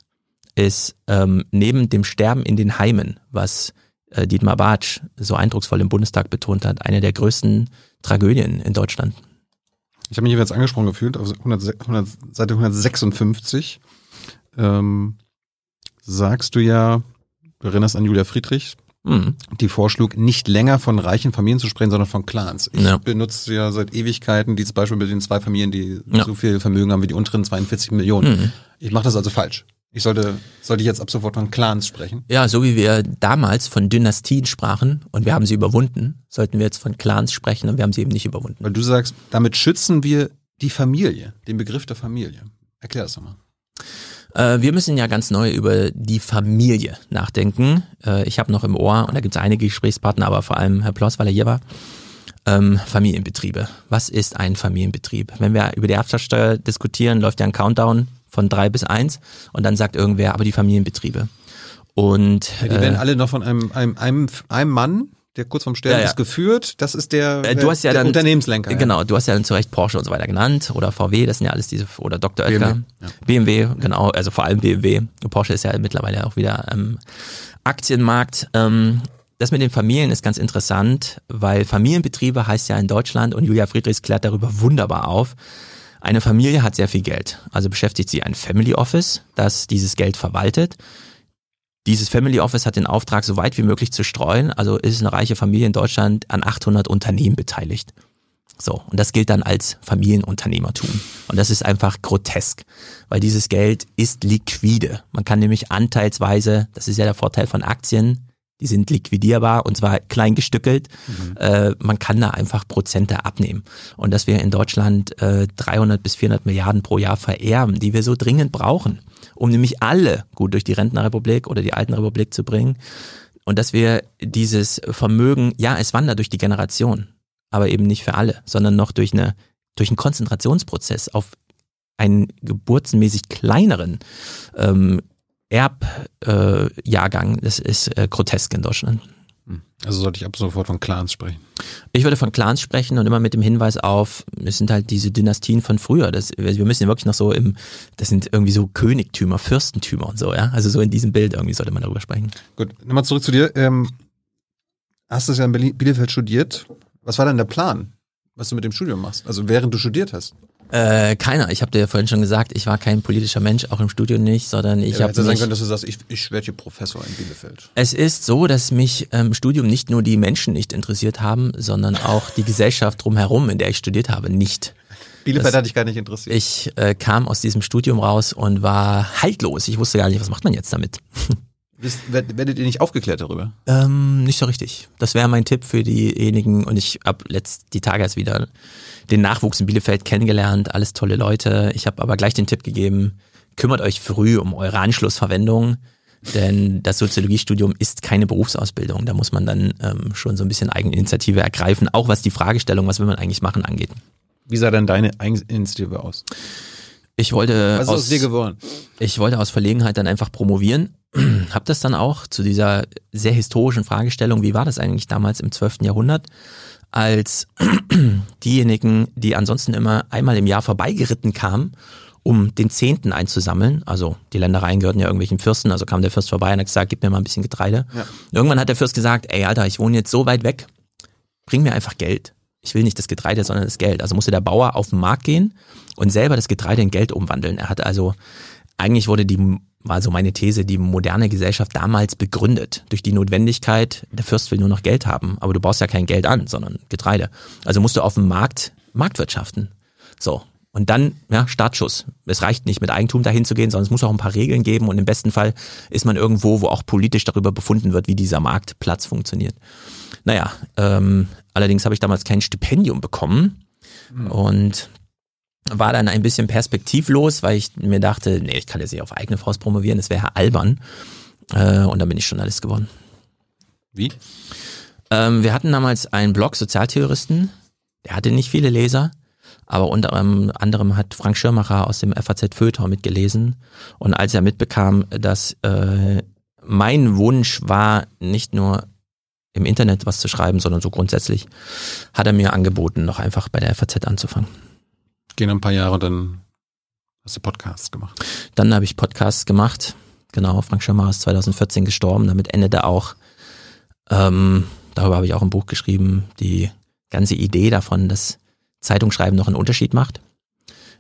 ist ähm, neben dem Sterben in den Heimen, was äh, Dietmar Bartsch so eindrucksvoll im Bundestag betont hat, eine der größten Tragödien in Deutschland. Ich habe mich jetzt angesprochen gefühlt auf 100, 100, Seite 156. Ähm, sagst du ja, Du erinnerst an Julia Friedrich, mhm. die vorschlug, nicht länger von reichen Familien zu sprechen, sondern von Clans. Ich ja. benutze ja seit Ewigkeiten dieses Beispiel mit den zwei Familien, die ja. so viel Vermögen haben wie die unteren 42 Millionen. Mhm. Ich mache das also falsch. Ich sollte, sollte ich jetzt ab sofort von Clans sprechen? Ja, so wie wir damals von Dynastien sprachen und wir haben sie überwunden, sollten wir jetzt von Clans sprechen und wir haben sie eben nicht überwunden. Weil du sagst, damit schützen wir die Familie, den Begriff der Familie. Erklär das doch mal. Äh, wir müssen ja ganz neu über die Familie nachdenken. Äh, ich habe noch im Ohr, und da gibt es einige Gesprächspartner, aber vor allem Herr Ploss, weil er hier war, ähm, Familienbetriebe. Was ist ein Familienbetrieb? Wenn wir über die Erbschaftssteuer diskutieren, läuft ja ein Countdown von drei bis eins und dann sagt irgendwer, aber die Familienbetriebe. Und ja, die werden äh, alle noch von einem, einem, einem, einem Mann der kurz vorm Sterben Ja, ja. ist geführt. Das ist der, Äh, du hast ja der dann- Unternehmenslenker. ja. Genau, du hast ja dann zu Recht Porsche und so weiter genannt oder VW, das sind ja alles diese, oder Dr. Oetker. BMW. BMW, genau, also vor allem BMW. Porsche ist ja mittlerweile auch wieder am Aktienmarkt. Ähm, das mit den Familien ist ganz interessant, weil Familienbetriebe heißt ja in Deutschland und Julia Friedrichs klärt darüber wunderbar auf. Eine Familie hat sehr viel Geld, also beschäftigt sie ein Family Office, das dieses Geld verwaltet. Dieses Family Office hat den Auftrag, so weit wie möglich zu streuen. Also ist eine reiche Familie in Deutschland an 800 Unternehmen beteiligt. So, und das gilt dann als Familienunternehmertum. Und das ist einfach grotesk, weil dieses Geld ist liquide. Man kann nämlich anteilsweise, das ist ja der Vorteil von Aktien, die sind liquidierbar und zwar klein gestückelt. Äh, man kann da einfach Prozente abnehmen. Und dass wir in Deutschland äh, 300 bis 400 Milliarden pro Jahr vererben, die wir so dringend brauchen, um nämlich alle gut durch die Rentnerrepublik oder die alten Republik zu bringen. Und dass wir dieses Vermögen, ja, es wandert durch die Generation, aber eben nicht für alle, sondern noch durch eine durch einen Konzentrationsprozess auf einen geburtenmäßig kleineren ähm, Erbjahrgang, Jahrgang. das ist äh, grotesk in Deutschland. Also sollte ich ab sofort von Clans sprechen. Ich würde von Clans sprechen und immer mit dem Hinweis auf, es sind halt diese Dynastien von früher. Das, wir müssen ja wirklich noch so im, das sind irgendwie so Königtümer, Fürstentümer und so, ja. Also so in diesem Bild irgendwie sollte man darüber sprechen. Gut, nochmal zurück zu dir. Ähm, hast du ja in Berlin, Bielefeld studiert. Was war denn der Plan, was du mit dem Studium machst? Also während du studiert hast. Äh, keiner. Ich habe dir ja vorhin schon gesagt, ich war kein politischer Mensch, auch im Studium nicht, sondern ich ja, habe hätte sein können, dass du sagst, ich, ich werde hier Professor in Bielefeld. Es ist so, dass mich im ähm, Studium nicht nur die Menschen nicht interessiert haben, sondern auch die Gesellschaft drumherum, in der ich studiert habe, nicht. Bielefeld Das- hat dich gar nicht interessiert. Ich äh, kam aus diesem Studium raus und war haltlos. Ich wusste gar nicht, was macht man jetzt damit. Wisst- werd- werdet ihr nicht aufgeklärt darüber? Ähm, nicht so richtig. Das wäre mein Tipp für diejenigen und ich habe letzt die Tage erst wieder den Nachwuchs in Bielefeld kennengelernt, alles tolle Leute. Ich habe aber gleich den Tipp gegeben, kümmert euch früh um eure Anschlussverwendung, denn das Soziologiestudium ist keine Berufsausbildung. Da muss man dann ähm, schon so ein bisschen Eigeninitiative ergreifen, auch was die Fragestellung, was will man eigentlich machen, angeht. Wie sah denn deine Eigeninitiative aus? Ich wollte Was ist aus, aus dir geworden? ich wollte aus Verlegenheit dann einfach promovieren. Hab das dann auch zu dieser sehr historischen Fragestellung, wie war das eigentlich damals im 12. Jahrhundert, als diejenigen, die ansonsten immer einmal im Jahr vorbeigeritten kamen, um den Zehnten einzusammeln, also die Ländereien gehörten ja irgendwelchen Fürsten, also kam der Fürst vorbei und hat gesagt, gib mir mal ein bisschen Getreide. Ja. Irgendwann hat der Fürst gesagt, ey Alter, ich wohne jetzt so weit weg, bring mir einfach Geld. Ich will nicht das Getreide, sondern das Geld. Also musste der Bauer auf den Markt gehen und selber das Getreide in Geld umwandeln. Er hat also, eigentlich wurde die, war so meine These, die moderne Gesellschaft damals begründet. Durch die Notwendigkeit, der Fürst will nur noch Geld haben, aber du baust ja kein Geld an, sondern Getreide. Also musst du auf dem Markt Marktwirtschaften. So. Und dann, ja, Startschuss. Es reicht nicht mit Eigentum dahin zu gehen, sondern es muss auch ein paar Regeln geben und im besten Fall ist man irgendwo, wo auch politisch darüber befunden wird, wie dieser Marktplatz funktioniert. Naja, ähm, allerdings habe ich damals kein Stipendium bekommen und war dann ein bisschen perspektivlos, weil ich mir dachte, nee, ich kann jetzt nicht auf eigene Faust promovieren, das wäre albern. Äh, und dann bin ich Journalist geworden. Wie? Ähm, wir hatten damals einen Blog Sozialtheoristen, der hatte nicht viele Leser, aber unter anderem hat Frank Schirmacher aus dem FAZ Feuilleton mitgelesen. Und als er mitbekam, dass äh, mein Wunsch war, nicht nur im Internet was zu schreiben, sondern so grundsätzlich, hat er mir angeboten, noch einfach bei der FAZ anzufangen. Gehen ein paar Jahre, dann hast du Podcasts gemacht. Dann habe ich Podcasts gemacht. Genau, Frank Schirmacher ist 2014 gestorben. Damit endete auch, ähm, darüber habe ich auch ein Buch geschrieben, die ganze Idee davon, dass Zeitungsschreiben noch einen Unterschied macht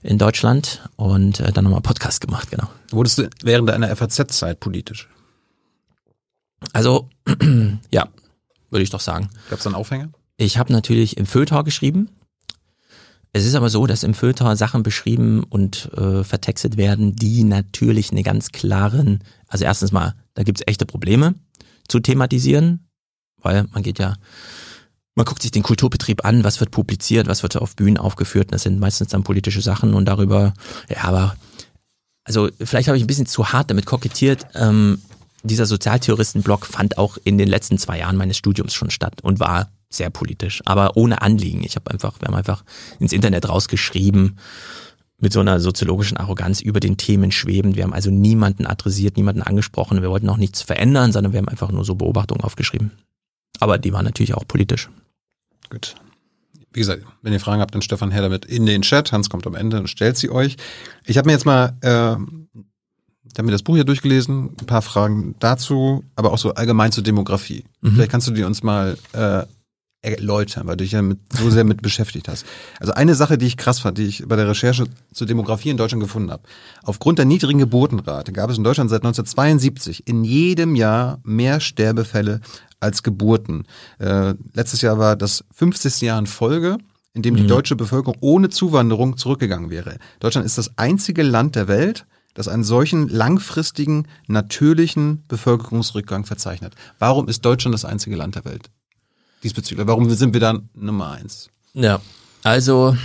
in Deutschland und äh, dann nochmal Podcast gemacht, genau. Wurdest du während deiner FAZ-Zeit politisch? Also, ja, würde ich doch sagen. Gab es einen Aufhänger? Ich habe natürlich im Feuilleton geschrieben. Es ist aber so, dass im Feuilleton Sachen beschrieben und äh, vertextet werden, die natürlich eine ganz klaren, also erstens mal, da gibt's echte Probleme zu thematisieren, weil man geht ja, man guckt sich den Kulturbetrieb an, was wird publiziert, was wird auf Bühnen aufgeführt, das sind meistens dann politische Sachen und darüber, ja, aber also vielleicht habe ich ein bisschen zu hart damit kokettiert. Ähm, dieser Sozialtheoristen-Blog fand auch in den letzten zwei Jahren meines Studiums schon statt und war sehr politisch, aber ohne Anliegen. Ich habe einfach, wir haben einfach ins Internet rausgeschrieben mit so einer soziologischen Arroganz über den Themen schwebend. Wir haben also niemanden adressiert, niemanden angesprochen. Wir wollten auch nichts verändern, sondern wir haben einfach nur so Beobachtungen aufgeschrieben. Aber die waren natürlich auch politisch. Gut. Wie gesagt, wenn ihr Fragen habt, dann Stefan her damit in den Chat. Hans kommt am Ende und stellt sie euch. Ich habe mir jetzt mal, äh, ich habe mir das Buch hier durchgelesen, ein paar Fragen dazu, aber auch so allgemein zur Demografie. Mhm. Vielleicht kannst du die uns mal äh, erläutern, weil du dich ja mit, so sehr mit beschäftigt hast. Also eine Sache, die ich krass fand, die ich bei der Recherche zur Demografie in Deutschland gefunden habe. Aufgrund der niedrigen Geburtenrate gab es in Deutschland seit 1972 in jedem Jahr mehr Sterbefälle als Geburten. Äh, letztes Jahr war das 50. Jahr in Folge, in dem die mhm. deutsche Bevölkerung ohne Zuwanderung zurückgegangen wäre. Deutschland ist das einzige Land der Welt, das einen solchen langfristigen, natürlichen Bevölkerungsrückgang verzeichnet. Warum ist Deutschland das einzige Land der Welt? Diesbezüglich? Warum sind wir dann Nummer eins? Ja, also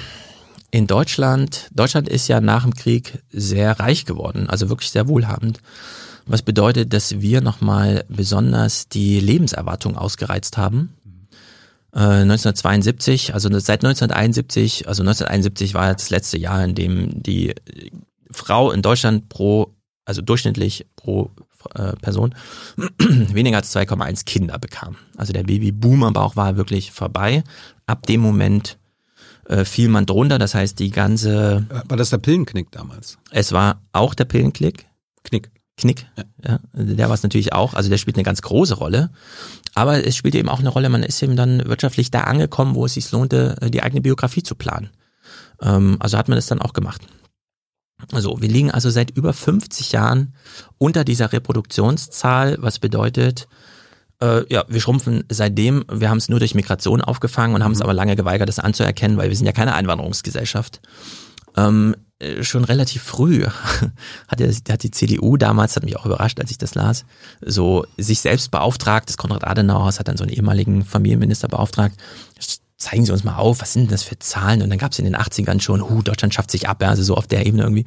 in Deutschland, Deutschland ist ja nach dem Krieg sehr reich geworden, also wirklich sehr wohlhabend. Was bedeutet, dass wir nochmal besonders die Lebenserwartung ausgereizt haben. Äh, 1972, also seit 1971, also 1971 war das letzte Jahr, in dem die Frau in Deutschland pro, also durchschnittlich pro äh, Person weniger als 2,1 Kinder bekam. Also der Babyboom-Bauch war wirklich vorbei. Ab dem Moment äh, fiel man drunter, das heißt die ganze... War das der Pillenknick damals? Es war auch der Pillenknick. Knick. Knick, ja. ja der war es natürlich auch, also der spielt eine ganz große Rolle. Aber es spielt eben auch eine Rolle, man ist eben dann wirtschaftlich da angekommen, wo es sich lohnte, äh, die eigene Biografie zu planen. Ähm, also hat man das dann auch gemacht. Also wir liegen also seit über 50 Jahren unter dieser Reproduktionszahl, was bedeutet, äh, ja, wir schrumpfen seitdem, wir haben es nur durch Migration aufgefangen und haben es mhm. aber lange geweigert, das anzuerkennen, weil wir sind ja keine Einwanderungsgesellschaft. Ähm, äh, schon relativ früh hat, der, hat die CDU damals, hat mich auch überrascht, als ich das las, so sich selbst beauftragt, das Konrad Adenauer hat dann so einen ehemaligen Familienminister beauftragt, zeigen Sie uns mal auf, was sind das für Zahlen? Und dann gab es in den 80ern schon, huh, Deutschland schafft sich ab, also so auf der Ebene irgendwie,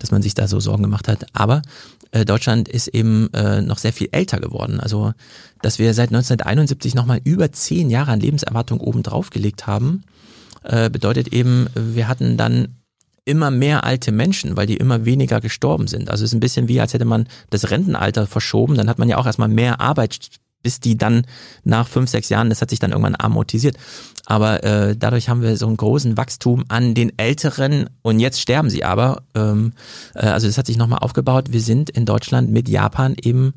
dass man sich da so Sorgen gemacht hat. Aber äh, Deutschland ist eben äh, noch sehr viel älter geworden. Also, dass wir seit 1971 nochmal über zehn Jahre an Lebenserwartung oben drauf gelegt haben, äh, bedeutet eben, wir hatten dann immer mehr alte Menschen, weil die immer weniger gestorben sind. Also es ist ein bisschen wie, als hätte man das Rentenalter verschoben, dann hat man ja auch erstmal mehr Arbeit bis die dann nach fünf, sechs Jahren, das hat sich dann irgendwann amortisiert. Aber äh, dadurch haben wir so einen großen Wachstum an den Älteren und jetzt sterben sie aber. Ähm, äh, also das hat sich nochmal aufgebaut. Wir sind in Deutschland mit Japan eben,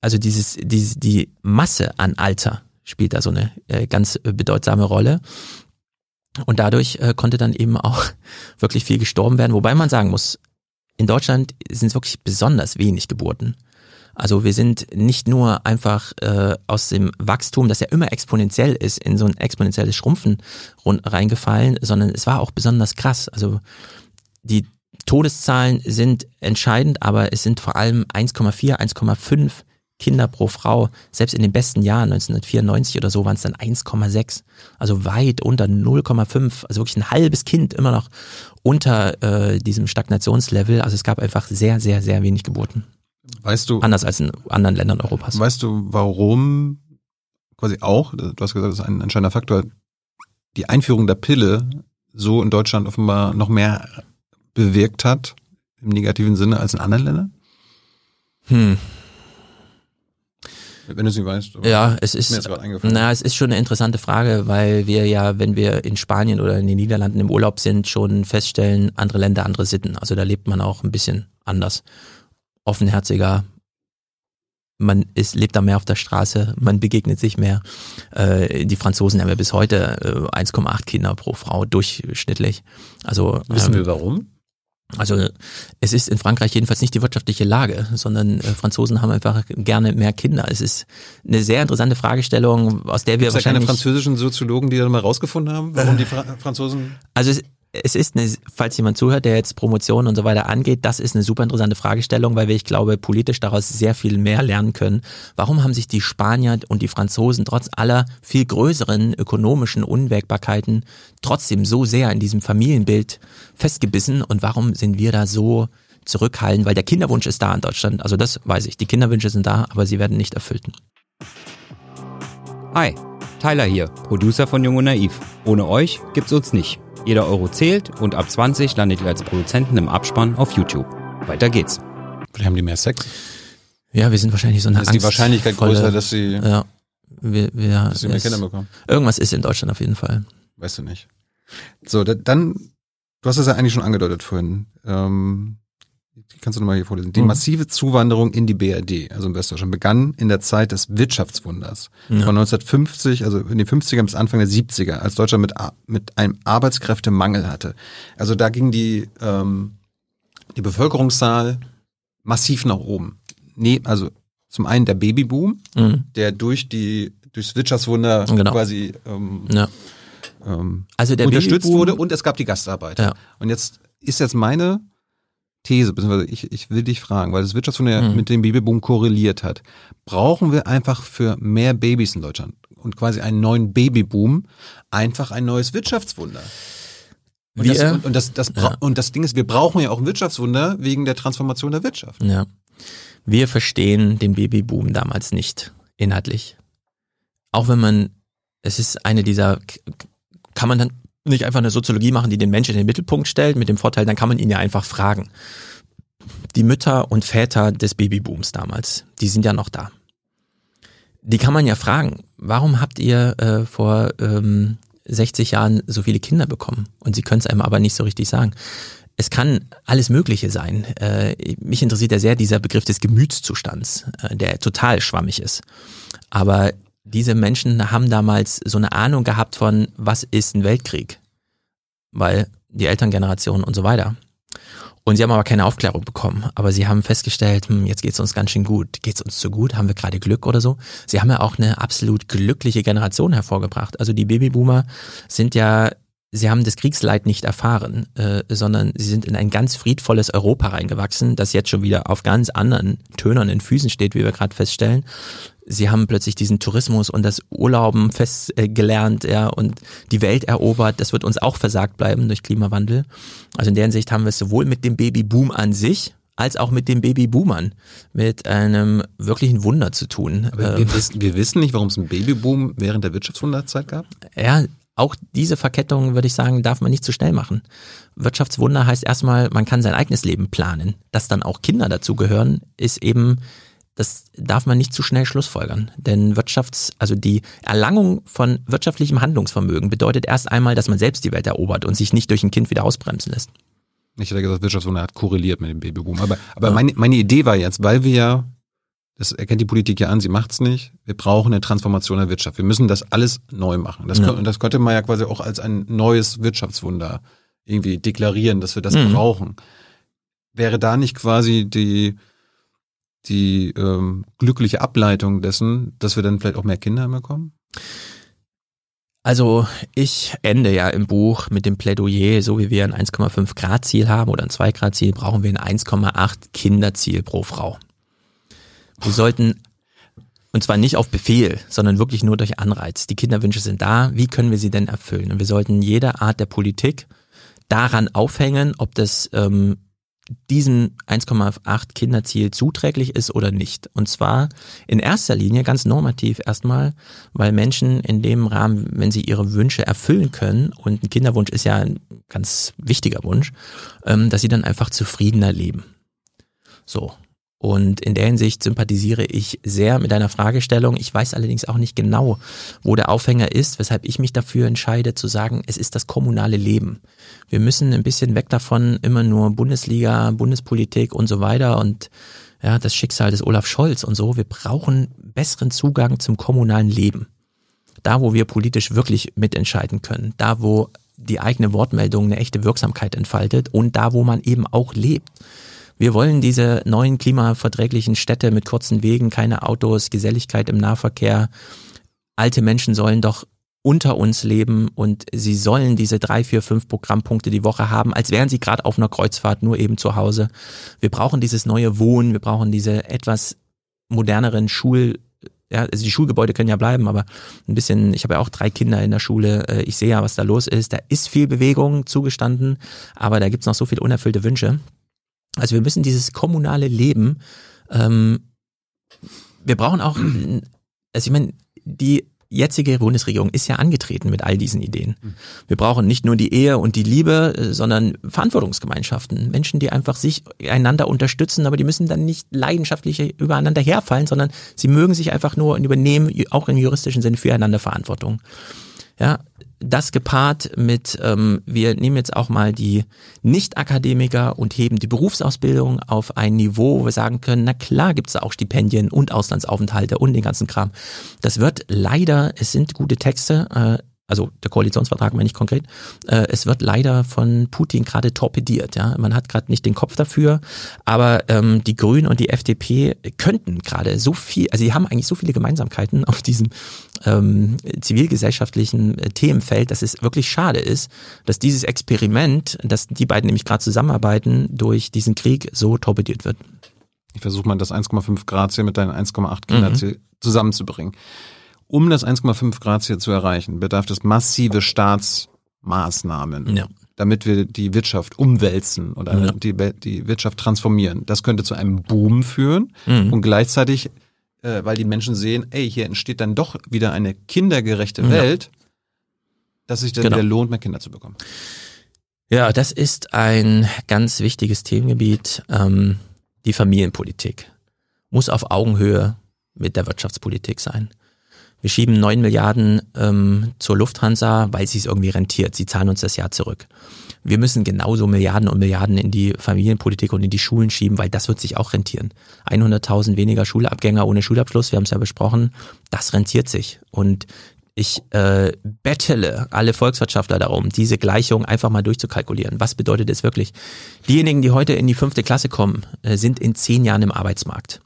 also dieses, dieses, die Masse an Alter spielt da so eine äh, ganz bedeutsame Rolle. Und dadurch äh, konnte dann eben auch wirklich viel gestorben werden. Wobei man sagen muss, in Deutschland sind es wirklich besonders wenig Geburten. Also wir sind nicht nur einfach äh, aus dem Wachstum, das ja immer exponentiell ist, in so ein exponentielles Schrumpfen reingefallen, sondern es war auch besonders krass. Also die Todeszahlen sind entscheidend, aber es sind vor allem 1,4, 1,5 Kinder pro Frau. Selbst in den besten Jahren, 1994 oder so, waren es dann 1,6. Also weit unter 0,5. Also wirklich ein halbes Kind immer noch unter äh, diesem Stagnationslevel. Also es gab einfach sehr, sehr, sehr wenig Geburten. Weißt du. Anders als in anderen Ländern Europas. Weißt du, warum quasi auch, du hast gesagt, das ist ein entscheidender Faktor, die Einführung der Pille so in Deutschland offenbar noch mehr bewirkt hat, im negativen Sinne, als in anderen Ländern? Hm. Wenn du es nicht weißt. Ja, es ist, na, es ist schon eine interessante Frage, weil wir ja, wenn wir in Spanien oder in den Niederlanden im Urlaub sind, schon feststellen, andere Länder, andere Sitten. Also da lebt man auch ein bisschen anders offenherziger, man ist, lebt da mehr auf der Straße, man begegnet sich mehr. Äh, die Franzosen haben ja bis heute äh, 1,8 Kinder pro Frau durchschnittlich. Also wissen ähm, wir warum? Also es ist in Frankreich jedenfalls nicht die wirtschaftliche Lage, sondern äh, Franzosen haben einfach gerne mehr Kinder. Es ist eine sehr interessante Fragestellung, aus der wir Gibt's wahrscheinlich... Es keine französischen Soziologen, die da mal rausgefunden haben, warum die Fra Franzosen... Also es, es ist eine, falls jemand zuhört, der jetzt Promotion und so weiter angeht, das ist eine super interessante Fragestellung, weil wir, ich glaube, politisch daraus sehr viel mehr lernen können. Warum haben sich die Spanier und die Franzosen trotz aller viel größeren ökonomischen Unwägbarkeiten trotzdem so sehr in diesem Familienbild festgebissen und warum sind wir da so zurückhaltend? Weil der Kinderwunsch ist da in Deutschland, also das weiß ich. Die Kinderwünsche sind da, aber sie werden nicht erfüllt. Hi, Tyler hier, Producer von Jung und Naiv. Ohne euch gibt's uns nicht. Jeder Euro zählt und ab 20 landet ihr als Produzenten im Abspann auf YouTube. Weiter geht's. Vielleicht haben die mehr Sex? Ja, wir sind wahrscheinlich so eine Ist die Wahrscheinlichkeit größer, dass sie... Ja. Wir, wir, Dass wir mehr Kinder bekommen. Irgendwas ist in Deutschland auf jeden Fall. Weißt du nicht. So, da, dann, du hast es ja eigentlich schon angedeutet vorhin. Ähm, kannst du nochmal hier vorlesen. Die Mhm. massive Zuwanderung in die BRD, also in Westdeutschland, begann in der Zeit des Wirtschaftswunders. Ja. Von 1950, also in den 50er bis Anfang der 70er, als Deutschland mit, mit einem Arbeitskräftemangel hatte. Also da ging die, ähm, die Bevölkerungszahl massiv nach oben. Nee, also zum einen der Babyboom, Mhm. der durch die durchs Wirtschaftswunder Genau. quasi ähm, Ja. ähm, Also der unterstützt Babyboom- wurde und es gab die Gastarbeiter. Ja. Und jetzt ist jetzt meine These, beziehungsweise ich, ich will dich fragen, weil das Wirtschaftswunder ja Mhm. mit dem Babyboom korreliert hat. Brauchen wir einfach für mehr Babys in Deutschland und quasi einen neuen Babyboom einfach ein neues Wirtschaftswunder? Und, Wir- das, und, und, das, das Ja. und das Ding ist, wir brauchen ja auch ein Wirtschaftswunder wegen der Transformation der Wirtschaft. Ja. Wir verstehen den Babyboom damals nicht inhaltlich. Auch wenn man, es ist eine dieser, kann man dann nicht einfach eine Soziologie machen, die den Menschen in den Mittelpunkt stellt, mit dem Vorteil, dann kann man ihn ja einfach fragen. Die Mütter und Väter des Babybooms damals, die sind ja noch da. Die kann man ja fragen, warum habt ihr äh, vor ähm, 60 Jahren so viele Kinder bekommen? Und sie können es einem aber nicht so richtig sagen. Es kann alles Mögliche sein. Äh, mich interessiert ja sehr dieser Begriff des Gemütszustands, äh, der total schwammig ist. Aber diese Menschen haben damals so eine Ahnung gehabt von, was ist ein Weltkrieg? Weil die Elterngeneration und so weiter. Und sie haben aber keine Aufklärung bekommen. Aber sie haben festgestellt, hm, jetzt geht's uns ganz schön gut. Geht's uns zu gut? Haben wir gerade Glück oder so? Sie haben ja auch eine absolut glückliche Generation hervorgebracht. Also die Babyboomer sind ja, sie haben das Kriegsleid nicht erfahren, äh, sondern sie sind in ein ganz friedvolles Europa reingewachsen, das jetzt schon wieder auf ganz anderen tönernen Füßen steht, wie wir gerade feststellen. Sie haben plötzlich diesen Tourismus und das Urlauben fest äh, ja, und die Welt erobert. Das wird uns auch versagt bleiben durch Klimawandel. Also in der Hinsicht haben wir es sowohl mit dem Babyboom an sich als auch mit den Babyboomern mit einem wirklichen Wunder zu tun. Aber Ähm, wir, wissen, wir wissen nicht, warum es einen Babyboom während der Wirtschaftswunderzeit gab. ja, auch diese Verkettung, würde ich sagen, darf man nicht zu schnell machen. Wirtschaftswunder heißt erstmal, man kann sein eigenes Leben planen. Dass dann auch Kinder dazu gehören, ist eben, das darf man nicht zu schnell schlussfolgern. Denn Wirtschafts-, also die Erlangung von wirtschaftlichem Handlungsvermögen bedeutet erst einmal, dass man selbst die Welt erobert und sich nicht durch ein Kind wieder ausbremsen lässt. Ich hätte gesagt, Wirtschaftswunder hat korreliert mit dem Babyboom. Aber, aber meine, meine Idee war jetzt, weil wir ja, das erkennt die Politik ja an, sie macht's nicht, wir brauchen eine Transformation der Wirtschaft. Wir müssen das alles neu machen. Das, Ja. kö- Und das könnte man ja quasi auch als ein neues Wirtschaftswunder irgendwie deklarieren, dass wir das Mhm. brauchen. Wäre da nicht quasi die, die ähm, glückliche Ableitung dessen, dass wir dann vielleicht auch mehr Kinder bekommen? Also ich ende ja im Buch mit dem Plädoyer, so wie wir ein 1,5 Grad Ziel haben oder ein 2 Grad Ziel, brauchen wir ein 1,8 Kinderziel pro Frau. Wir sollten, und zwar nicht auf Befehl, sondern wirklich nur durch Anreiz. Die Kinderwünsche sind da, wie können wir sie denn erfüllen? Und wir sollten jede Art der Politik daran aufhängen, ob das ähm, diesem 1,8 Kinderziel zuträglich ist oder nicht. Und zwar in erster Linie ganz normativ erstmal, weil Menschen in dem Rahmen, wenn sie ihre Wünsche erfüllen können, und ein Kinderwunsch ist ja ein ganz wichtiger Wunsch, ähm, dass sie dann einfach zufriedener leben. So. Und in der Hinsicht sympathisiere ich sehr mit deiner Fragestellung. Ich weiß allerdings auch nicht genau, wo der Aufhänger ist, weshalb ich mich dafür entscheide zu sagen, es ist das kommunale Leben. Wir müssen ein bisschen weg davon, immer nur Bundesliga, Bundespolitik und so weiter und ja, das Schicksal des Olaf Scholz und so. Wir brauchen besseren Zugang zum kommunalen Leben. Da, wo wir politisch wirklich mitentscheiden können. Da, wo die eigene Wortmeldung eine echte Wirksamkeit entfaltet und da, wo man eben auch lebt. Wir wollen diese neuen klimaverträglichen Städte mit kurzen Wegen, keine Autos, Geselligkeit im Nahverkehr. Alte Menschen sollen doch unter uns leben und sie sollen diese drei, vier, fünf Programmpunkte die Woche haben, als wären sie gerade auf einer Kreuzfahrt, nur eben zu Hause. Wir brauchen dieses neue Wohnen, wir brauchen diese etwas moderneren Schul, ja, also die Schulgebäude können ja bleiben, aber ein bisschen, ich habe ja auch drei Kinder in der Schule, äh, ich sehe ja, was da los ist. Da ist viel Bewegung zugestanden, aber da gibt's noch so viele unerfüllte Wünsche. Also wir müssen dieses kommunale Leben, ähm, wir brauchen auch, also ich meine, die jetzige Bundesregierung ist ja angetreten mit all diesen Ideen. Wir brauchen nicht nur die Ehe und die Liebe, äh, sondern Verantwortungsgemeinschaften. Menschen, die einfach sich einander unterstützen, aber die müssen dann nicht leidenschaftlich übereinander herfallen, sondern sie mögen sich einfach nur und übernehmen auch im juristischen Sinne füreinander Verantwortung. Ja, das gepaart mit, ähm, wir nehmen jetzt auch mal die Nicht-Akademiker und heben die Berufsausbildung auf ein Niveau, wo wir sagen können, na klar gibt's da auch Stipendien und Auslandsaufenthalte und den ganzen Kram. Das wird leider, es sind gute Texte, äh, also der Koalitionsvertrag meine ich konkret, äh, es wird leider von Putin gerade torpediert. Ja, man hat gerade nicht den Kopf dafür, aber ähm, die Grünen und die FDP könnten gerade so viel, also sie haben eigentlich so viele Gemeinsamkeiten auf diesem ähm, zivilgesellschaftlichen äh, Themenfeld, dass es wirklich schade ist, dass dieses Experiment, dass die beiden nämlich gerade zusammenarbeiten, durch diesen Krieg so torpediert wird. Ich versuche mal das 1,5 Grad Ziel mit deinem 1,8 Grad Ziel mhm. zusammenzubringen. Um das 1,5 Grad Ziel zu erreichen, bedarf es massive Staatsmaßnahmen. Ja. damit wir die Wirtschaft umwälzen oder ja. die, die Wirtschaft transformieren. Das könnte zu einem Boom führen mhm. und gleichzeitig, äh, weil die Menschen sehen, ey, hier entsteht dann doch wieder eine kindergerechte Welt, ja. dass sich dann genau. wieder lohnt, mehr Kinder zu bekommen. Ja, das ist ein ganz wichtiges Themengebiet. Ähm, die Familienpolitik muss auf Augenhöhe mit der Wirtschaftspolitik sein. Wir schieben neun Milliarden ähm, zur Lufthansa, weil sie es irgendwie rentiert. Sie zahlen uns das Jahr zurück. Wir müssen genauso Milliarden und Milliarden in die Familienpolitik und in die Schulen schieben, weil das wird sich auch rentieren. 100.000 weniger Schulabgänger ohne Schulabschluss, wir haben es ja besprochen, das rentiert sich. Und ich äh, bettele alle Volkswirtschaftler darum, diese Gleichung einfach mal durchzukalkulieren. Was bedeutet es wirklich? Diejenigen, die heute in die fünfte Klasse kommen, äh, sind in zehn Jahren im Arbeitsmarkt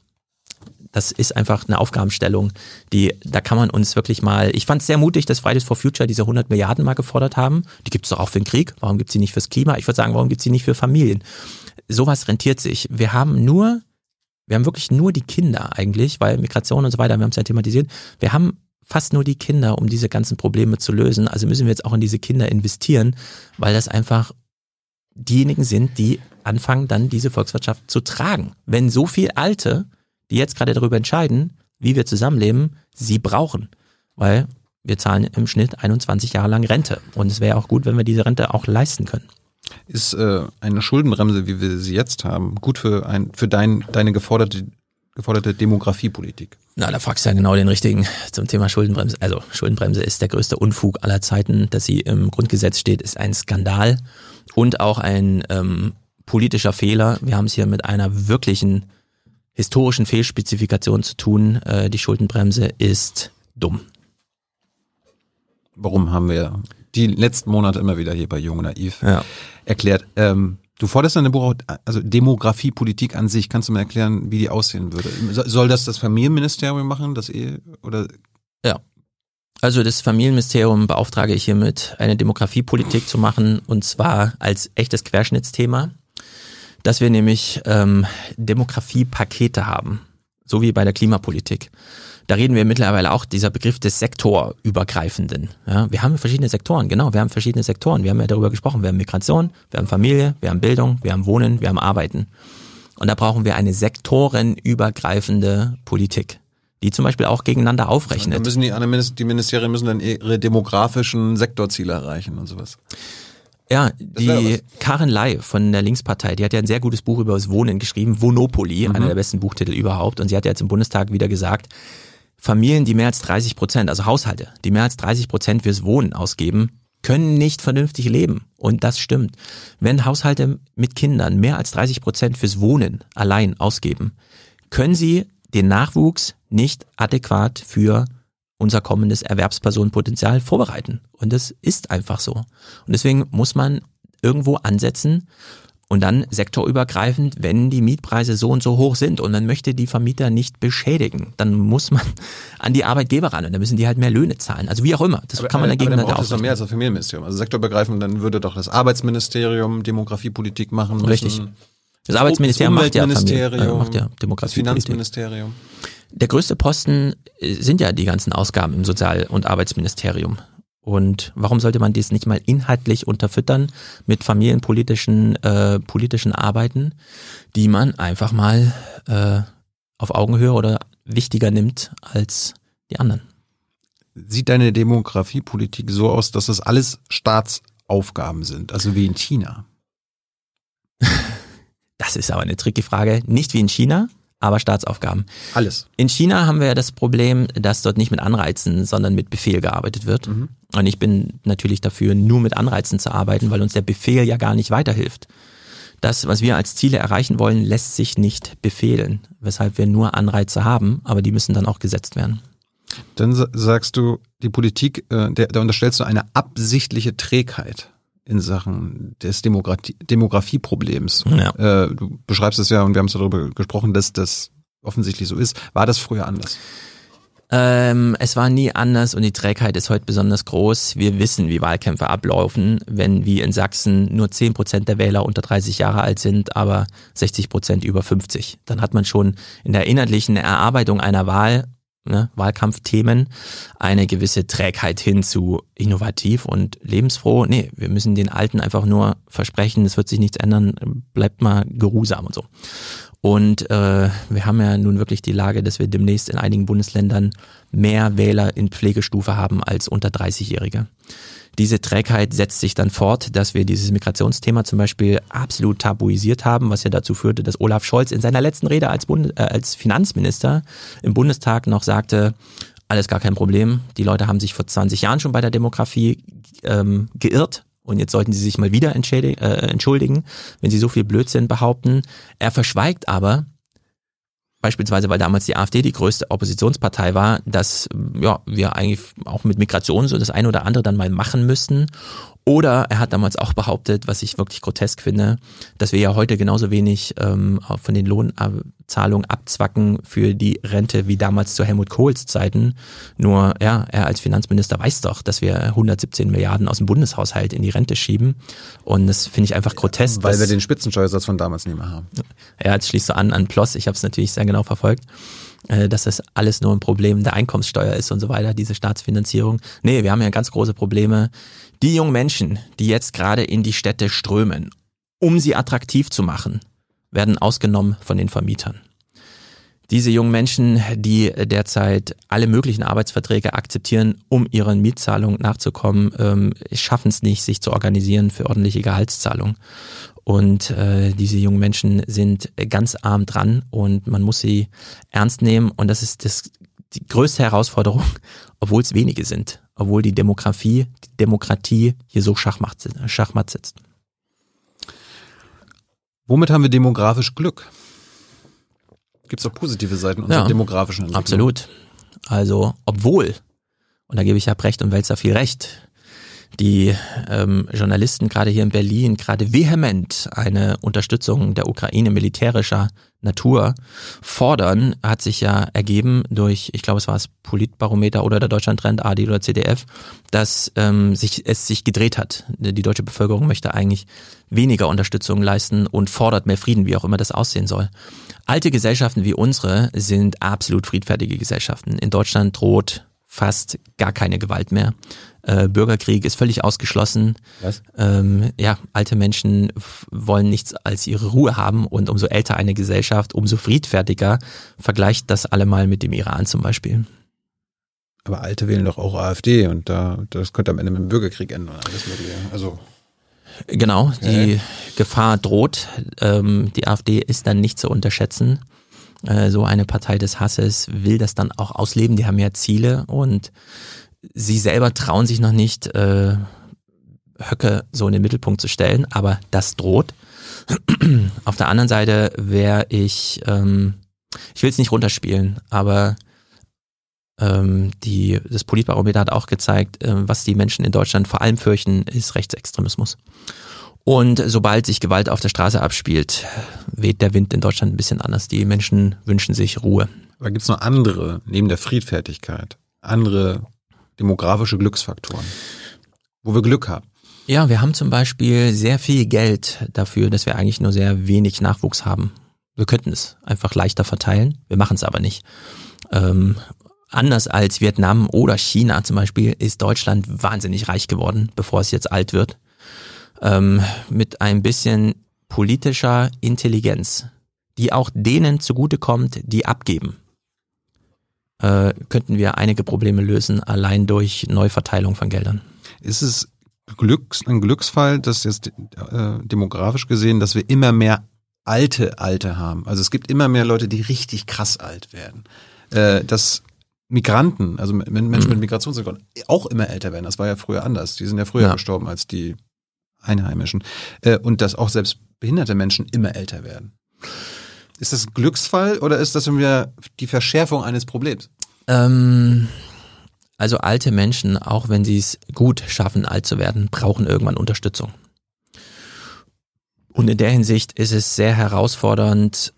das ist einfach eine Aufgabenstellung, die, da kann man uns wirklich mal, ich fand es sehr mutig, dass Fridays for Future diese 100 Milliarden mal gefordert haben. Die gibt es doch auch für den Krieg. Warum gibt es sie nicht fürs Klima? Ich würde sagen, warum gibt es sie nicht für Familien? Sowas rentiert sich. Wir haben nur, wir haben wirklich nur die Kinder eigentlich, weil Migration und so weiter, wir haben es ja thematisiert. Wir haben fast nur die Kinder, um diese ganzen Probleme zu lösen. Also müssen wir jetzt auch in diese Kinder investieren, weil das einfach diejenigen sind, die anfangen dann diese Volkswirtschaft zu tragen. Wenn so viel Alte die jetzt gerade darüber entscheiden, wie wir zusammenleben, sie brauchen. Weil wir zahlen im Schnitt 21 Jahre lang Rente. Und es wäre auch gut, wenn wir diese Rente auch leisten können. Ist äh, eine Schuldenbremse, wie wir sie jetzt haben, gut für, ein, für dein, deine geforderte, geforderte Demografiepolitik? Na, da fragst du ja genau den richtigen zum Thema Schuldenbremse. Also Schuldenbremse ist der größte Unfug aller Zeiten. Dass sie im Grundgesetz steht, ist ein Skandal und auch ein ähm, politischer Fehler. Wir haben es hier mit einer wirklichen historischen Fehlspezifikationen zu tun. Äh, die Schuldenbremse ist dumm. Warum haben wir die letzten Monate immer wieder hier bei Jung und Naiv ja. erklärt? Ähm, du forderst eine Buch, also Demografiepolitik an sich. Kannst du mir erklären, wie die aussehen würde? Soll das das Familienministerium machen, das eh oder? Ja. Also das Familienministerium beauftrage ich hiermit, eine Demografiepolitik zu machen und zwar als echtes Querschnittsthema dass wir nämlich ähm, Demografiepakete haben, so wie bei der Klimapolitik. Da reden wir mittlerweile auch dieser Begriff des Sektorübergreifenden. Ja, wir haben verschiedene Sektoren, genau, wir haben verschiedene Sektoren. Wir haben ja darüber gesprochen, wir haben Migration, wir haben Familie, wir haben Bildung, wir haben Wohnen, wir haben Arbeiten. Und da brauchen wir eine sektorenübergreifende Politik die zum Beispiel auch gegeneinander aufrechnet. Da müssen die, die Ministerien müssen dann ihre demografischen Sektorziele erreichen und sowas. Ja, die Karin Lai von der Linkspartei, die hat ja ein sehr gutes Buch über das Wohnen geschrieben, Wonopoly, mhm. einer der besten Buchtitel überhaupt. Und sie hat ja jetzt im Bundestag wieder gesagt, Familien, die mehr als 30 Prozent, also Haushalte, die mehr als 30 Prozent fürs Wohnen ausgeben, können nicht vernünftig leben. Und das stimmt. Wenn Haushalte mit Kindern mehr als 30 Prozent fürs Wohnen allein ausgeben, können sie den Nachwuchs nicht adäquat für unser kommendes Erwerbspersonenpotenzial vorbereiten. Und das ist einfach so. Und deswegen muss man irgendwo ansetzen und dann sektorübergreifend, wenn die Mietpreise so und so hoch sind und man möchte die Vermieter nicht beschädigen, dann muss man an die Arbeitgeber ran und dann müssen die halt mehr Löhne zahlen. Also wie auch immer. Das aber, kann man dagegen aber dann braucht es noch mehr als das Familienministerium. Also sektorübergreifend, dann würde doch das Arbeitsministerium Demografiepolitik machen müssen. Richtig. Das Arbeitsministerium macht ja, Familie, äh, macht ja Demografiepolitik. Das Finanzministerium der größte Posten äh, sind ja die ganzen Ausgaben im Sozial- und Arbeitsministerium. Und warum sollte man dies nicht mal inhaltlich unterfüttern mit familienpolitischen äh, politischen Arbeiten, die man einfach mal äh, auf Augenhöhe oder wichtiger nimmt als die anderen? sieht deine Demografiepolitik so aus, dass das alles Staatsaufgaben sind, also wie in China? Das ist aber eine tricky Frage. Nicht wie in China, aber Staatsaufgaben. Alles. In China haben wir ja das Problem, dass dort nicht mit Anreizen, sondern mit Befehl gearbeitet wird. Mhm. Und ich bin natürlich dafür, nur mit Anreizen zu arbeiten, weil uns der Befehl ja gar nicht weiterhilft. Das, was wir als Ziele erreichen wollen, lässt sich nicht befehlen, weshalb wir nur Anreize haben, aber die müssen dann auch gesetzt werden. Dann sagst du, die Politik, äh, der, da unterstellst du eine absichtliche Trägheit in Sachen des Demografie Demografieproblems. Ja. Äh, du beschreibst es ja und wir haben es darüber gesprochen, dass das offensichtlich so ist. War das früher anders? Ähm, es war nie anders und die Trägheit ist heute besonders groß. Wir wissen, wie Wahlkämpfe ablaufen, wenn wie in Sachsen nur 10 Prozent der Wähler unter 30 Jahre alt sind, aber 60 Prozent über 50. Dann hat man schon in der inhaltlichen Erarbeitung einer Wahl ne, Wahlkampfthemen eine gewisse Trägheit hin zu innovativ und lebensfroh. Nee, wir müssen den Alten einfach nur versprechen, es wird sich nichts ändern, bleibt mal geruhsam und so. Und äh, wir haben ja nun wirklich die Lage, dass wir demnächst in einigen Bundesländern mehr Wähler in Pflegestufe haben als unter 30-Jährige. Diese Trägheit setzt sich dann fort, dass wir dieses Migrationsthema zum Beispiel absolut tabuisiert haben, was ja dazu führte, dass Olaf Scholz in seiner letzten Rede als, Bund äh, als Finanzminister im Bundestag noch sagte, alles gar kein Problem. Die Leute haben sich vor 20 Jahren schon bei der Demografie ähm, geirrt. Und jetzt sollten sie sich mal wieder äh, entschuldigen, wenn sie so viel Blödsinn behaupten. Er verschweigt aber, beispielsweise weil damals die AfD die größte Oppositionspartei war, dass ja, wir eigentlich auch mit Migration so das eine oder andere dann mal machen müssten oder er hat damals auch behauptet, was ich wirklich grotesk finde, dass wir ja heute genauso wenig ähm, von den Lohnzahlungen abzwacken für die Rente wie damals zu Helmut Kohls Zeiten. Nur ja, er als Finanzminister weiß doch, dass wir 117 Milliarden aus dem Bundeshaushalt in die Rente schieben. Und das finde ich einfach grotesk. Weil wir den Spitzensteuersatz von damals nicht mehr haben. Ja, jetzt schließt du an an Ploss. Ich habe es natürlich sehr genau verfolgt äh, dass das alles nur ein Problem der Einkommenssteuer ist und so weiter, diese Staatsfinanzierung. Nee, wir haben ja ganz große Probleme die jungen Menschen, die jetzt gerade in die Städte strömen, um sie attraktiv zu machen, werden ausgenommen von den Vermietern. Diese jungen Menschen, die derzeit alle möglichen Arbeitsverträge akzeptieren, um ihren Mietzahlungen nachzukommen, ähm, schaffen es nicht, sich zu organisieren für ordentliche Gehaltszahlung. Und äh, diese jungen Menschen sind ganz arm dran und man muss sie ernst nehmen. Und das ist das, die größte Herausforderung, obwohl es wenige sind obwohl die Demografie, die Demokratie hier so Schachmatt, Schachmatt sitzt. Womit haben wir demografisch Glück? Gibt es auch positive Seiten unserer ja, demografischen Entwicklung? Absolut. Also, obwohl, und da gebe ich ja Brecht und Welzer viel recht, die ähm, Journalisten gerade hier in Berlin gerade vehement eine Unterstützung der Ukraine militärischer Natur fordern, hat sich ja ergeben durch, ich glaube, es war das Politbarometer oder der Deutschlandtrend, AD oder CDF, dass ähm, sich, es sich gedreht hat. Die deutsche Bevölkerung möchte eigentlich weniger Unterstützung leisten und fordert mehr Frieden, wie auch immer das aussehen soll. Alte Gesellschaften wie unsere sind absolut friedfertige Gesellschaften. In Deutschland droht fast gar keine Gewalt mehr. Äh, Bürgerkrieg ist völlig ausgeschlossen. Was? Ähm, ja, alte Menschen wollen nichts als ihre Ruhe haben und umso älter eine Gesellschaft, umso friedfertiger. Vergleicht das alle mal mit dem Iran zum Beispiel. Aber Alte wählen doch auch AfD und da das könnte am Ende mit dem Bürgerkrieg enden oder alles mögliche. Also Genau, die Gefahr droht. Ähm, die AfD ist dann nicht zu unterschätzen. Äh, so eine Partei des Hasses will das dann auch ausleben. Die haben ja Ziele und sie selber trauen sich noch nicht, äh, Höcke so in den Mittelpunkt zu stellen, aber das droht. Auf der anderen Seite wäre ich, ähm, ich will es nicht runterspielen, aber ähm, die, das Politbarometer hat auch gezeigt, äh, was die Menschen in Deutschland vor allem fürchten, ist Rechtsextremismus. Und sobald sich Gewalt auf der Straße abspielt, weht der Wind in Deutschland ein bisschen anders. Die Menschen wünschen sich Ruhe. Aber gibt es noch andere, neben der Friedfertigkeit, andere demografische Glücksfaktoren, wo wir Glück haben. Ja, wir haben zum Beispiel sehr viel Geld dafür, dass wir eigentlich nur sehr wenig Nachwuchs haben. Wir könnten es einfach leichter verteilen, wir machen es aber nicht. Ähm, anders als Vietnam oder China zum Beispiel ist Deutschland wahnsinnig reich geworden, bevor es jetzt alt wird. Ähm, mit ein bisschen politischer Intelligenz, die auch denen zugutekommt, die abgeben äh, könnten wir einige Probleme lösen, allein durch Neuverteilung von Geldern. Ist es Glücks, ein Glücksfall, dass jetzt äh, demografisch gesehen, dass wir immer mehr alte Alte haben? Also es gibt immer mehr Leute, die richtig krass alt werden. Äh, dass Migranten, also Menschen mhm. mit Migrationshintergrund, auch immer älter werden. Das war ja früher anders. Die sind ja früher ja. gestorben als die Einheimischen. Äh, und dass auch selbst behinderte Menschen immer älter werden. Ist das ein Glücksfall oder ist das wieder die Verschärfung eines Problems? Ähm, also alte Menschen, auch wenn sie es gut schaffen, alt zu werden, brauchen irgendwann Unterstützung. Und in der Hinsicht ist es sehr herausfordernd,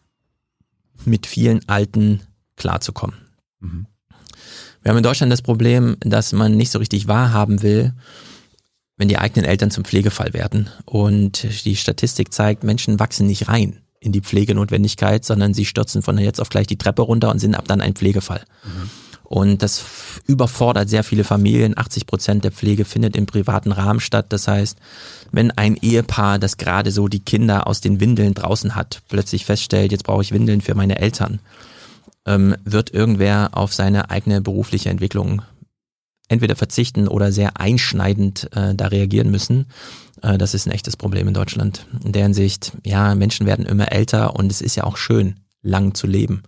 mit vielen Alten klarzukommen. Mhm. Wir haben in Deutschland das Problem, dass man nicht so richtig wahrhaben will, wenn die eigenen Eltern zum Pflegefall werden. Und die Statistik zeigt, Menschen wachsen nicht rein in die Pflegenotwendigkeit, sondern sie stürzen von jetzt auf gleich die Treppe runter und sind ab dann ein Pflegefall. Mhm. Und das überfordert sehr viele Familien. 80 Prozent der Pflege findet im privaten Rahmen statt. Das heißt, wenn ein Ehepaar, das gerade so die Kinder aus den Windeln draußen hat, plötzlich feststellt, jetzt brauche ich Windeln für meine Eltern, ähm, wird irgendwer auf seine eigene berufliche Entwicklung entweder verzichten oder sehr einschneidend äh, da reagieren müssen. Äh, das ist ein echtes Problem in Deutschland. In der Hinsicht, ja, Menschen werden immer älter und es ist ja auch schön, lang zu leben.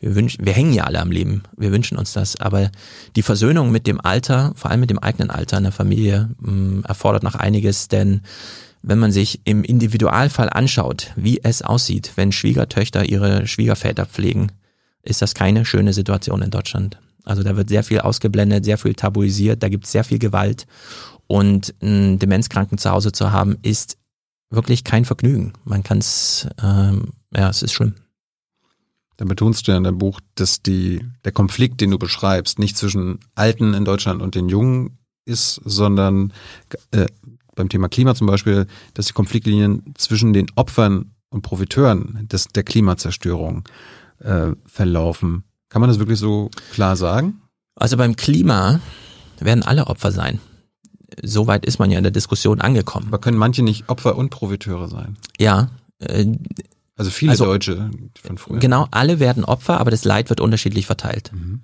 Wir wünschen, wir hängen ja alle am Leben. Wir wünschen uns das. Aber die Versöhnung mit dem Alter, vor allem mit dem eigenen Alter in der Familie, mm, erfordert noch einiges, denn wenn man sich im Individualfall anschaut, wie es aussieht, wenn Schwiegertöchter ihre Schwiegerväter pflegen, ist das keine schöne Situation in Deutschland. Also da wird sehr viel ausgeblendet, sehr viel tabuisiert, da gibt es sehr viel Gewalt und einen Demenzkranken zu Hause zu haben, ist wirklich kein Vergnügen. Man kann es, ähm, ja, es ist schlimm. Da betonst du ja in deinem Buch, dass die, der Konflikt, den du beschreibst, nicht zwischen Alten in Deutschland und den Jungen ist, sondern äh, beim Thema Klima zum Beispiel, dass die Konfliktlinien zwischen den Opfern und Profiteuren des, der Klimazerstörung äh, verlaufen. Kann man das wirklich so klar sagen? Also beim Klima werden alle Opfer sein. Soweit ist man ja in der Diskussion angekommen. Aber können manche nicht Opfer und Profiteure sein? Ja. Äh, also viele also, Deutsche von früher. Genau, alle werden Opfer, aber das Leid wird unterschiedlich verteilt. Mhm.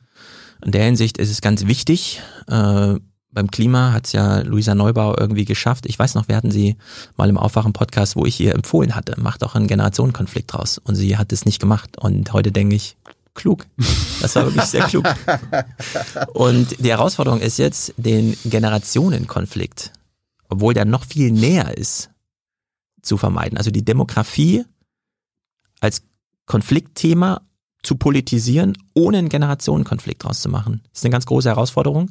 In der Hinsicht ist es ganz wichtig. Äh, beim Klima hat es ja Luisa Neubauer irgendwie geschafft. Ich weiß noch, wir hatten sie mal im Aufwachen-Podcast, wo ich ihr empfohlen hatte, macht auch einen Generationenkonflikt draus. Und sie hat es nicht gemacht. Und heute denke ich, klug. Das war wirklich sehr klug. Und die Herausforderung ist jetzt, den Generationenkonflikt, obwohl der noch viel näher ist, zu vermeiden. Also die Demografie als Konfliktthema zu politisieren, ohne einen Generationenkonflikt draus zu machen. Das ist eine ganz große Herausforderung,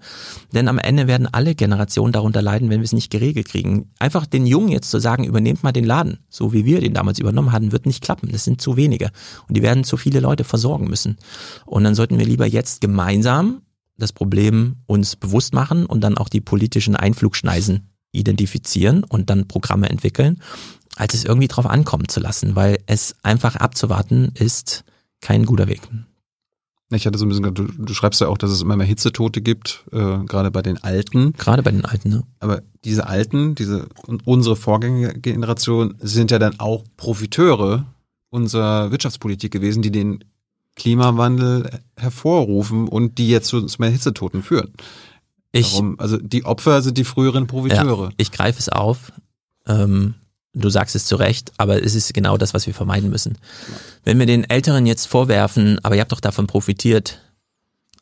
denn am Ende werden alle Generationen darunter leiden, wenn wir es nicht geregelt kriegen. Einfach den Jungen jetzt zu sagen, übernehmt mal den Laden, so wie wir den damals übernommen hatten, wird nicht klappen. Das sind zu wenige und die werden zu viele Leute versorgen müssen. Und dann sollten wir lieber jetzt gemeinsam das Problem uns bewusst machen und dann auch die politischen Einflugschneisen identifizieren und dann Programme entwickeln, als es irgendwie drauf ankommen zu lassen, weil es einfach abzuwarten ist kein guter Weg. Ich hatte so ein bisschen, du, du schreibst ja auch, dass es immer mehr Hitzetote gibt, äh, gerade bei den Alten. Gerade bei den Alten, ne? Aber diese Alten, diese unsere Vorgängergeneration sind ja dann auch Profiteure unserer Wirtschaftspolitik gewesen, die den Klimawandel hervorrufen und die jetzt zu, mehr Hitzetoten führen. Ich, Warum? Also die Opfer sind die früheren Profiteure. Ja, ich greife es auf. Ähm, Du sagst es zu Recht, aber es ist genau das, was wir vermeiden müssen. Wenn wir den Älteren jetzt vorwerfen, aber ihr habt doch davon profitiert,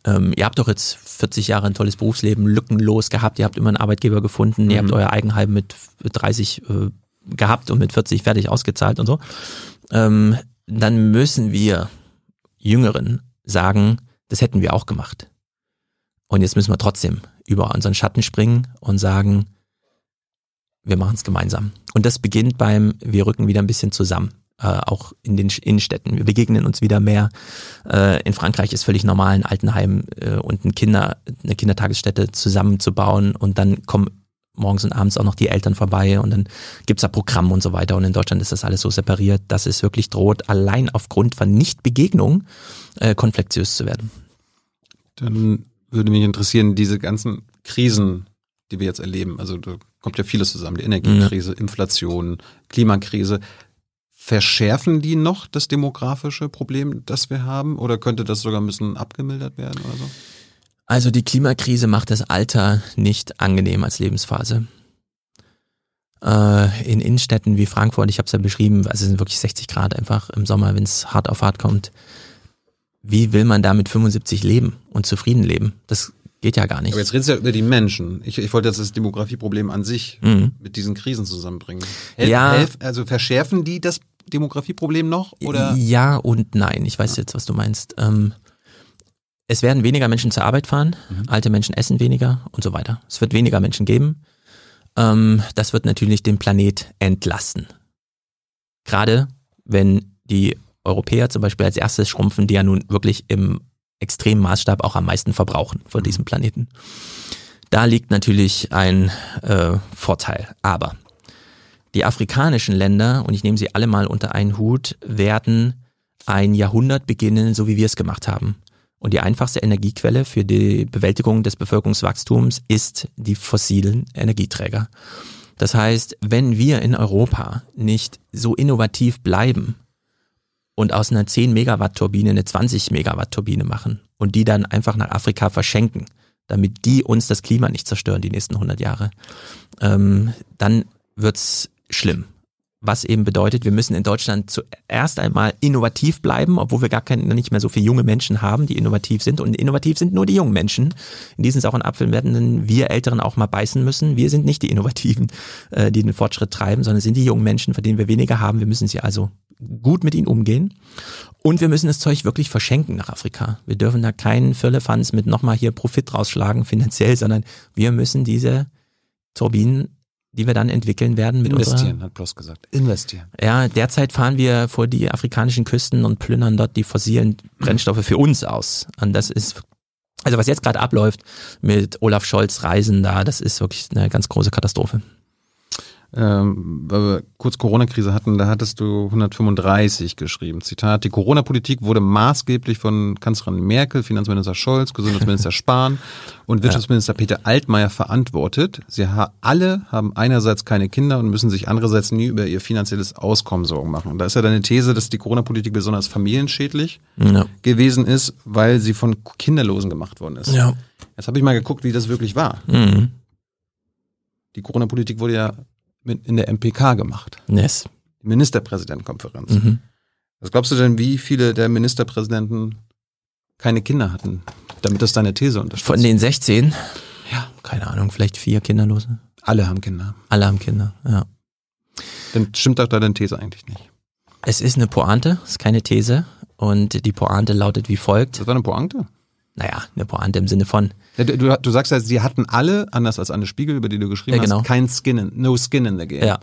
ähm, ihr habt doch jetzt 40 Jahre ein tolles Berufsleben lückenlos gehabt, ihr habt immer einen Arbeitgeber gefunden, mhm. ihr habt mhm. euer Eigenheim mit 30 äh, gehabt und mit 40 fertig ausgezahlt und so, ähm, dann müssen wir Jüngeren sagen, das hätten wir auch gemacht. Und jetzt müssen wir trotzdem über unseren Schatten springen und sagen, wir machen es gemeinsam. Und das beginnt beim, wir rücken wieder ein bisschen zusammen. Äh, auch in den Innenstädten. Wir begegnen uns wieder mehr. Äh, in Frankreich ist völlig normal, ein Altenheim äh, und ein Kinder, eine Kindertagesstätte zusammenzubauen und dann kommen morgens und abends auch noch die Eltern vorbei und dann gibt's da Programm und so weiter. Und in Deutschland ist das alles so separiert, dass es wirklich droht, allein aufgrund von Nichtbegegnung äh, konfliktiös zu werden. Dann würde mich interessieren, diese ganzen Krisen, die wir jetzt erleben, also kommt ja vieles zusammen, die Energiekrise, ja. Inflation, Klimakrise. verschärfen die noch das demografische Problem, das wir haben? Oder könnte das sogar ein bisschen abgemildert werden oder so? Also die Klimakrise macht das Alter nicht angenehm als Lebensphase. Äh, in Innenstädten wie Frankfurt, ich habe es ja beschrieben, also es sind wirklich 60 Grad einfach im Sommer, wenn es hart auf hart kommt. Wie will man da mit 75 leben und zufrieden leben? Das geht ja gar nicht. Aber jetzt redest du ja über die Menschen. Ich, ich wollte jetzt das Demografieproblem an sich mhm. mit diesen Krisen zusammenbringen. Hel ja. Helf, also verschärfen die das Demografieproblem noch? Oder? Ja und nein. Ich weiß ja. jetzt, was du meinst. Ähm, es werden weniger Menschen zur Arbeit fahren, mhm. alte Menschen essen weniger und so weiter. Es wird weniger Menschen geben. Ähm, das wird natürlich den Planet entlasten. Gerade wenn die Europäer zum Beispiel als erstes schrumpfen, die ja nun wirklich im extremen Maßstab auch am meisten verbrauchen von diesem Planeten. Da liegt natürlich ein äh, Vorteil. Aber die afrikanischen Länder, und ich nehme sie alle mal unter einen Hut, werden ein Jahrhundert beginnen, so wie wir es gemacht haben. Und die einfachste Energiequelle für die Bewältigung des Bevölkerungswachstums ist die fossilen Energieträger. Das heißt, wenn wir in Europa nicht so innovativ bleiben und aus einer 10 Megawatt Turbine eine 20 Megawatt Turbine machen und die dann einfach nach Afrika verschenken, damit die uns das Klima nicht zerstören die nächsten 100 Jahre, ähm, dann wird's schlimm was eben bedeutet, wir müssen in Deutschland zuerst einmal innovativ bleiben, obwohl wir gar keine, nicht mehr so viele junge Menschen haben, die innovativ sind. Und innovativ sind nur die jungen Menschen. In diesen sauren Apfel werden wir Älteren auch mal beißen müssen. Wir sind nicht die Innovativen, äh, die den Fortschritt treiben, sondern sind die jungen Menschen, von denen wir weniger haben. Wir müssen sie also gut mit ihnen umgehen. Und wir müssen das Zeug wirklich verschenken nach Afrika. Wir dürfen da keinen Firlefanz mit nochmal hier Profit rausschlagen finanziell, sondern wir müssen diese Turbinen die wir dann entwickeln werden mit Investieren, unserer, hat Bloss gesagt. Investieren. Ja, derzeit fahren wir vor die afrikanischen Küsten und plündern dort die fossilen Brennstoffe für uns aus. Und das ist, also was jetzt gerade abläuft mit Olaf Scholz Reisen da, das ist wirklich eine ganz große Katastrophe ähm, weil wir kurz Corona-Krise hatten, da hattest du 135 geschrieben. Zitat, die Corona-Politik wurde maßgeblich von Kanzlerin Merkel, Finanzminister Scholz, Gesundheitsminister Spahn und Wirtschaftsminister. Peter Altmaier verantwortet. Sie ha alle haben einerseits keine Kinder und müssen sich andererseits nie über ihr finanzielles Auskommen Sorgen machen. Und da ist ja deine These, dass die Corona-Politik besonders familienschädlich ja. gewesen ist, weil sie von Kinderlosen gemacht worden ist. Ja. Jetzt habe ich mal geguckt, wie das wirklich war. Mhm. Die Corona-Politik wurde ja in der MPK gemacht. Yes. Die Ministerpräsidentenkonferenz. Mhm. Was glaubst du denn, wie viele der Ministerpräsidenten keine Kinder hatten, damit das deine These unterstützt? Von den 16? Ja. Keine Ahnung, vielleicht vier Kinderlose. Alle haben Kinder. Alle haben Kinder, ja. Dann stimmt doch deine These eigentlich nicht. Es ist eine Pointe, es ist keine These. Und die Pointe lautet wie folgt. Das war eine Pointe? Naja, eine Pointe im Sinne von. Ja, du, du sagst ja, sie hatten alle, anders als Anne Spiegel, über die du geschrieben ja, genau. hast, kein Skin in, no skin in the game. Ja.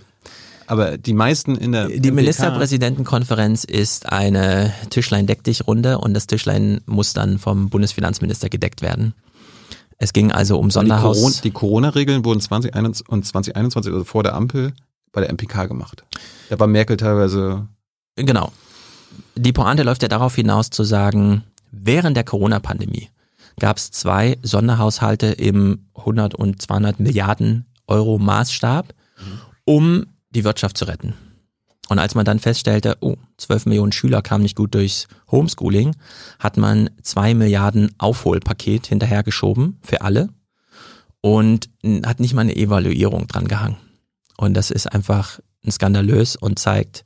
Aber die meisten in der Die Ministerpräsidentenkonferenz ist eine Tischlein-Deck-dich-Runde und das Tischlein muss dann vom Bundesfinanzminister gedeckt werden. Es ging also um Sonderhaus. Die Corona-Regeln wurden 2021 und 2021, also vor der Ampel, bei der MPK gemacht. Da war Merkel teilweise. Genau. Die Pointe läuft ja darauf hinaus zu sagen, Während der Corona-Pandemie gab es zwei Sonderhaushalte im 100 und 200 Milliarden Euro Maßstab, um die Wirtschaft zu retten. Und als man dann feststellte, oh, 12 Millionen Schüler kamen nicht gut durchs Homeschooling, hat man zwei Milliarden Aufholpaket hinterhergeschoben für alle und hat nicht mal eine Evaluierung dran gehangen. Und das ist einfach skandalös und zeigt,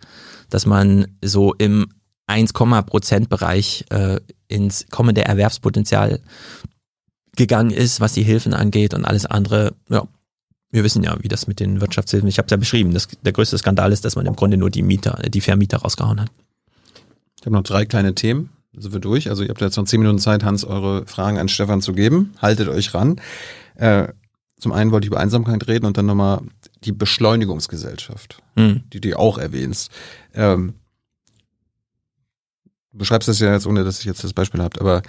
dass man so im 1, Prozentbereich äh, ins kommende Erwerbspotenzial gegangen ist, was die Hilfen angeht und alles andere, ja, wir wissen ja, wie das mit den Wirtschaftshilfen, ich habe es ja beschrieben, das, der größte Skandal ist, dass man im Grunde nur die Mieter, die Vermieter rausgehauen hat. Ich habe noch drei kleine Themen, da sind wir durch. Also ihr habt jetzt noch zehn Minuten Zeit, Hans, eure Fragen an Stefan zu geben. Haltet euch ran. Äh, zum einen wollte ich über Einsamkeit reden und dann nochmal die Beschleunigungsgesellschaft, mhm. die du auch erwähnst. Ähm, du beschreibst das ja jetzt, ohne dass ich jetzt das Beispiel habt, aber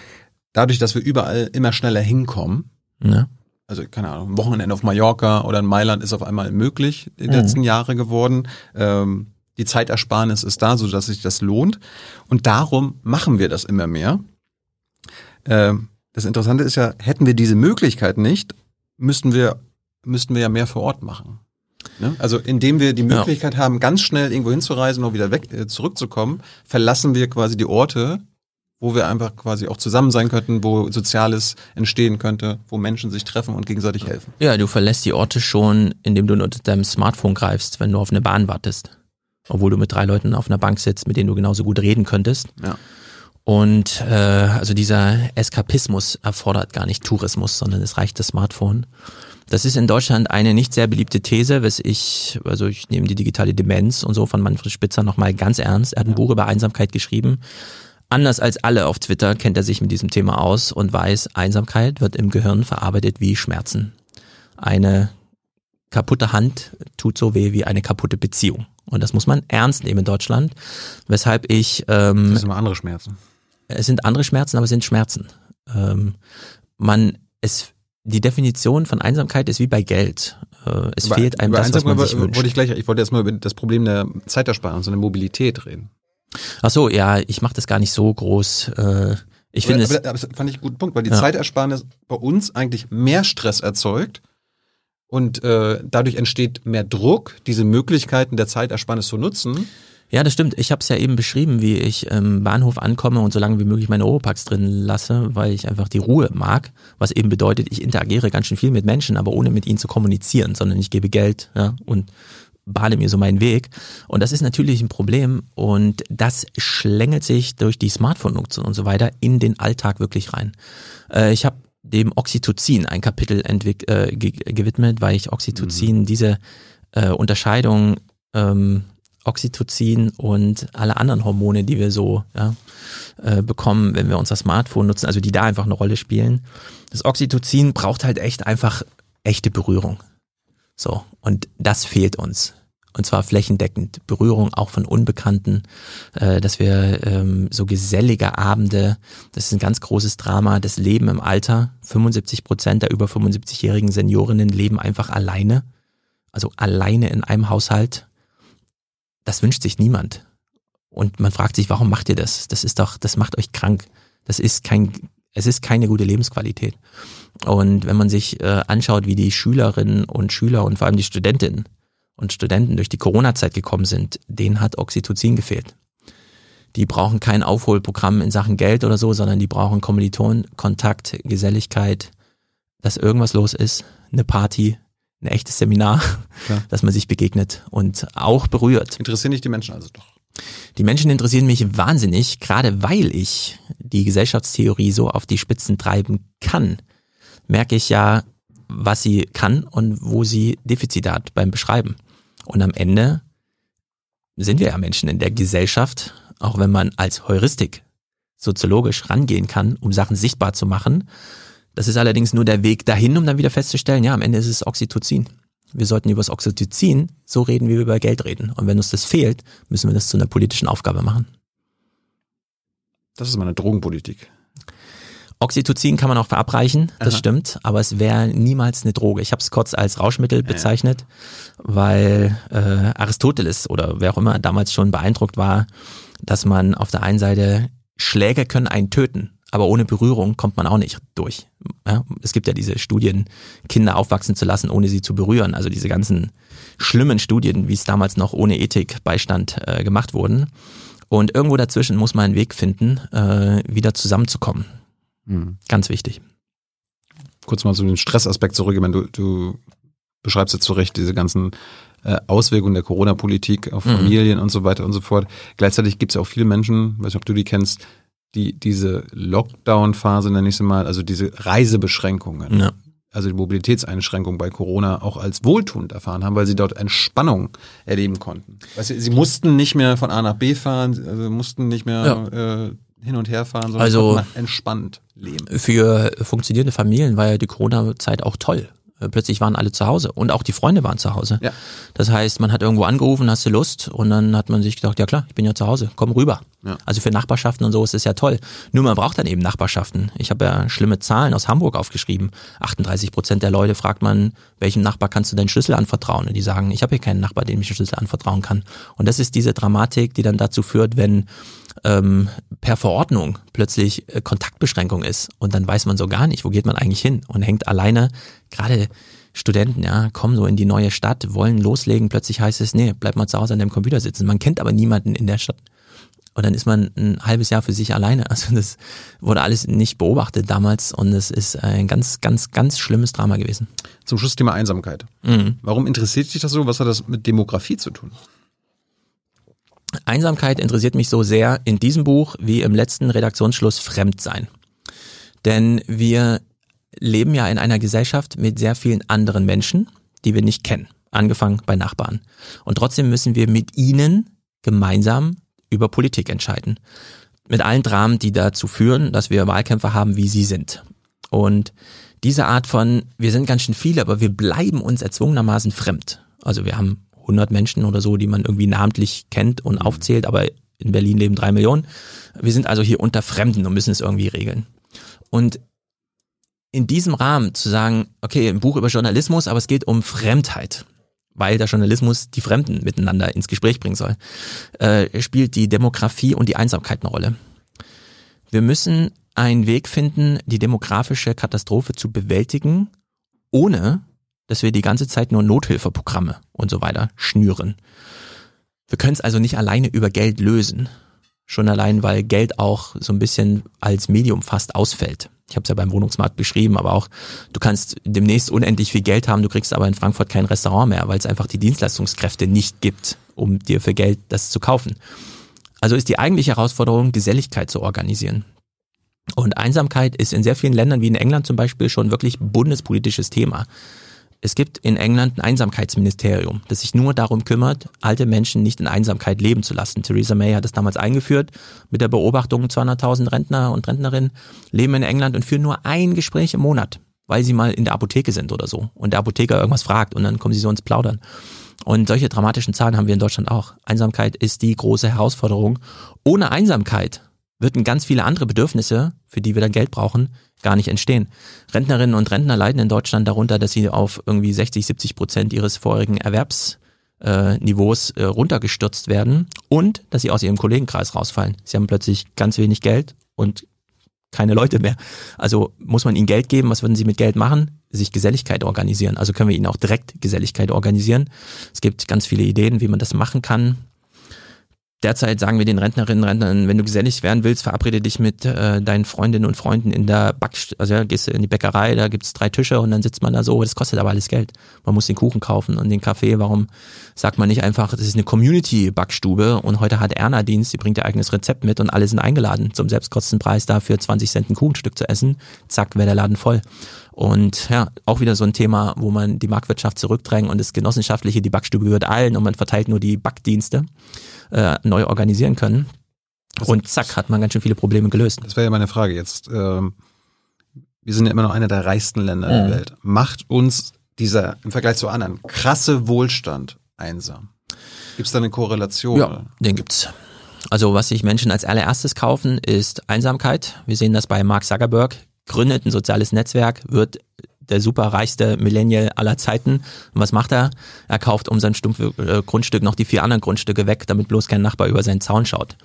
dadurch, dass wir überall immer schneller hinkommen, ja. also keine Ahnung, ein Wochenende auf Mallorca oder in Mailand ist auf einmal möglich in den mhm. letzten Jahren geworden. Ähm, die Zeitersparnis ist da, so dass sich das lohnt. Und darum machen wir das immer mehr. Ähm, das Interessante ist ja, hätten wir diese Möglichkeit nicht, müssten wir, müssten wir ja mehr vor Ort machen. Ne? Also indem wir die Möglichkeit ja. haben, ganz schnell irgendwo hinzureisen und wieder weg äh, zurückzukommen, verlassen wir quasi die Orte, wo wir einfach quasi auch zusammen sein könnten, wo Soziales entstehen könnte, wo Menschen sich treffen und gegenseitig helfen. Ja, du verlässt die Orte schon, indem du unter deinem Smartphone greifst, wenn du auf eine Bahn wartest. Obwohl du mit drei Leuten auf einer Bank sitzt, mit denen du genauso gut reden könntest. Ja. Und äh, also dieser Eskapismus erfordert gar nicht Tourismus, sondern es reicht das Smartphone. Das ist in Deutschland eine nicht sehr beliebte These, was ich, also ich nehme die digitale Demenz und so von Manfred Spitzer nochmal ganz ernst. Er hat ein Buch über Einsamkeit geschrieben. Anders als alle auf Twitter kennt er sich mit diesem Thema aus und weiß, Einsamkeit wird im Gehirn verarbeitet wie Schmerzen. Eine kaputte Hand tut so weh wie eine kaputte Beziehung. Und das muss man ernst nehmen in Deutschland, weshalb ich... Ähm, das sind immer andere Schmerzen. Es sind andere Schmerzen, aber es sind Schmerzen. Ähm, man, es die Definition von Einsamkeit ist wie bei Geld. Äh, es über, fehlt einem das, was man sich wünscht. Wollte ich, gleich, ich wollte erstmal über das Problem der Zeitersparnis und der Mobilität reden. Ach so, ja, ich mache das gar nicht so groß. Äh, ich finde es. Aber das fand ich einen guten Punkt, weil die ja. Zeitersparnis bei uns eigentlich mehr Stress erzeugt und äh, dadurch entsteht mehr Druck, diese Möglichkeiten der Zeitersparnis zu nutzen. Ja, das stimmt. Ich habe es ja eben beschrieben, wie ich im Bahnhof ankomme und so lange wie möglich meine Oropax drin lasse, weil ich einfach die Ruhe mag, was eben bedeutet, ich interagiere ganz schön viel mit Menschen, aber ohne mit ihnen zu kommunizieren, sondern ich gebe Geld ja, und bahne mir so meinen Weg. Und das ist natürlich ein Problem und das schlängelt sich durch die Smartphone-Nutzung und so weiter in den Alltag wirklich rein. Äh, ich habe dem Oxytocin ein Kapitel äh, gewidmet, weil ich Oxytocin, mhm. diese äh, Unterscheidung ähm, Oxytocin und alle anderen Hormone, die wir so ja, äh, bekommen, wenn wir unser Smartphone nutzen, also die da einfach eine Rolle spielen. Das Oxytocin braucht halt echt einfach echte Berührung. So, und das fehlt uns. Und zwar flächendeckend. Berührung auch von Unbekannten, äh, dass wir ähm, so gesellige Abende, das ist ein ganz großes Drama, das Leben im Alter. 75 Prozent der über 75-jährigen Seniorinnen leben einfach alleine. Also alleine in einem Haushalt das wünscht sich niemand. Und man fragt sich, warum macht ihr das? Das ist doch, das macht euch krank. Das ist kein, es ist keine gute Lebensqualität. Und wenn man sich äh, anschaut, wie die Schülerinnen und Schüler und vor allem die Studentinnen und Studenten durch die Corona-Zeit gekommen sind, denen hat Oxytocin gefehlt. Die brauchen kein Aufholprogramm in Sachen Geld oder so, sondern die brauchen Kommilitonen, Kontakt, Geselligkeit, dass irgendwas los ist, eine Party, ein echtes Seminar, Klar. dass man sich begegnet und auch berührt. Interessieren dich die Menschen also doch? Die Menschen interessieren mich wahnsinnig, gerade weil ich die Gesellschaftstheorie so auf die Spitzen treiben kann, merke ich ja, was sie kann und wo sie Defizite hat beim Beschreiben. Und am Ende sind wir ja Menschen in der Gesellschaft, auch wenn man als Heuristik soziologisch rangehen kann, um Sachen sichtbar zu machen, das ist allerdings nur der Weg dahin, um dann wieder festzustellen, ja, am Ende ist es Oxytocin. Wir sollten über das Oxytocin so reden, wie wir über Geld reden. Und wenn uns das fehlt, müssen wir das zu einer politischen Aufgabe machen. Das ist meine Drogenpolitik. Oxytocin kann man auch verabreichen, das Aha. stimmt, aber es wäre niemals eine Droge. Ich habe es kurz als Rauschmittel bezeichnet, ja. weil äh, Aristoteles oder wer auch immer damals schon beeindruckt war, dass man auf der einen Seite Schläge können einen töten, aber ohne Berührung kommt man auch nicht durch. Ja, es gibt ja diese Studien, Kinder aufwachsen zu lassen, ohne sie zu berühren. Also diese ganzen schlimmen Studien, wie es damals noch ohne Ethikbeistand äh, gemacht wurden. Und irgendwo dazwischen muss man einen Weg finden, äh, wieder zusammenzukommen. Mhm. Ganz wichtig. Kurz mal zu dem Stressaspekt zurück. Ich meine, du, du beschreibst jetzt zu Recht diese ganzen äh, Auswirkungen der Corona-Politik auf mhm. Familien mhm. und so weiter und so fort. Gleichzeitig gibt es ja auch viele Menschen, weiß nicht, ob du die kennst, die, diese Lockdown-Phase, nenne ich sie mal, also diese Reisebeschränkungen, ja. also die Mobilitätseinschränkungen bei Corona auch als wohltuend erfahren haben, weil sie dort Entspannung erleben konnten. Weißt du, sie mussten nicht mehr von A nach B fahren, also mussten nicht mehr ja. äh, hin und her fahren, sondern also, entspannt leben. Für funktionierende Familien war ja die Corona-Zeit auch toll. Äh, plötzlich waren alle zu Hause und auch die Freunde waren zu Hause. Ja. Das heißt, man hat irgendwo angerufen, hast du Lust und dann hat man sich gedacht, ja klar, ich bin ja zu Hause, komm rüber. Ja. Also für Nachbarschaften und so ist es ja toll. Nur man braucht dann eben Nachbarschaften. Ich habe ja schlimme Zahlen aus Hamburg aufgeschrieben. 38 Prozent der Leute fragt man, welchem Nachbar kannst du deinen Schlüssel anvertrauen? Und die sagen, ich habe hier keinen Nachbar, dem ich den Schlüssel anvertrauen kann. Und das ist diese Dramatik, die dann dazu führt, wenn ähm, per Verordnung plötzlich äh, Kontaktbeschränkung ist und dann weiß man so gar nicht, wo geht man eigentlich hin und hängt alleine, gerade Studenten, ja, kommen so in die neue Stadt, wollen loslegen, plötzlich heißt es, nee, bleib mal zu Hause an deinem Computer sitzen. Man kennt aber niemanden in der Stadt. Und dann ist man ein halbes Jahr für sich alleine. Also das wurde alles nicht beobachtet damals und es ist ein ganz, ganz, ganz schlimmes Drama gewesen. Zum Schluss Thema Einsamkeit. Mhm. Warum interessiert dich das so? Was hat das mit Demografie zu tun? Einsamkeit interessiert mich so sehr in diesem Buch wie im letzten Redaktionsschluss Fremdsein. Denn wir leben ja in einer Gesellschaft mit sehr vielen anderen Menschen, die wir nicht kennen, angefangen bei Nachbarn. Und trotzdem müssen wir mit ihnen gemeinsam über Politik entscheiden. Mit allen Dramen, die dazu führen, dass wir Wahlkämpfer haben, wie sie sind. Und diese Art von, wir sind ganz schön viele, aber wir bleiben uns erzwungenermaßen fremd. Also wir haben 100 Menschen oder so, die man irgendwie namentlich kennt und aufzählt, aber in Berlin leben drei Millionen. Wir sind also hier unter Fremden und müssen es irgendwie regeln. Und in diesem Rahmen zu sagen, okay, ein Buch über Journalismus, aber es geht um Fremdheit, weil der Journalismus die Fremden miteinander ins Gespräch bringen soll, äh, spielt die Demografie und die Einsamkeit eine Rolle. Wir müssen einen Weg finden, die demografische Katastrophe zu bewältigen, ohne dass wir die ganze Zeit nur Nothilfeprogramme und so weiter schnüren. Wir können es also nicht alleine über Geld lösen. Schon allein, weil Geld auch so ein bisschen als Medium fast ausfällt. Ich habe es ja beim Wohnungsmarkt beschrieben, aber auch du kannst demnächst unendlich viel Geld haben, du kriegst aber in Frankfurt kein Restaurant mehr, weil es einfach die Dienstleistungskräfte nicht gibt, um dir für Geld das zu kaufen. Also ist die eigentliche Herausforderung, Geselligkeit zu organisieren. Und Einsamkeit ist in sehr vielen Ländern wie in England zum Beispiel schon wirklich bundespolitisches Thema. Es gibt in England ein Einsamkeitsministerium, das sich nur darum kümmert, alte Menschen nicht in Einsamkeit leben zu lassen. Theresa May hat es damals eingeführt mit der Beobachtung, 200.000 Rentner und Rentnerinnen leben in England und führen nur ein Gespräch im Monat, weil sie mal in der Apotheke sind oder so und der Apotheker irgendwas fragt und dann kommen sie so ins Plaudern. Und solche dramatischen Zahlen haben wir in Deutschland auch. Einsamkeit ist die große Herausforderung. Ohne Einsamkeit würden ganz viele andere Bedürfnisse, für die wir dann Geld brauchen, gar nicht entstehen. Rentnerinnen und Rentner leiden in Deutschland darunter, dass sie auf irgendwie 60, 70 Prozent ihres vorherigen Erwerbsniveaus äh, runtergestürzt werden und dass sie aus ihrem Kollegenkreis rausfallen. Sie haben plötzlich ganz wenig Geld und keine Leute mehr. Also muss man ihnen Geld geben. Was würden sie mit Geld machen? Sich Geselligkeit organisieren. Also können wir ihnen auch direkt Geselligkeit organisieren. Es gibt ganz viele Ideen, wie man das machen kann. Derzeit sagen wir den Rentnerinnen und Rentnern, wenn du gesellig werden willst, verabrede dich mit äh, deinen Freundinnen und Freunden in der Backst also ja, gehst du in die Bäckerei, da gibt's drei Tische und dann sitzt man da so, das kostet aber alles Geld. Man muss den Kuchen kaufen und den Kaffee, warum sagt man nicht einfach, das ist eine Community-Backstube und heute hat Erna Dienst, die bringt ihr eigenes Rezept mit und alle sind eingeladen zum Selbstkostenpreis dafür 20 Cent ein Kuchenstück zu essen. Zack, wäre der Laden voll. Und ja, auch wieder so ein Thema, wo man die Marktwirtschaft zurückdrängt und das Genossenschaftliche, die Backstube gehört allen und man verteilt nur die Backdienste äh, neu organisieren können. Und zack, hat man ganz schön viele Probleme gelöst. Das wäre ja meine Frage jetzt. Ähm, wir sind ja immer noch einer der reichsten Länder der Mhm. Welt. Macht uns dieser im Vergleich zu anderen krasse Wohlstand einsam? Gibt es da eine Korrelation? Ja, den gibt's. Also was sich Menschen als allererstes kaufen, ist Einsamkeit. Wir sehen das bei Mark Zuckerberg. Gründet ein soziales Netzwerk, wird der superreichste Millennial aller Zeiten. Und was macht er? Er kauft um sein stumpfe äh, Grundstück noch die vier anderen Grundstücke weg, damit bloß kein Nachbar über seinen Zaun schaut.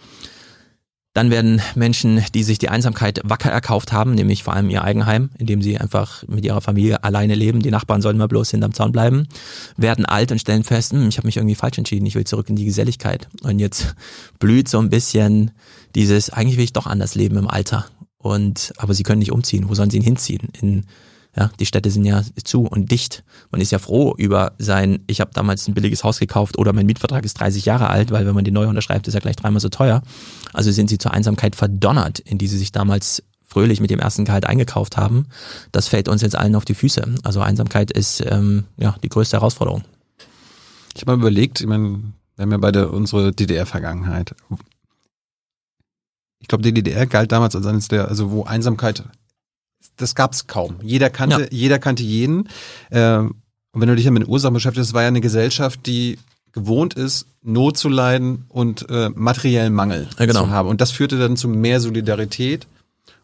Dann werden Menschen, die sich die Einsamkeit wacker erkauft haben, nämlich vor allem ihr Eigenheim, indem sie einfach mit ihrer Familie alleine leben, die Nachbarn sollen mal bloß hinterm Zaun bleiben, werden alt und stellen fest, hm, ich habe mich irgendwie falsch entschieden, ich will zurück in die Geselligkeit. Und jetzt blüht so ein bisschen dieses, eigentlich will ich doch anders leben im Alter. Und aber sie können nicht umziehen. Wo sollen sie ihn hinziehen? In ja, die Städte sind ja zu und dicht. Man ist ja froh über sein, ich habe damals ein billiges Haus gekauft oder mein Mietvertrag ist 30 Jahre alt, weil wenn man den neu unterschreibt, ist er gleich dreimal so teuer. Also sind sie zur Einsamkeit verdonnert, in die sie sich damals fröhlich mit dem ersten Gehalt eingekauft haben. Das fällt uns jetzt allen auf die Füße. Also Einsamkeit ist ähm, ja die größte Herausforderung. Ich habe mal überlegt, ich meine, wir haben ja beide unsere DDR-Vergangenheit. Ich glaube, die DDR galt damals als eines der, also wo Einsamkeit, das gab's kaum. Jeder kannte, Ja. jeder kannte jeden. Ähm, und wenn du dich ja mit den Ursachen beschäftigst, das war ja eine Gesellschaft, die gewohnt ist, Not zu leiden und äh, materiellen Mangel Ja, genau. zu haben. Und das führte dann zu mehr Solidarität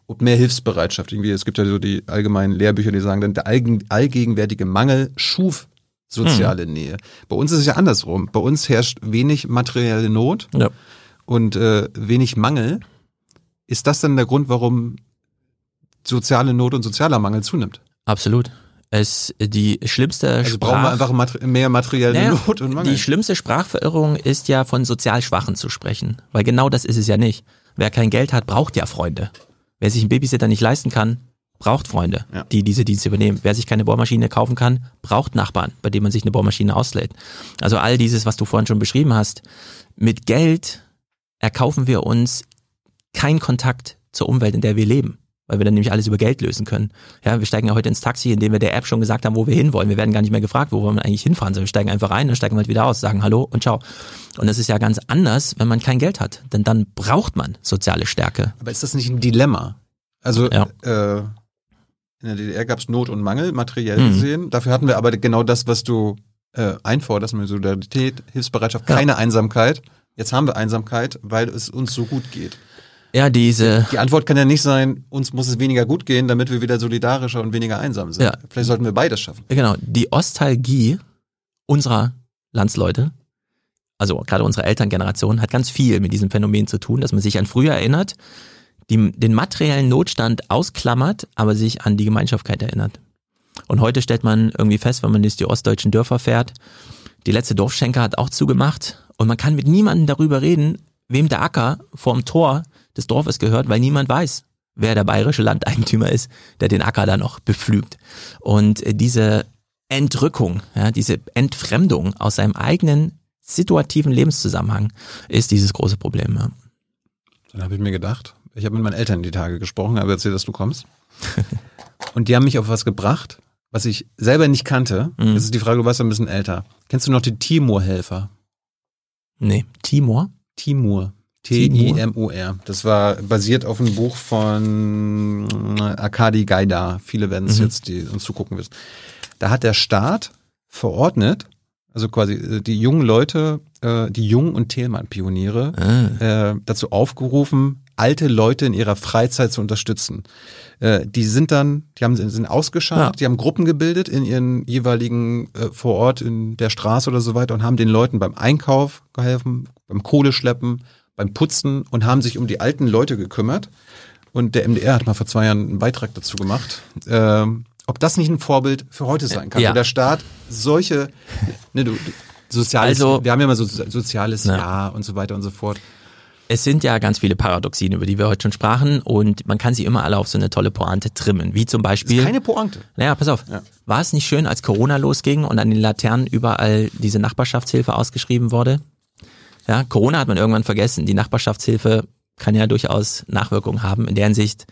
und mehr Hilfsbereitschaft. Irgendwie, es gibt ja so die allgemeinen Lehrbücher, die sagen dann, der allgegenwärtige Mangel schuf soziale Hm. Nähe. Bei uns ist es ja andersrum. Bei uns herrscht wenig materielle Not Ja. und äh, wenig Mangel. Ist das dann der Grund, warum soziale Not und sozialer Mangel zunimmt? Absolut. Es die schlimmste Also Sprach brauchen wir einfach mater mehr materielle Naja, Not und Mangel. Die schlimmste Sprachverirrung ist ja von sozial Schwachen zu sprechen, weil genau das ist es ja nicht. Wer kein Geld hat, braucht ja Freunde. Wer sich einen Babysitter nicht leisten kann, braucht Freunde, Ja. die diese Dienste übernehmen. Wer sich keine Bohrmaschine kaufen kann, braucht Nachbarn, bei denen man sich eine Bohrmaschine auslädt. Also all dieses, was du vorhin schon beschrieben hast, mit Geld erkaufen wir uns keinen Kontakt zur Umwelt, in der wir leben. Weil wir dann nämlich alles über Geld lösen können. Ja, wir steigen ja heute ins Taxi, indem wir der App schon gesagt haben, wo wir hinwollen. Wir werden gar nicht mehr gefragt, wo wollen wir eigentlich hinfahren, sondern wir steigen einfach rein, dann steigen wir halt wieder aus, sagen Hallo und Ciao. Und das ist ja ganz anders, wenn man kein Geld hat. Denn dann braucht man soziale Stärke. Aber ist das nicht ein Dilemma? Also Ja. äh, in der DDR gab es Not und Mangel, materiell Mhm. gesehen. Dafür hatten wir aber genau das, was du äh, einforderst, mit Solidarität, Hilfsbereitschaft, Ja. keine Einsamkeit. Jetzt haben wir Einsamkeit, weil es uns so gut geht. Ja, diese, Die Antwort kann ja nicht sein, uns muss es weniger gut gehen, damit wir wieder solidarischer und weniger einsam sind. Ja. Vielleicht sollten wir beides schaffen. genau, die Ostalgie unserer Landsleute, also gerade unsere Elterngeneration, hat ganz viel mit diesem Phänomen zu tun, dass man sich an früher erinnert, die, den materiellen Notstand ausklammert, aber sich an die Gemeinschaftkeit erinnert. Und heute stellt man irgendwie fest, wenn man durch die ostdeutschen Dörfer fährt, die letzte Dorfschenke hat auch zugemacht und man kann mit niemandem darüber reden, wem der Acker vorm Tor des Dorfes gehört, weil niemand weiß, wer der bayerische Landeigentümer ist, der den Acker da noch bepflügt. Und äh, diese Entrückung, ja, diese Entfremdung aus seinem eigenen situativen Lebenszusammenhang ist dieses große Problem. Ja. Dann habe ich mir gedacht, ich habe mit meinen Eltern die Tage gesprochen, habe erzählt, dass du kommst. und die haben mich auf was gebracht, was ich selber nicht kannte. Mhm. Das ist die Frage, du warst ein bisschen älter. Kennst du noch die Timur-Helfer? Nee, Timor? Timur. T-I-M-U-R. Das war basiert auf einem Buch von Arkadi Gaidar. Viele werden es Mhm. jetzt, die uns zugucken wissen. Da hat der Staat verordnet, also quasi äh, die jungen Leute, äh, die Jung- und Thälmann-Pioniere, Ah, äh, dazu aufgerufen, alte Leute in ihrer Freizeit zu unterstützen. Äh, die sind dann, die haben sind ausgeschaltet, Ja. die haben Gruppen gebildet in ihren jeweiligen äh, vor Ort in der Straße oder so weiter und haben den Leuten beim Einkauf geholfen, beim Kohleschleppen, beim Putzen und haben sich um die alten Leute gekümmert. Und der MDR hat mal vor zwei Jahren einen Beitrag dazu gemacht. Ähm, ob das nicht ein Vorbild für heute sein kann, Ja. wo der Staat solche, ne, du, soziales, Also- wir haben ja immer so soziales Ja. Jahr und so weiter und so fort. Es sind ja ganz viele Paradoxien, über die wir heute schon sprachen und man kann sie immer alle auf so eine tolle Pointe trimmen, wie zum Beispiel... Keine Pointe. Naja, pass auf. Ja. War es nicht schön, als Corona losging und an den Laternen überall diese Nachbarschaftshilfe ausgeschrieben wurde? Ja, Corona hat man irgendwann vergessen. Die Nachbarschaftshilfe kann ja durchaus Nachwirkungen haben. In der Hinsicht,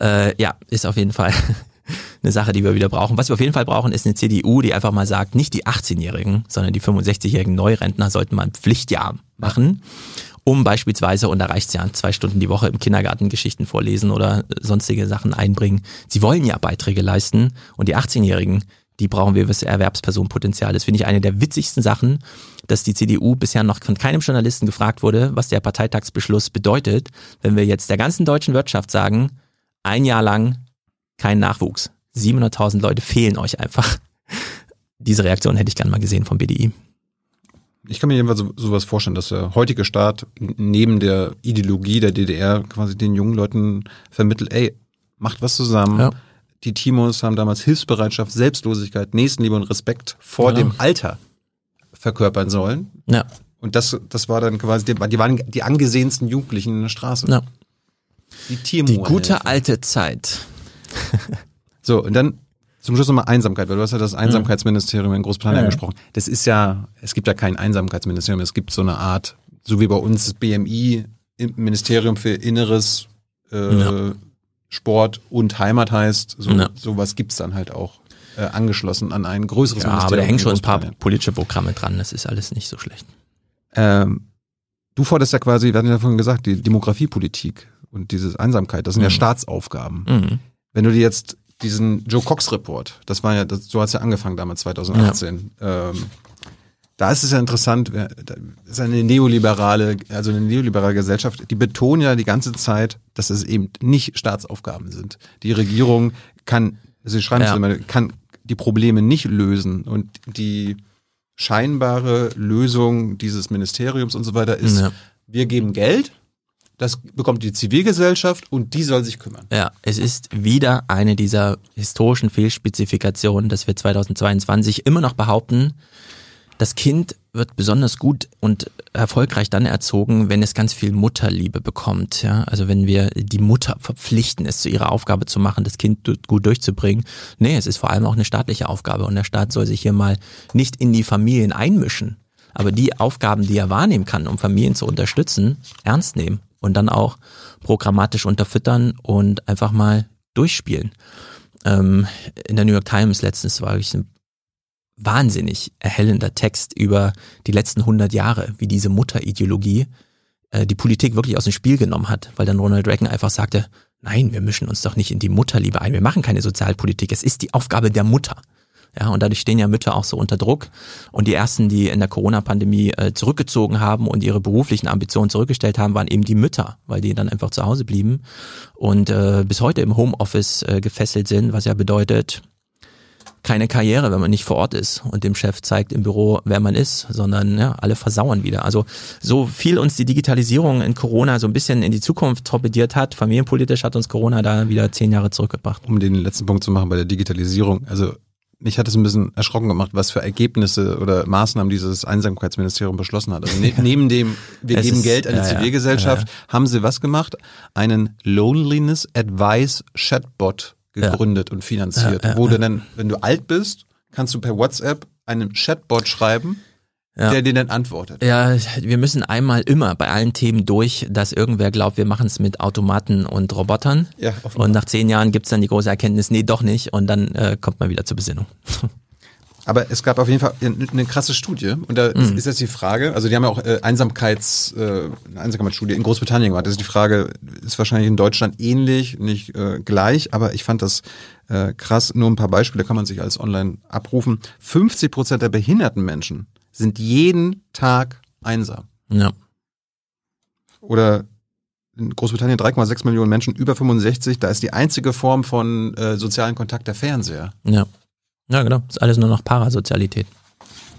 äh, ja, ist auf jeden Fall eine Sache, die wir wieder brauchen. Was wir auf jeden Fall brauchen, ist eine CDU, die einfach mal sagt, nicht die 18-Jährigen, sondern die 65-jährigen Neurentner sollten mal ein Pflichtjahr machen, um beispielsweise, und da reicht's ja, zwei Stunden die Woche im Kindergarten Geschichten vorlesen oder sonstige Sachen einbringen. Sie wollen ja Beiträge leisten und die 18-Jährigen, die brauchen wir fürs Erwerbspersonenpotenzial. Das finde ich eine der witzigsten Sachen, dass die CDU bisher noch von keinem Journalisten gefragt wurde, was der Parteitagsbeschluss bedeutet, wenn wir jetzt der ganzen deutschen Wirtschaft sagen, ein Jahr lang kein Nachwuchs. 700.000 Leute fehlen euch einfach. Diese Reaktion hätte ich gern mal gesehen vom BDI. Ich kann mir jedenfalls so, sowas vorstellen, dass der heutige Staat neben der Ideologie der DDR quasi den jungen Leuten vermittelt, ey, macht was zusammen. Ja. Die Timos haben damals Hilfsbereitschaft, Selbstlosigkeit, Nächstenliebe und Respekt vor Genau. dem Alter verkörpern sollen. Ja, Und das, das war dann quasi, die, die waren die angesehensten Jugendlichen in der Straße. ja. Die Timo. Die gute alte Zeit. So, und dann zum Schluss nochmal Einsamkeit, weil du hast ja das Einsamkeitsministerium in Großbritannien Ja. angesprochen. Das ist ja, es gibt ja kein Einsamkeitsministerium, es gibt so eine Art, so wie bei uns das BMI, Ministerium für Inneres, äh, Ja. Sport und Heimat heißt, so, Ja. sowas gibt's dann halt auch äh, angeschlossen an ein größeres Ja, aber da hängen schon ein paar politische Programme dran. Das ist alles nicht so schlecht. Ähm, du forderst ja quasi, wir hatten ja vorhin gesagt, die Demografiepolitik und diese Einsamkeit, das sind ja Mhm. Staatsaufgaben. Mhm. Wenn du dir jetzt diesen Joe Cox Report, das war ja, das, so hat's ja angefangen damals 2018. Ähm, da ist es ja interessant, wer- da ist eine neoliberale, also eine neoliberale Gesellschaft, die betonen ja die ganze Zeit, dass es eben nicht Staatsaufgaben sind. Die Regierung kann, sie schreiben es Ja. immer, kann die Probleme nicht lösen und die scheinbare Lösung dieses Ministeriums und so weiter ist, Ja. wir geben Geld, Das bekommt die Zivilgesellschaft und die soll sich kümmern. Ja, es ist wieder eine dieser historischen Fehlspezifikationen, dass wir 2022 immer noch behaupten, das Kind wird besonders gut und erfolgreich dann erzogen, wenn es ganz viel Mutterliebe bekommt. Ja? Also wenn wir die Mutter verpflichten, es zu ihrer Aufgabe zu machen, das Kind gut durchzubringen. Nee, es ist vor allem auch eine staatliche Aufgabe und der Staat soll sich hier mal nicht in die Familien einmischen, aber die Aufgaben, die er wahrnehmen kann, um Familien zu unterstützen, ernst nehmen und dann auch programmatisch unterfüttern und einfach mal durchspielen. Ähm, in der New York Times letztens war ich ein wahnsinnig erhellender Text über die letzten 100 Jahre, wie diese Mutterideologie äh, die Politik wirklich aus dem Spiel genommen hat, weil dann Ronald Reagan einfach sagte, nein, wir mischen uns doch nicht in die Mutterliebe ein, wir machen keine Sozialpolitik, es ist die Aufgabe der Mutter. Ja, und dadurch stehen ja Mütter auch so unter Druck. Und die ersten, die in der Corona-Pandemie äh, zurückgezogen haben und ihre beruflichen Ambitionen zurückgestellt haben, waren eben die Mütter, weil die dann einfach zu Hause blieben und äh, bis heute im Homeoffice äh, gefesselt sind, was ja bedeutet, keine Karriere, wenn man nicht vor Ort ist und dem Chef zeigt im Büro, wer man ist, sondern ja, alle versauern wieder. Also so viel uns die Digitalisierung in Corona so ein bisschen in die Zukunft torpediert hat, familienpolitisch hat uns Corona da wieder zehn Jahre zurückgebracht. Um den letzten Punkt zu machen bei der Digitalisierung, also mich hat es ein bisschen erschrocken gemacht, was für Ergebnisse oder Maßnahmen dieses Einsamkeitsministerium beschlossen hat. Also ne, neben dem, wir es geben ist, Geld an die ja, Zivilgesellschaft, ja, ja. haben sie was gemacht? Einen Loneliness Advice Chatbot gegründet ja. und finanziert. Ja, ja, wo du dann, wenn du alt bist, kannst du per WhatsApp einem Chatbot schreiben, ja. der dir dann antwortet. Ja, wir müssen einmal immer bei allen Themen durch, dass irgendwer glaubt, wir machen es mit Automaten und Robotern. Ja, und nach zehn Jahren gibt's dann die große Erkenntnis, nee, doch nicht. Und dann äh, kommt man wieder zur Besinnung. Aber es gab auf jeden Fall eine krasse Studie und da mhm. ist jetzt die Frage, also die haben ja auch äh, Einsamkeits, äh, eine Einsamkeitsstudie in Großbritannien gemacht. Das ist die Frage, ist wahrscheinlich in Deutschland ähnlich, nicht äh, gleich, aber ich fand das äh, krass. Nur ein paar Beispiele kann man sich alles online abrufen. 50 Prozent der behinderten Menschen sind jeden Tag einsam. Ja. Oder in Großbritannien 3,6 Millionen Menschen über 65, da ist die einzige Form von äh, sozialen Kontakt der Fernseher. Ja. Ja, genau. Das ist alles nur noch Parasozialität.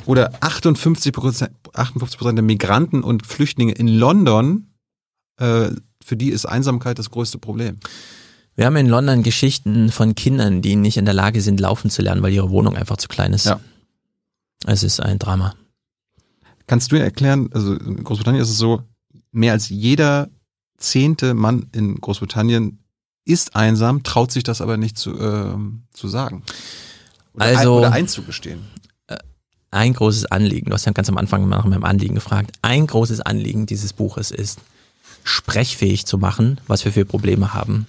Oder 58 Prozent, 58 Prozent der Migranten und Flüchtlinge in London, äh, für die ist Einsamkeit das größte Problem. Wir haben in London Geschichten von Kindern, die nicht in der Lage sind, laufen zu lernen, weil ihre Wohnung einfach zu klein ist. Ja. Es ist ein Drama. Kannst du erklären, also in Großbritannien ist es so, mehr als jeder zehnte Mann in Großbritannien ist einsam, traut sich das aber nicht zu, äh, zu sagen. Oder also, ein, oder einzugestehen. Äh, ein großes Anliegen, du hast ja ganz am Anfang nach meinem Anliegen gefragt, ein großes Anliegen dieses Buches ist, sprechfähig zu machen, was wir für Probleme haben.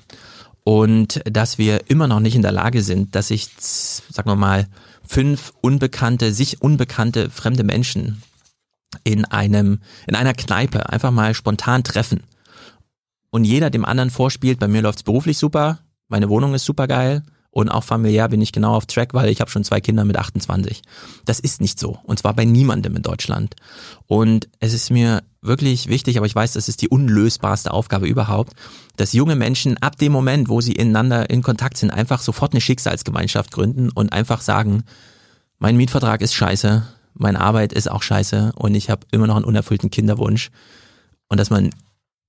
Und dass wir immer noch nicht in der Lage sind, dass sich, sagen wir mal, fünf unbekannte, sich unbekannte fremde Menschen in einem, in einer Kneipe einfach mal spontan treffen. Und jeder dem anderen vorspielt, bei mir läuft's beruflich super, meine Wohnung ist super geil, und auch familiär bin ich genau auf Track, weil ich habe schon zwei Kinder mit 28. Das ist nicht so. Und zwar bei niemandem in Deutschland. Und es ist mir wirklich wichtig, aber ich weiß, das ist die unlösbarste Aufgabe überhaupt, dass junge Menschen ab dem Moment, wo sie ineinander in Kontakt sind, einfach sofort eine Schicksalsgemeinschaft gründen und einfach sagen, mein Mietvertrag ist scheiße, meine Arbeit ist auch scheiße und ich habe immer noch einen unerfüllten Kinderwunsch. Und dass man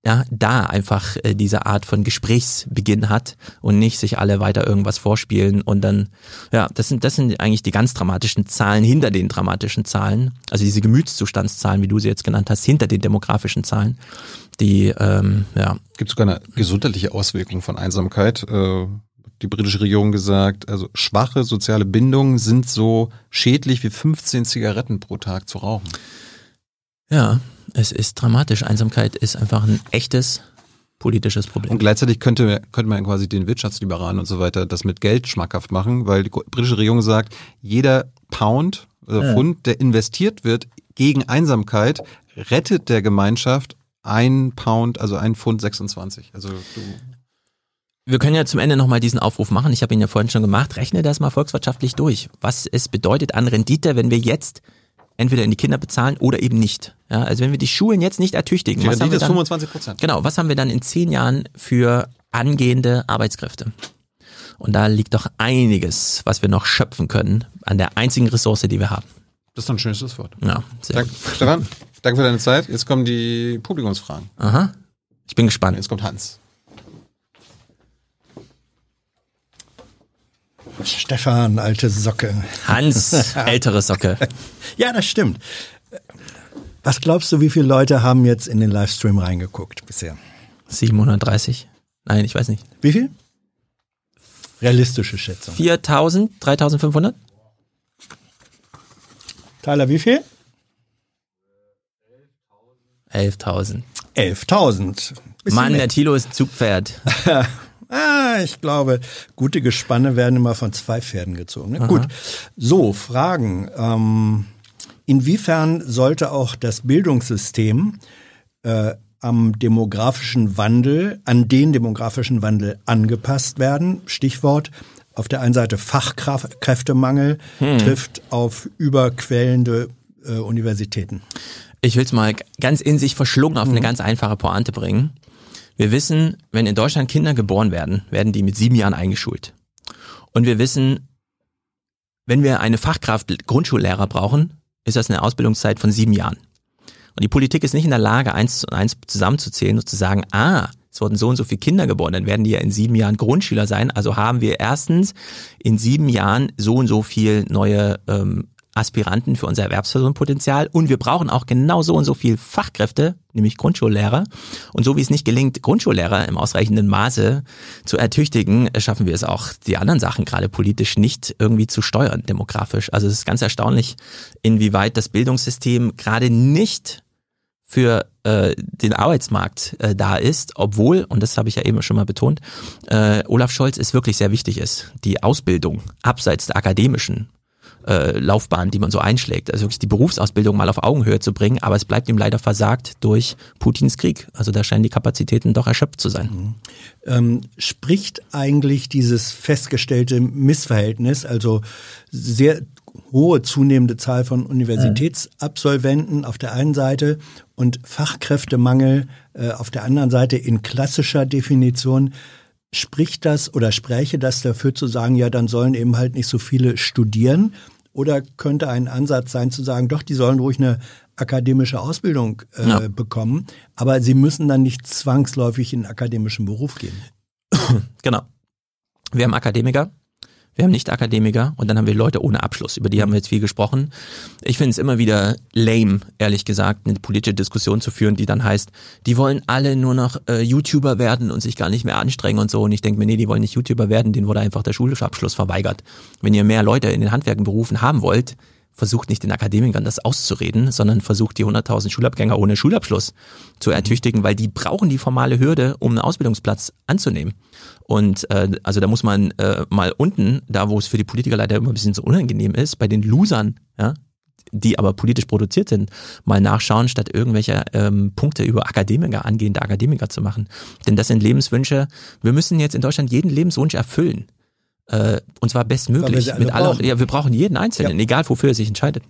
ja, da einfach äh, diese Art von Gesprächsbeginn hat und nicht sich alle weiter irgendwas vorspielen und dann, ja, das sind, das sind eigentlich die ganz dramatischen Zahlen hinter den dramatischen Zahlen, also diese Gemütszustandszahlen, wie du sie jetzt genannt hast, hinter den demografischen Zahlen, die, ähm, ja. Gibt sogar eine gesundheitliche Auswirkung von Einsamkeit, äh, die britische Regierung gesagt, also schwache soziale Bindungen sind so schädlich wie 15 Zigaretten pro Tag zu rauchen. Ja, es ist dramatisch. Einsamkeit ist einfach ein echtes politisches Problem. Und gleichzeitig könnte, könnte man quasi den Wirtschaftsliberalen und so weiter das mit Geld schmackhaft machen, weil die britische Regierung sagt, jeder Pound oder ja. Pfund, der investiert wird gegen Einsamkeit, rettet der Gemeinschaft ein Pound, also ein Pfund 26. Also du wir können ja zum Ende nochmal diesen Aufruf machen. Ich habe ihn ja vorhin schon gemacht. Rechne das mal volkswirtschaftlich durch. Was es bedeutet an Rendite, wenn wir jetzt entweder in die Kinder bezahlen oder eben nicht. Ja, also wenn wir die Schulen jetzt nicht ertüchtigen, die was haben wir dann, 25 Prozent. Genau, was haben wir dann in zehn Jahren für angehende Arbeitskräfte? Und da liegt doch einiges, was wir noch schöpfen können an der einzigen Ressource, die wir haben. Das ist doch ein schönes Schlusswort. Ja, sehr Dank, Stefan, danke für deine Zeit. Jetzt kommen die Publikumsfragen. Aha. Ich bin gespannt. Jetzt kommt Hans. Stefan, alte Socke. Hans, ältere Socke. Ja, das stimmt. Was glaubst du, wie viele Leute haben jetzt in den Livestream reingeguckt bisher? 730? Nein, ich weiß nicht. Wie viel? Realistische Schätzung. 4000? 3500? Tyler, wie viel? 11.000. 11.000. Bisschen Mann, mehr. der Tilo ist ein Zugpferd. Ah, ich glaube, gute Gespanne werden immer von zwei Pferden gezogen. Ne? Gut. So, Fragen. Ähm, inwiefern sollte auch das Bildungssystem äh, am demografischen Wandel, an den demografischen Wandel angepasst werden? Stichwort. Auf der einen Seite Fachkräftemangel trifft auf überquellende äh, Universitäten. Ich will es mal ganz in sich verschlungen auf eine ganz einfache Pointe bringen. Wir wissen, wenn in Deutschland Kinder geboren werden, werden die mit sieben Jahren eingeschult. Und wir wissen, wenn wir eine Fachkraft Grundschullehrer brauchen, ist das eine Ausbildungszeit von sieben Jahren. Und die Politik ist nicht in der Lage, eins zu eins zusammenzuzählen und zu sagen, ah, es wurden so und so viele Kinder geboren, dann werden die ja in sieben Jahren Grundschüler sein. Also haben wir erstens in sieben Jahren so und so viel neue ähm, Aspiranten für unser Erwerbspersonenpotenzial und wir brauchen auch genau so und so viel Fachkräfte, nämlich Grundschullehrer. Und so wie es nicht gelingt, Grundschullehrer im ausreichenden Maße zu ertüchtigen, schaffen wir es auch, die anderen Sachen gerade politisch nicht irgendwie zu steuern, demografisch. Also es ist ganz erstaunlich, inwieweit das Bildungssystem gerade nicht für äh, den Arbeitsmarkt äh, da ist, obwohl, und das habe ich ja eben schon mal betont, äh, Olaf Scholz es wirklich sehr wichtig ist, die Ausbildung abseits der akademischen äh, Laufbahn, die man so einschlägt, also wirklich die Berufsausbildung mal auf Augenhöhe zu bringen, aber es bleibt ihm leider versagt durch Putins Krieg. Also da scheinen die Kapazitäten doch erschöpft zu sein. Ähm, spricht eigentlich dieses festgestellte Missverhältnis, also sehr hohe zunehmende Zahl von Universitätsabsolventen auf der einen Seite und Fachkräftemangel äh, auf der anderen Seite in klassischer Definition, spricht das oder spräche das dafür zu sagen, ja, dann sollen eben halt nicht so viele studieren? Oder könnte ein Ansatz sein zu sagen, doch, die sollen ruhig eine akademische Ausbildung äh, Ja. bekommen, aber sie müssen dann nicht zwangsläufig in einen akademischen Beruf gehen. Genau. Wir haben Akademiker, wir haben Nicht-Akademiker und dann haben wir Leute ohne Abschluss. Über die haben wir jetzt viel gesprochen. Ich finde es immer wieder lame, ehrlich gesagt, eine politische Diskussion zu führen, die dann heißt, die wollen alle nur noch äh, YouTuber werden und sich gar nicht mehr anstrengen und so. Und ich denke mir, nee, die wollen nicht YouTuber werden, denen wurde einfach der schulische Abschluss verweigert. Wenn ihr mehr Leute in den Handwerkenberufen haben wollt, versucht nicht den Akademikern das auszureden, sondern versucht die 100.000 Schulabgänger ohne Schulabschluss zu ertüchtigen, weil die brauchen die formale Hürde, um einen Ausbildungsplatz anzunehmen. Und äh, also da muss man äh, mal unten, da wo es für die Politiker leider immer ein bisschen so unangenehm ist, bei den Losern, ja, die aber politisch produziert sind, mal nachschauen, statt irgendwelche ähm, Punkte über Akademiker, angehende Akademiker zu machen. Denn das sind Lebenswünsche. Wir müssen jetzt in Deutschland jeden Lebenswunsch erfüllen. Äh, und zwar Weil wir bestmöglich. alle Mit aller, ja, wir brauchen jeden Einzelnen, egal wofür er sich entscheidet.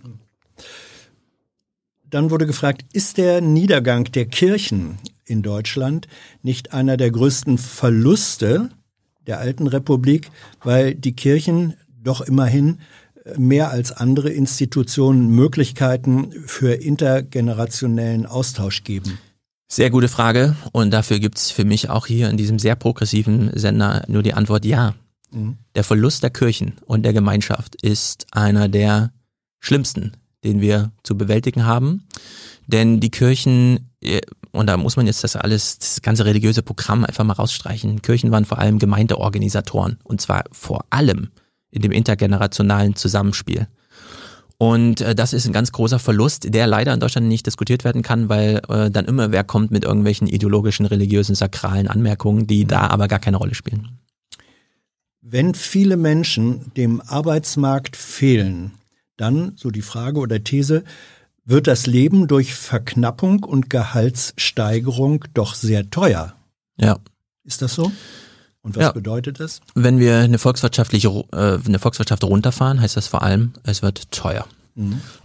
Dann wurde gefragt, ist der Niedergang der Kirchen in Deutschland nicht einer der größten Verluste der alten Republik, weil die Kirchen doch immerhin mehr als andere Institutionen Möglichkeiten für intergenerationellen Austausch geben? Sehr gute Frage. Und dafür gibt's für mich auch hier in diesem sehr progressiven Sender nur die Antwort ja. Der Verlust der Kirchen und der Gemeinschaft ist einer der schlimmsten, den wir zu bewältigen haben. Denn die Kirchen, äh, und da muss man jetzt das alles, das ganze religiöse Programm einfach mal rausstreichen. Kirchen waren vor allem Gemeindeorganisatoren. Und zwar vor allem in dem intergenerationalen Zusammenspiel. Und äh, das ist ein ganz großer Verlust, der leider in Deutschland nicht diskutiert werden kann, weil äh, dann immer wer kommt mit irgendwelchen ideologischen, religiösen, sakralen Anmerkungen, die da aber gar keine Rolle spielen. Wenn viele Menschen dem Arbeitsmarkt fehlen, dann, so die Frage oder These, wird das Leben durch Verknappung und Gehaltssteigerung doch sehr teuer. Ja. Ist das so? Und was Ja. bedeutet das? Wenn wir eine volkswirtschaftliche, äh, eine Volkswirtschaft runterfahren, heißt das vor allem, es wird teuer.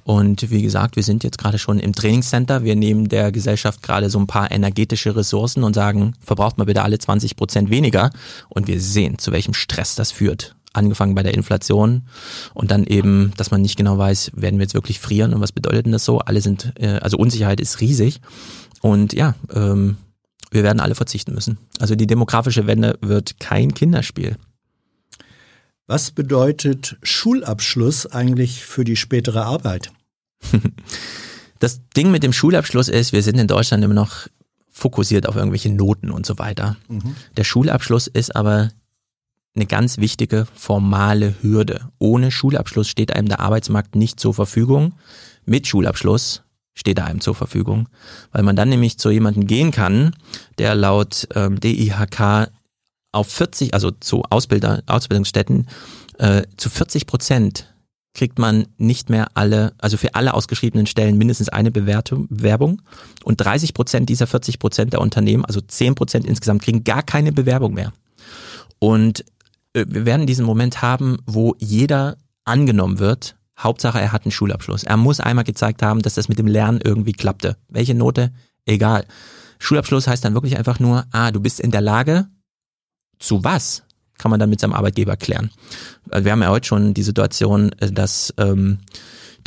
Und wie gesagt, wir sind jetzt gerade schon im Trainingscenter. Wir nehmen der Gesellschaft gerade so ein paar energetische Ressourcen und sagen, verbraucht mal bitte alle 20 Prozent weniger. Und wir sehen, zu welchem Stress das führt. Angefangen bei der Inflation und dann eben, dass man nicht genau weiß, werden wir jetzt wirklich frieren und was bedeutet denn das so? Alle sind, äh, also Unsicherheit ist riesig. Und ja, ähm, wir werden alle verzichten müssen. Also die demografische Wende wird kein Kinderspiel. Was bedeutet Schulabschluss eigentlich für die spätere Arbeit? Das Ding mit dem Schulabschluss ist, wir sind in Deutschland immer noch fokussiert auf irgendwelche Noten und so weiter. Mhm. Der Schulabschluss ist aber eine ganz wichtige formale Hürde. Ohne Schulabschluss steht einem der Arbeitsmarkt nicht zur Verfügung. Mit Schulabschluss steht er einem zur Verfügung, weil man dann nämlich zu jemandem gehen kann, der laut ähm, DIHK auf 40, also zu Ausbilder, Ausbildungsstätten, äh, zu 40 Prozent kriegt man nicht mehr alle, also für alle ausgeschriebenen Stellen mindestens eine Bewertung, Bewerbung und 30 Prozent dieser 40 Prozent der Unternehmen, also 10 Prozent insgesamt, kriegen gar keine Bewerbung mehr. Und äh, wir werden diesen Moment haben, wo jeder angenommen wird, Hauptsache er hat einen Schulabschluss. Er muss einmal gezeigt haben, dass das mit dem Lernen irgendwie klappte. Welche Note? Egal. Schulabschluss heißt dann wirklich einfach nur, ah, du bist in der Lage, zu was? kann man dann mit seinem Arbeitgeber klären. Wir haben ja heute schon die Situation, äh, dass ähm,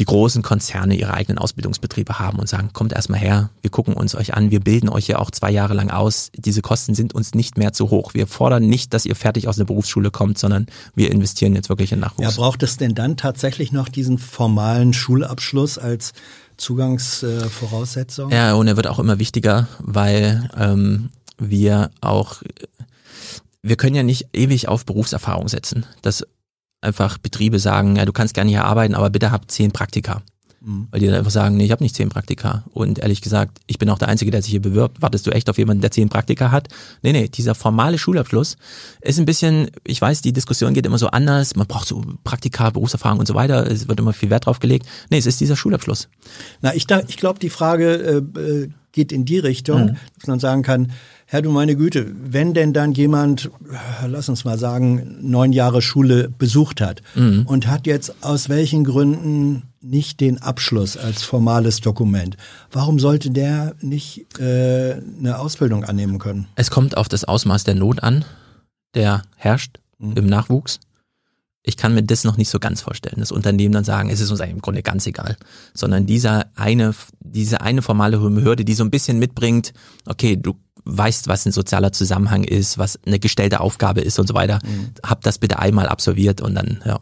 die großen Konzerne ihre eigenen Ausbildungsbetriebe haben und sagen, kommt erstmal her, wir gucken uns euch an, wir bilden euch ja auch zwei Jahre lang aus. Diese Kosten sind uns nicht mehr zu hoch. Wir fordern nicht, dass ihr fertig aus der Berufsschule kommt, sondern wir investieren jetzt wirklich in Nachwuchs. Ja, braucht es denn dann tatsächlich noch diesen formalen Schulabschluss als Zugangsvoraussetzung? ja, und er wird auch immer wichtiger, weil ähm, wir auch wir können ja nicht ewig auf Berufserfahrung setzen, dass einfach Betriebe sagen, ja, du kannst gerne hier arbeiten, aber bitte hab zehn Praktika. Mhm. Weil die dann einfach sagen, nee, ich habe nicht zehn Praktika. Und ehrlich gesagt, ich bin auch der Einzige, der sich hier bewirbt. Wartest du echt auf jemanden, der zehn Praktika hat? Nee, nee, dieser formale Schulabschluss ist ein bisschen, ich weiß, die Diskussion geht immer so anders. Man braucht so Praktika, Berufserfahrung und so weiter. Es wird immer viel Wert drauf gelegt. Nee, es ist dieser Schulabschluss. Na, ich, ich glaube, die Frage äh, äh, geht in die Richtung, mhm. dass man sagen kann, Herr du meine Güte, wenn denn dann jemand, lass uns mal sagen, neun Jahre Schule besucht hat mhm. und hat jetzt aus welchen Gründen nicht den Abschluss als formales Dokument, warum sollte der nicht äh, eine Ausbildung annehmen können? Es kommt auf das Ausmaß der Not an, der herrscht mhm. im Nachwuchs. Ich kann mir das noch nicht so ganz vorstellen, dass Unternehmen dann sagen, es ist uns eigentlich im Grunde ganz egal, sondern dieser eine, diese eine formale Hürde, die so ein bisschen mitbringt, okay, du weißt, was ein sozialer Zusammenhang ist, was eine gestellte Aufgabe ist und so weiter. Mhm. Hab das bitte einmal absolviert und dann, ja.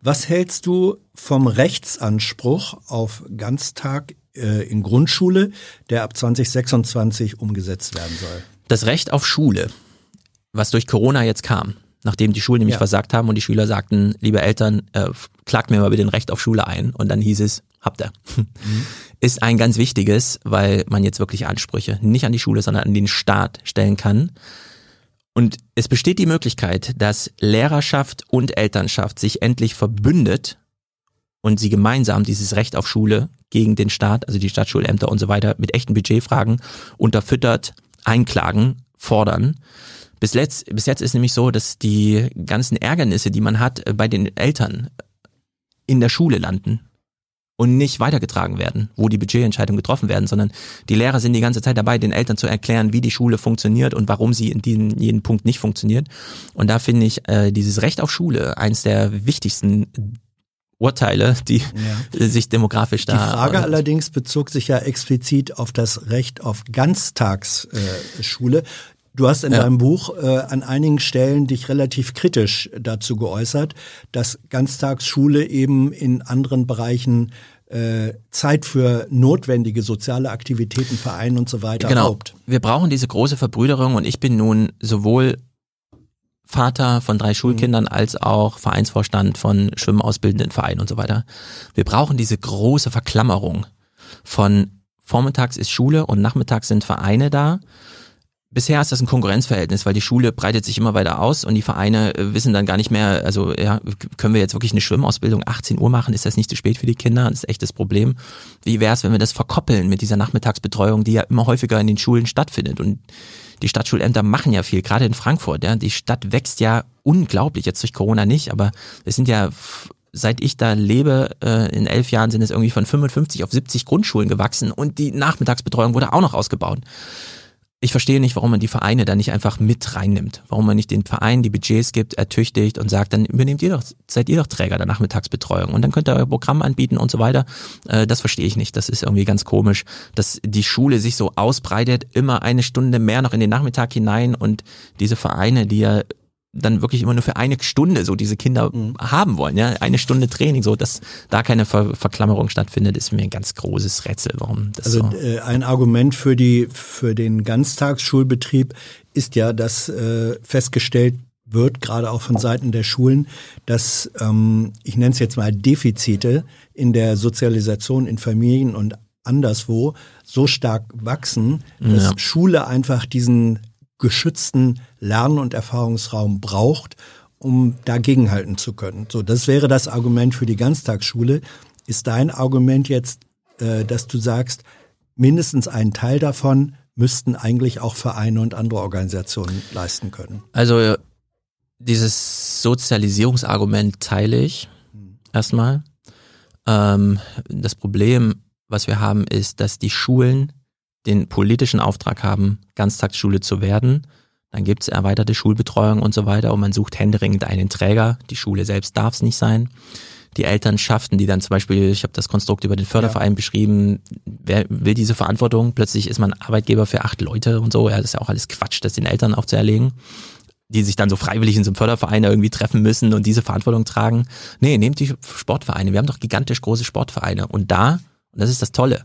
Was hältst du vom Rechtsanspruch auf Ganztag äh, in Grundschule, der ab 2026 umgesetzt werden soll? Das Recht auf Schule, was durch Corona jetzt kam, nachdem die Schulen nämlich ja. versagt haben und die Schüler sagten, liebe Eltern, äh, klagt mir mal bitte ein Recht auf Schule ein. Und dann hieß es, habt ihr. Mhm. Ist ein ganz wichtiges, weil man jetzt wirklich Ansprüche nicht an die Schule, sondern an den Staat stellen kann. Und es besteht die Möglichkeit, dass Lehrerschaft und Elternschaft sich endlich verbündet und sie gemeinsam dieses Recht auf Schule gegen den Staat, also die Stadtschulämter und so weiter, mit echten Budgetfragen unterfüttert, einklagen, fordern. Bis, letzt, bis jetzt ist nämlich so, dass die ganzen Ärgernisse, die man hat, bei den Eltern in der Schule landen und nicht weitergetragen werden, wo die Budgetentscheidungen getroffen werden, sondern die Lehrer sind die ganze Zeit dabei, den Eltern zu erklären, wie die Schule funktioniert und warum sie in diesem jeden Punkt nicht funktioniert. Und da finde ich äh, dieses Recht auf Schule eins der wichtigsten Urteile, die ja. sich demografisch da. Die Frage allerdings bezog sich ja explizit auf das Recht auf Ganztagsschule. Du hast in ja. deinem Buch äh, an einigen Stellen dich relativ kritisch dazu geäußert, dass Ganztagsschule eben in anderen Bereichen äh, Zeit für notwendige soziale Aktivitäten, Vereine und so weiter genau. Raubt. Wir brauchen diese große Verbrüderung und ich bin nun sowohl Vater von drei Schulkindern mhm. als auch Vereinsvorstand von schwimmausbildenden Vereinen und so weiter. Wir brauchen diese große Verklammerung von vormittags ist Schule und nachmittags sind Vereine da Bisher ist das ein Konkurrenzverhältnis, weil die Schule breitet sich immer weiter aus und die Vereine äh, wissen dann gar nicht mehr, also ja, können wir jetzt wirklich eine Schwimmausbildung 18 Uhr machen? Ist das nicht zu spät für die Kinder? Das ist echt das Problem. Wie wäre es, wenn wir das verkoppeln mit dieser Nachmittagsbetreuung, die ja immer häufiger in den Schulen stattfindet? Und die Stadtschulämter machen ja viel, gerade in Frankfurt. Ja, die Stadt wächst ja unglaublich, jetzt durch Corona nicht, aber es sind ja seit ich da lebe, äh, in elf Jahren sind es irgendwie von 55 auf 70 Grundschulen gewachsen und die Nachmittagsbetreuung wurde auch noch ausgebaut. Ich verstehe nicht, warum man die Vereine da nicht einfach mit reinnimmt. Warum man nicht den Vereinen die Budgets gibt, ertüchtigt und sagt, dann übernehmt ihr doch, seid ihr doch Träger der Nachmittagsbetreuung und dann könnt ihr euer Programm anbieten und so weiter. Äh, das verstehe ich nicht. Das ist irgendwie ganz komisch, dass die Schule sich so ausbreitet, immer eine Stunde mehr noch in den Nachmittag hinein und diese Vereine, die ja dann wirklich immer nur für eine Stunde so diese Kinder mhm. haben wollen, ja, eine Stunde Training, so dass da keine Ver Verklammerung stattfindet, ist mir ein ganz großes Rätsel, warum das also, so. Äh, ein Argument für die für den Ganztagsschulbetrieb ist ja, dass äh, festgestellt wird, gerade auch von Seiten der Schulen, dass ähm, ich nenne es jetzt mal Defizite in der Sozialisation in Familien und anderswo so stark wachsen, dass ja. Schule einfach diesen geschützten Lern- und Erfahrungsraum braucht, um dagegenhalten zu können. So, das wäre das Argument für die Ganztagsschule. Ist dein Argument jetzt, äh, dass du sagst, mindestens einen Teil davon müssten eigentlich auch Vereine und andere Organisationen leisten können? Also dieses Sozialisierungsargument teile ich erstmal. Ähm, das Problem, was wir haben, ist, dass die Schulen den politischen Auftrag haben, Ganztagsschule zu werden. Dann gibt's erweiterte Schulbetreuung und so weiter und man sucht händeringend einen Träger. Die Schule selbst darf es nicht sein. Die Elternschaften, die dann zum Beispiel, ich habe das Konstrukt über den Förderverein ja. beschrieben, wer will diese Verantwortung? Plötzlich ist man Arbeitgeber für acht Leute und so. Ja, das ist ja auch alles Quatsch, das den Eltern aufzuerlegen die sich dann so freiwillig in so einem Förderverein irgendwie treffen müssen und diese Verantwortung tragen. Nee, nehmt die Sportvereine. Wir haben doch gigantisch große Sportvereine. Und da, und das ist das Tolle,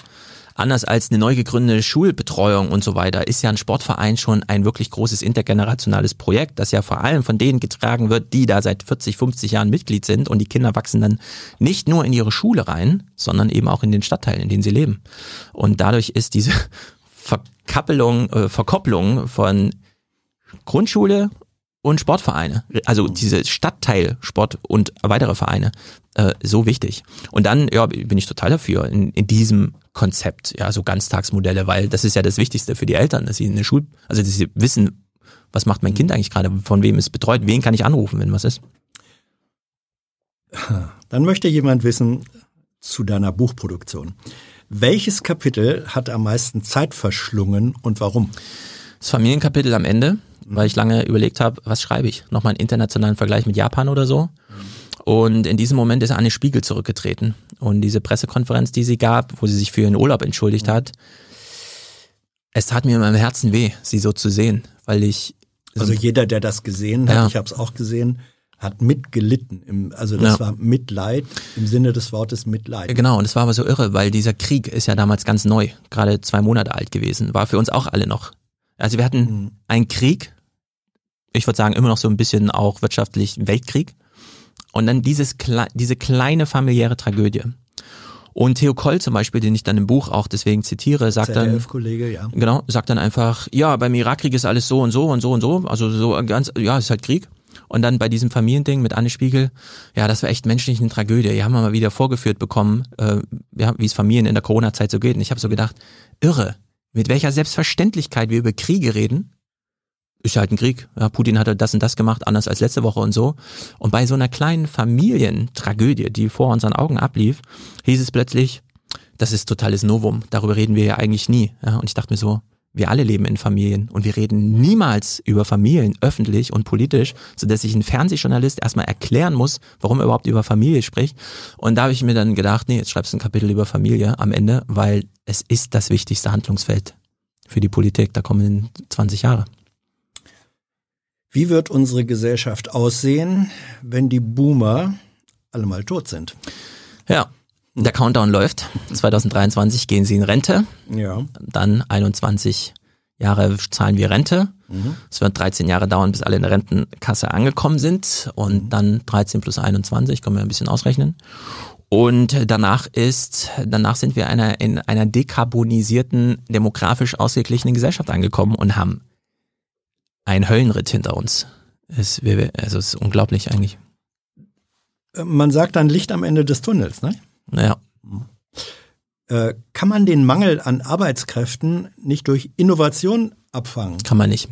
anders als eine neu gegründete Schulbetreuung und so weiter, ist ja ein Sportverein schon ein wirklich großes intergenerationales Projekt, das ja vor allem von denen getragen wird, die da seit 40, 50 Jahren Mitglied sind und die Kinder wachsen dann nicht nur in ihre Schule rein, sondern eben auch in den Stadtteil, in denen sie leben. Und dadurch ist diese Verkappelung, äh, Verkopplung von Grundschule und Sportvereine, also diese Stadtteil Sport und weitere Vereine, äh, so wichtig. Und dann, ja, bin ich total dafür in, in diesem Konzept, ja, so Ganztagsmodelle, weil das ist ja das Wichtigste für die Eltern, dass sie in der Schule, also dass sie wissen, was macht mein Kind eigentlich gerade, von wem es betreut, wen kann ich anrufen, wenn was ist. Dann möchte jemand wissen zu deiner Buchproduktion. Welches Kapitel hat am meisten Zeit verschlungen und warum? Das Familienkapitel am Ende, weil ich lange überlegt habe, was schreibe ich? Nochmal einen internationalen Vergleich mit Japan oder so. Und in diesem Moment ist Anne Spiegel zurückgetreten. Und diese Pressekonferenz, die sie gab, wo sie sich für ihren Urlaub entschuldigt hat, es tat mir in meinem Herzen weh, sie so zu sehen, weil ich. Also jeder, der das gesehen hat, ja. ich habe es auch gesehen, hat mitgelitten. Im, also das ja. war Mitleid im Sinne des Wortes Mitleid. Genau, und es war aber so irre, weil dieser Krieg ist ja damals ganz neu, gerade zwei Monate alt gewesen, war für uns auch alle noch. Also wir hatten mhm. einen Krieg, ich würde sagen immer noch so ein bisschen auch wirtschaftlich Weltkrieg. Und dann dieses, diese kleine familiäre Tragödie. Und Theo Koll zum Beispiel, den ich dann im Buch auch deswegen zitiere, sagt dann, ja. genau, sagt dann einfach, ja, beim Irakkrieg ist alles so und so und so und so, also so ganz, ja, ist halt Krieg. Und dann bei diesem Familiending mit Anne Spiegel, ja, das war echt menschlich eine Tragödie. Die haben wir mal wieder vorgeführt bekommen, äh, ja, wie es Familien in der Corona-Zeit so geht. Und ich habe so gedacht, irre, mit welcher Selbstverständlichkeit wir über Kriege reden ist halt ein Krieg. Ja, Putin hat halt das und das gemacht, anders als letzte Woche und so. Und bei so einer kleinen Familientragödie, die vor unseren Augen ablief, hieß es plötzlich, das ist totales Novum. Darüber reden wir ja eigentlich nie. Ja, und ich dachte mir so, wir alle leben in Familien und wir reden niemals über Familien öffentlich und politisch, so dass sich ein Fernsehjournalist erstmal erklären muss, warum er überhaupt über Familie spricht. Und da habe ich mir dann gedacht, nee, jetzt schreibst du ein Kapitel über Familie am Ende, weil es ist das wichtigste Handlungsfeld für die Politik. Da kommen 20 Jahre. Wie wird unsere Gesellschaft aussehen, wenn die Boomer alle mal tot sind? Ja, der Countdown läuft. 2023 gehen sie in Rente. Ja. Dann 21 Jahre zahlen wir Rente. Mhm. Es wird 13 Jahre dauern, bis alle in der Rentenkasse angekommen sind. Und mhm. dann 13 plus 21, können wir ein bisschen ausrechnen. Und danach ist, danach sind wir einer, in einer dekarbonisierten, demografisch ausgeglichenen Gesellschaft angekommen und haben ein Höllenritt hinter uns. Es, also es ist unglaublich eigentlich. Man sagt dann Licht am Ende des Tunnels, ne? Naja. Äh, kann man den Mangel an Arbeitskräften nicht durch Innovation abfangen? Kann man nicht.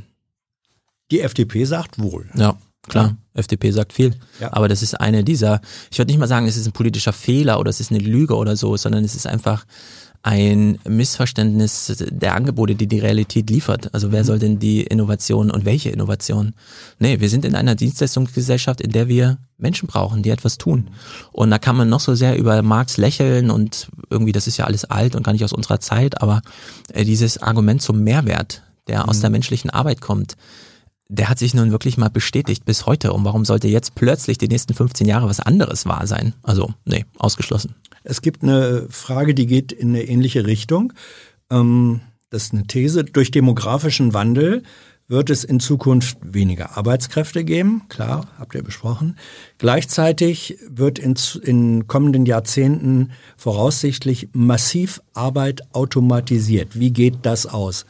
Die FDP sagt wohl. Ja, klar. Ja. FDP sagt viel. Ja. Aber das ist eine dieser, ich würde nicht mal sagen, es ist ein politischer Fehler oder es ist eine Lüge oder so, sondern es ist einfach ein Missverständnis der Angebote, die die Realität liefert. Also wer soll denn die Innovation und welche Innovation? Nee, wir sind in einer Dienstleistungsgesellschaft, in der wir Menschen brauchen, die etwas tun. Und da kann man noch so sehr über Marx lächeln und irgendwie, das ist ja alles alt und gar nicht aus unserer Zeit, aber äh, dieses Argument zum Mehrwert, der aus mhm. der menschlichen Arbeit kommt, der hat sich nun wirklich mal bestätigt bis heute. Und warum sollte jetzt plötzlich die nächsten 15 Jahre was anderes wahr sein? Also, nee, ausgeschlossen. Es gibt eine Frage, die geht in eine ähnliche Richtung. Ähm, das ist eine These. Durch demografischen Wandel wird es in Zukunft weniger Arbeitskräfte geben. Klar, habt ihr besprochen. Gleichzeitig wird in, in kommenden Jahrzehnten voraussichtlich massiv Arbeit automatisiert. Wie geht das aus?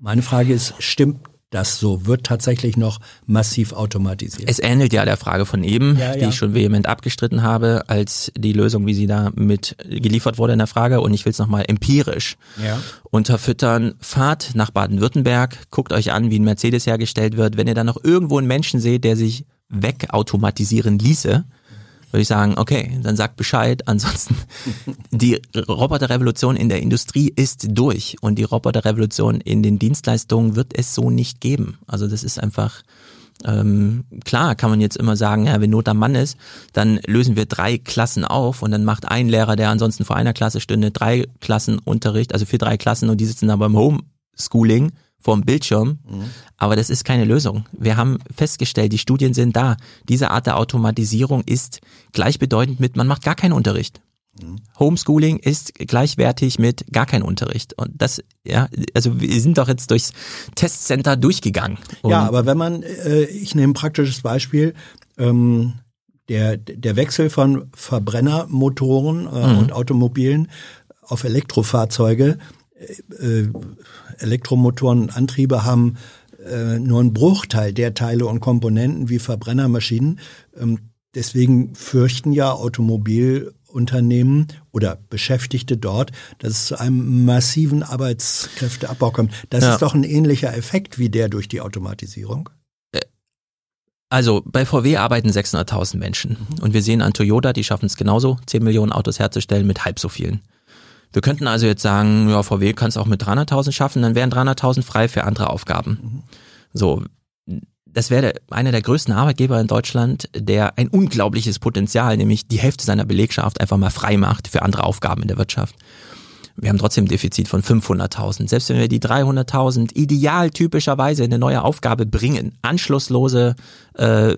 Meine Frage ist, stimmt das so wird tatsächlich noch massiv automatisiert. Es ähnelt ja der Frage von eben, ja, ja. die ich schon vehement abgestritten habe, als die Lösung, wie sie da mit geliefert wurde in der Frage. Und ich will es nochmal empirisch ja. unterfüttern. Fahrt nach Baden-Württemberg, guckt euch an, wie ein Mercedes hergestellt wird. Wenn ihr da noch irgendwo einen Menschen seht, der sich wegautomatisieren ließe, würde ich sagen, okay, dann sagt Bescheid. Ansonsten, die Roboterrevolution in der Industrie ist durch und die Roboterrevolution in den Dienstleistungen wird es so nicht geben. Also das ist einfach, ähm, klar kann man jetzt immer sagen, ja, wenn Not am Mann ist, dann lösen wir drei Klassen auf und dann macht ein Lehrer, der ansonsten vor einer Klasse stünde, drei Klassen Unterricht, also für drei Klassen und die sitzen dann beim Homeschooling vorm Bildschirm. Mhm. Aber das ist keine Lösung. Wir haben festgestellt, die Studien sind da. Diese Art der Automatisierung ist gleichbedeutend mit, man macht gar keinen Unterricht. Mhm. Homeschooling ist gleichwertig mit gar kein Unterricht. Und das, ja, also wir sind doch jetzt durchs Testcenter durchgegangen. Ja, aber wenn man, äh, ich nehme ein praktisches Beispiel, ähm, der, der Wechsel von Verbrennermotoren äh, mhm. und Automobilen auf Elektrofahrzeuge äh, Elektromotoren und Antriebe haben äh, nur einen Bruchteil der Teile und Komponenten wie Verbrennermaschinen. Ähm, deswegen fürchten ja Automobilunternehmen oder Beschäftigte dort, dass es zu einem massiven Arbeitskräfteabbau kommt. Das ja. ist doch ein ähnlicher Effekt wie der durch die Automatisierung. Äh, also bei VW arbeiten 600.000 Menschen mhm. und wir sehen an Toyota, die schaffen es genauso, 10 Millionen Autos herzustellen mit halb so vielen. Wir könnten also jetzt sagen, ja, VW kann es auch mit 300.000 schaffen, dann wären 300.000 frei für andere Aufgaben. Mhm. So, das wäre einer der größten Arbeitgeber in Deutschland, der ein unglaubliches Potenzial, nämlich die Hälfte seiner Belegschaft einfach mal frei macht für andere Aufgaben in der Wirtschaft. Wir haben trotzdem ein Defizit von 500.000. Selbst wenn wir die 300.000 ideal typischerweise in eine neue Aufgabe bringen, anschlusslose, äh,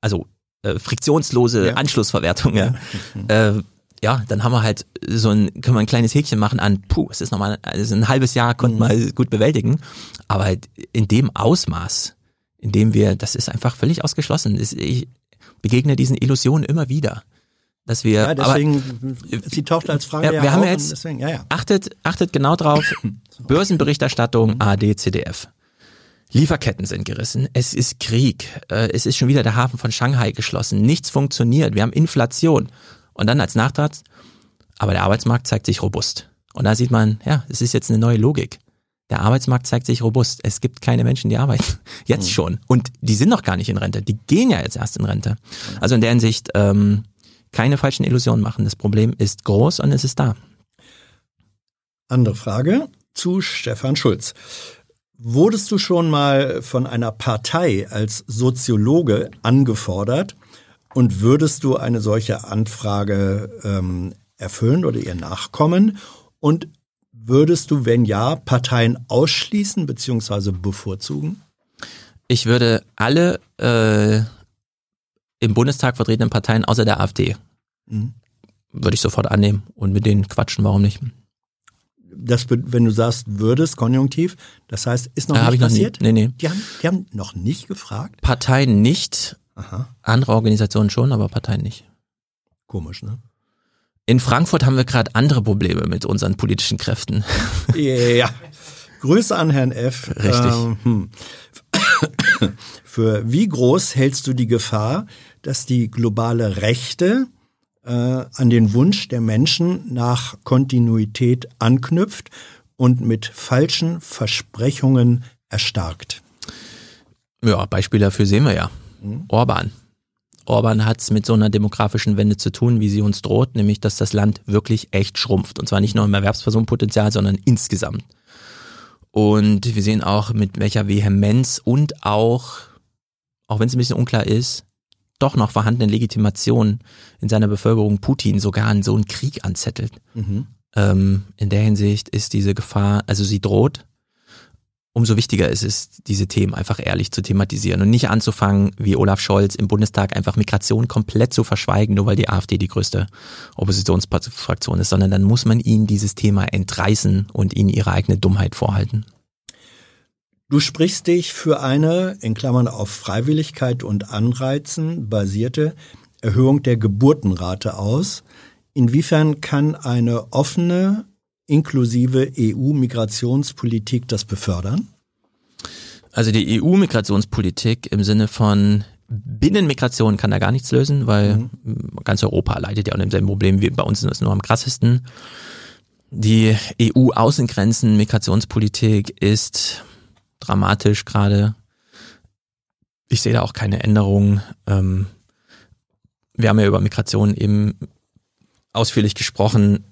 also äh, friktionslose ja. Anschlussverwertung, ja. äh, ja, dann haben wir halt so ein, können wir ein kleines Häkchen machen an, puh, es ist nochmal, also ein halbes Jahr konnten wir mhm. gut bewältigen. Aber halt in dem Ausmaß, in dem wir, das ist einfach völlig ausgeschlossen. Ich begegne diesen Illusionen immer wieder. Dass wir, ja, deswegen, aber, sie taucht als Frage ja, wir ja haben jetzt, deswegen, ja, ja. Achtet, achtet genau drauf, Börsenberichterstattung AD, CDF. Lieferketten sind gerissen, es ist Krieg, äh, es ist schon wieder der Hafen von Shanghai geschlossen, nichts funktioniert, wir haben Inflation. Und dann als Nachtrag, aber der Arbeitsmarkt zeigt sich robust. Und da sieht man, ja, es ist jetzt eine neue Logik. Der Arbeitsmarkt zeigt sich robust. Es gibt keine Menschen, die arbeiten. Jetzt mhm. schon. Und die sind noch gar nicht in Rente. Die gehen ja jetzt erst in Rente. Also in der Hinsicht, ähm, keine falschen Illusionen machen. Das Problem ist groß und es ist da. Andere Frage zu Stefan Schulz. Wurdest du schon mal von einer Partei als Soziologe angefordert, und würdest du eine solche Anfrage ähm, erfüllen oder ihr nachkommen? Und würdest du, wenn ja, Parteien ausschließen bzw. bevorzugen? Ich würde alle äh, im Bundestag vertretenen Parteien außer der AfD mhm. würde ich sofort annehmen und mit denen quatschen, warum nicht? Das, wenn du sagst, würdest, konjunktiv, das heißt, ist noch äh, nicht passiert? Noch nie. Nee, nee. Die haben, die haben noch nicht gefragt? Parteien nicht. Aha. Andere Organisationen schon, aber Parteien nicht. Komisch, ne? In Frankfurt haben wir gerade andere Probleme mit unseren politischen Kräften. Ja. Grüße an Herrn F. Richtig. Ähm, hm. Für wie groß hältst du die Gefahr, dass die globale Rechte äh, an den Wunsch der Menschen nach Kontinuität anknüpft und mit falschen Versprechungen erstarkt? Ja, Beispiele dafür sehen wir ja. Mhm. Orban. Orban hat es mit so einer demografischen Wende zu tun, wie sie uns droht, nämlich dass das Land wirklich echt schrumpft. Und zwar nicht nur im Erwerbspersonenpotenzial, sondern insgesamt. Und wir sehen auch, mit welcher Vehemenz und auch, auch wenn es ein bisschen unklar ist, doch noch vorhandene Legitimation in seiner Bevölkerung Putin sogar in so einen Krieg anzettelt. Mhm. Ähm, in der Hinsicht ist diese Gefahr, also sie droht, umso wichtiger ist es, diese Themen einfach ehrlich zu thematisieren und nicht anzufangen, wie Olaf Scholz im Bundestag einfach Migration komplett zu verschweigen, nur weil die AfD die größte Oppositionsfraktion ist, sondern dann muss man ihnen dieses Thema entreißen und ihnen ihre eigene Dummheit vorhalten. Du sprichst dich für eine, in Klammern auf Freiwilligkeit und Anreizen basierte Erhöhung der Geburtenrate aus. Inwiefern kann eine offene, inklusive EU-Migrationspolitik das befördern? Also die EU-Migrationspolitik im Sinne von Binnenmigration kann da gar nichts lösen, weil mhm. ganz Europa leidet ja unter demselben Problem wie bei uns ist es nur am krassesten. Die EU-Außengrenzen, Migrationspolitik ist dramatisch gerade. Ich sehe da auch keine Änderung. Ähm, wir haben ja über Migration eben ausführlich gesprochen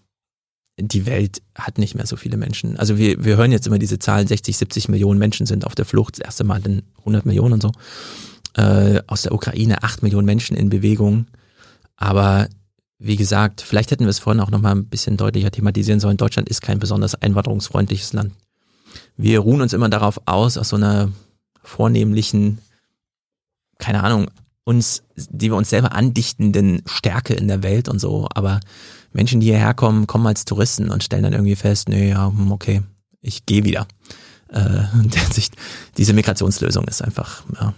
die Welt hat nicht mehr so viele Menschen. Also wir, wir hören jetzt immer diese Zahlen, 60, 70 Millionen Menschen sind auf der Flucht, das erste Mal in 100 Millionen und so. Äh, aus der Ukraine 8 Millionen Menschen in Bewegung. Aber wie gesagt, vielleicht hätten wir es vorhin auch nochmal ein bisschen deutlicher thematisieren sollen. Deutschland ist kein besonders einwanderungsfreundliches Land. Wir ruhen uns immer darauf aus, aus so einer vornehmlichen, keine Ahnung, uns, die wir uns selber andichtenden Stärke in der Welt und so. Aber Menschen, die hierher kommen, kommen als Touristen und stellen dann irgendwie fest, nee, ja, hm, okay, ich gehe wieder. Äh, diese Migrationslösung ist einfach, ja.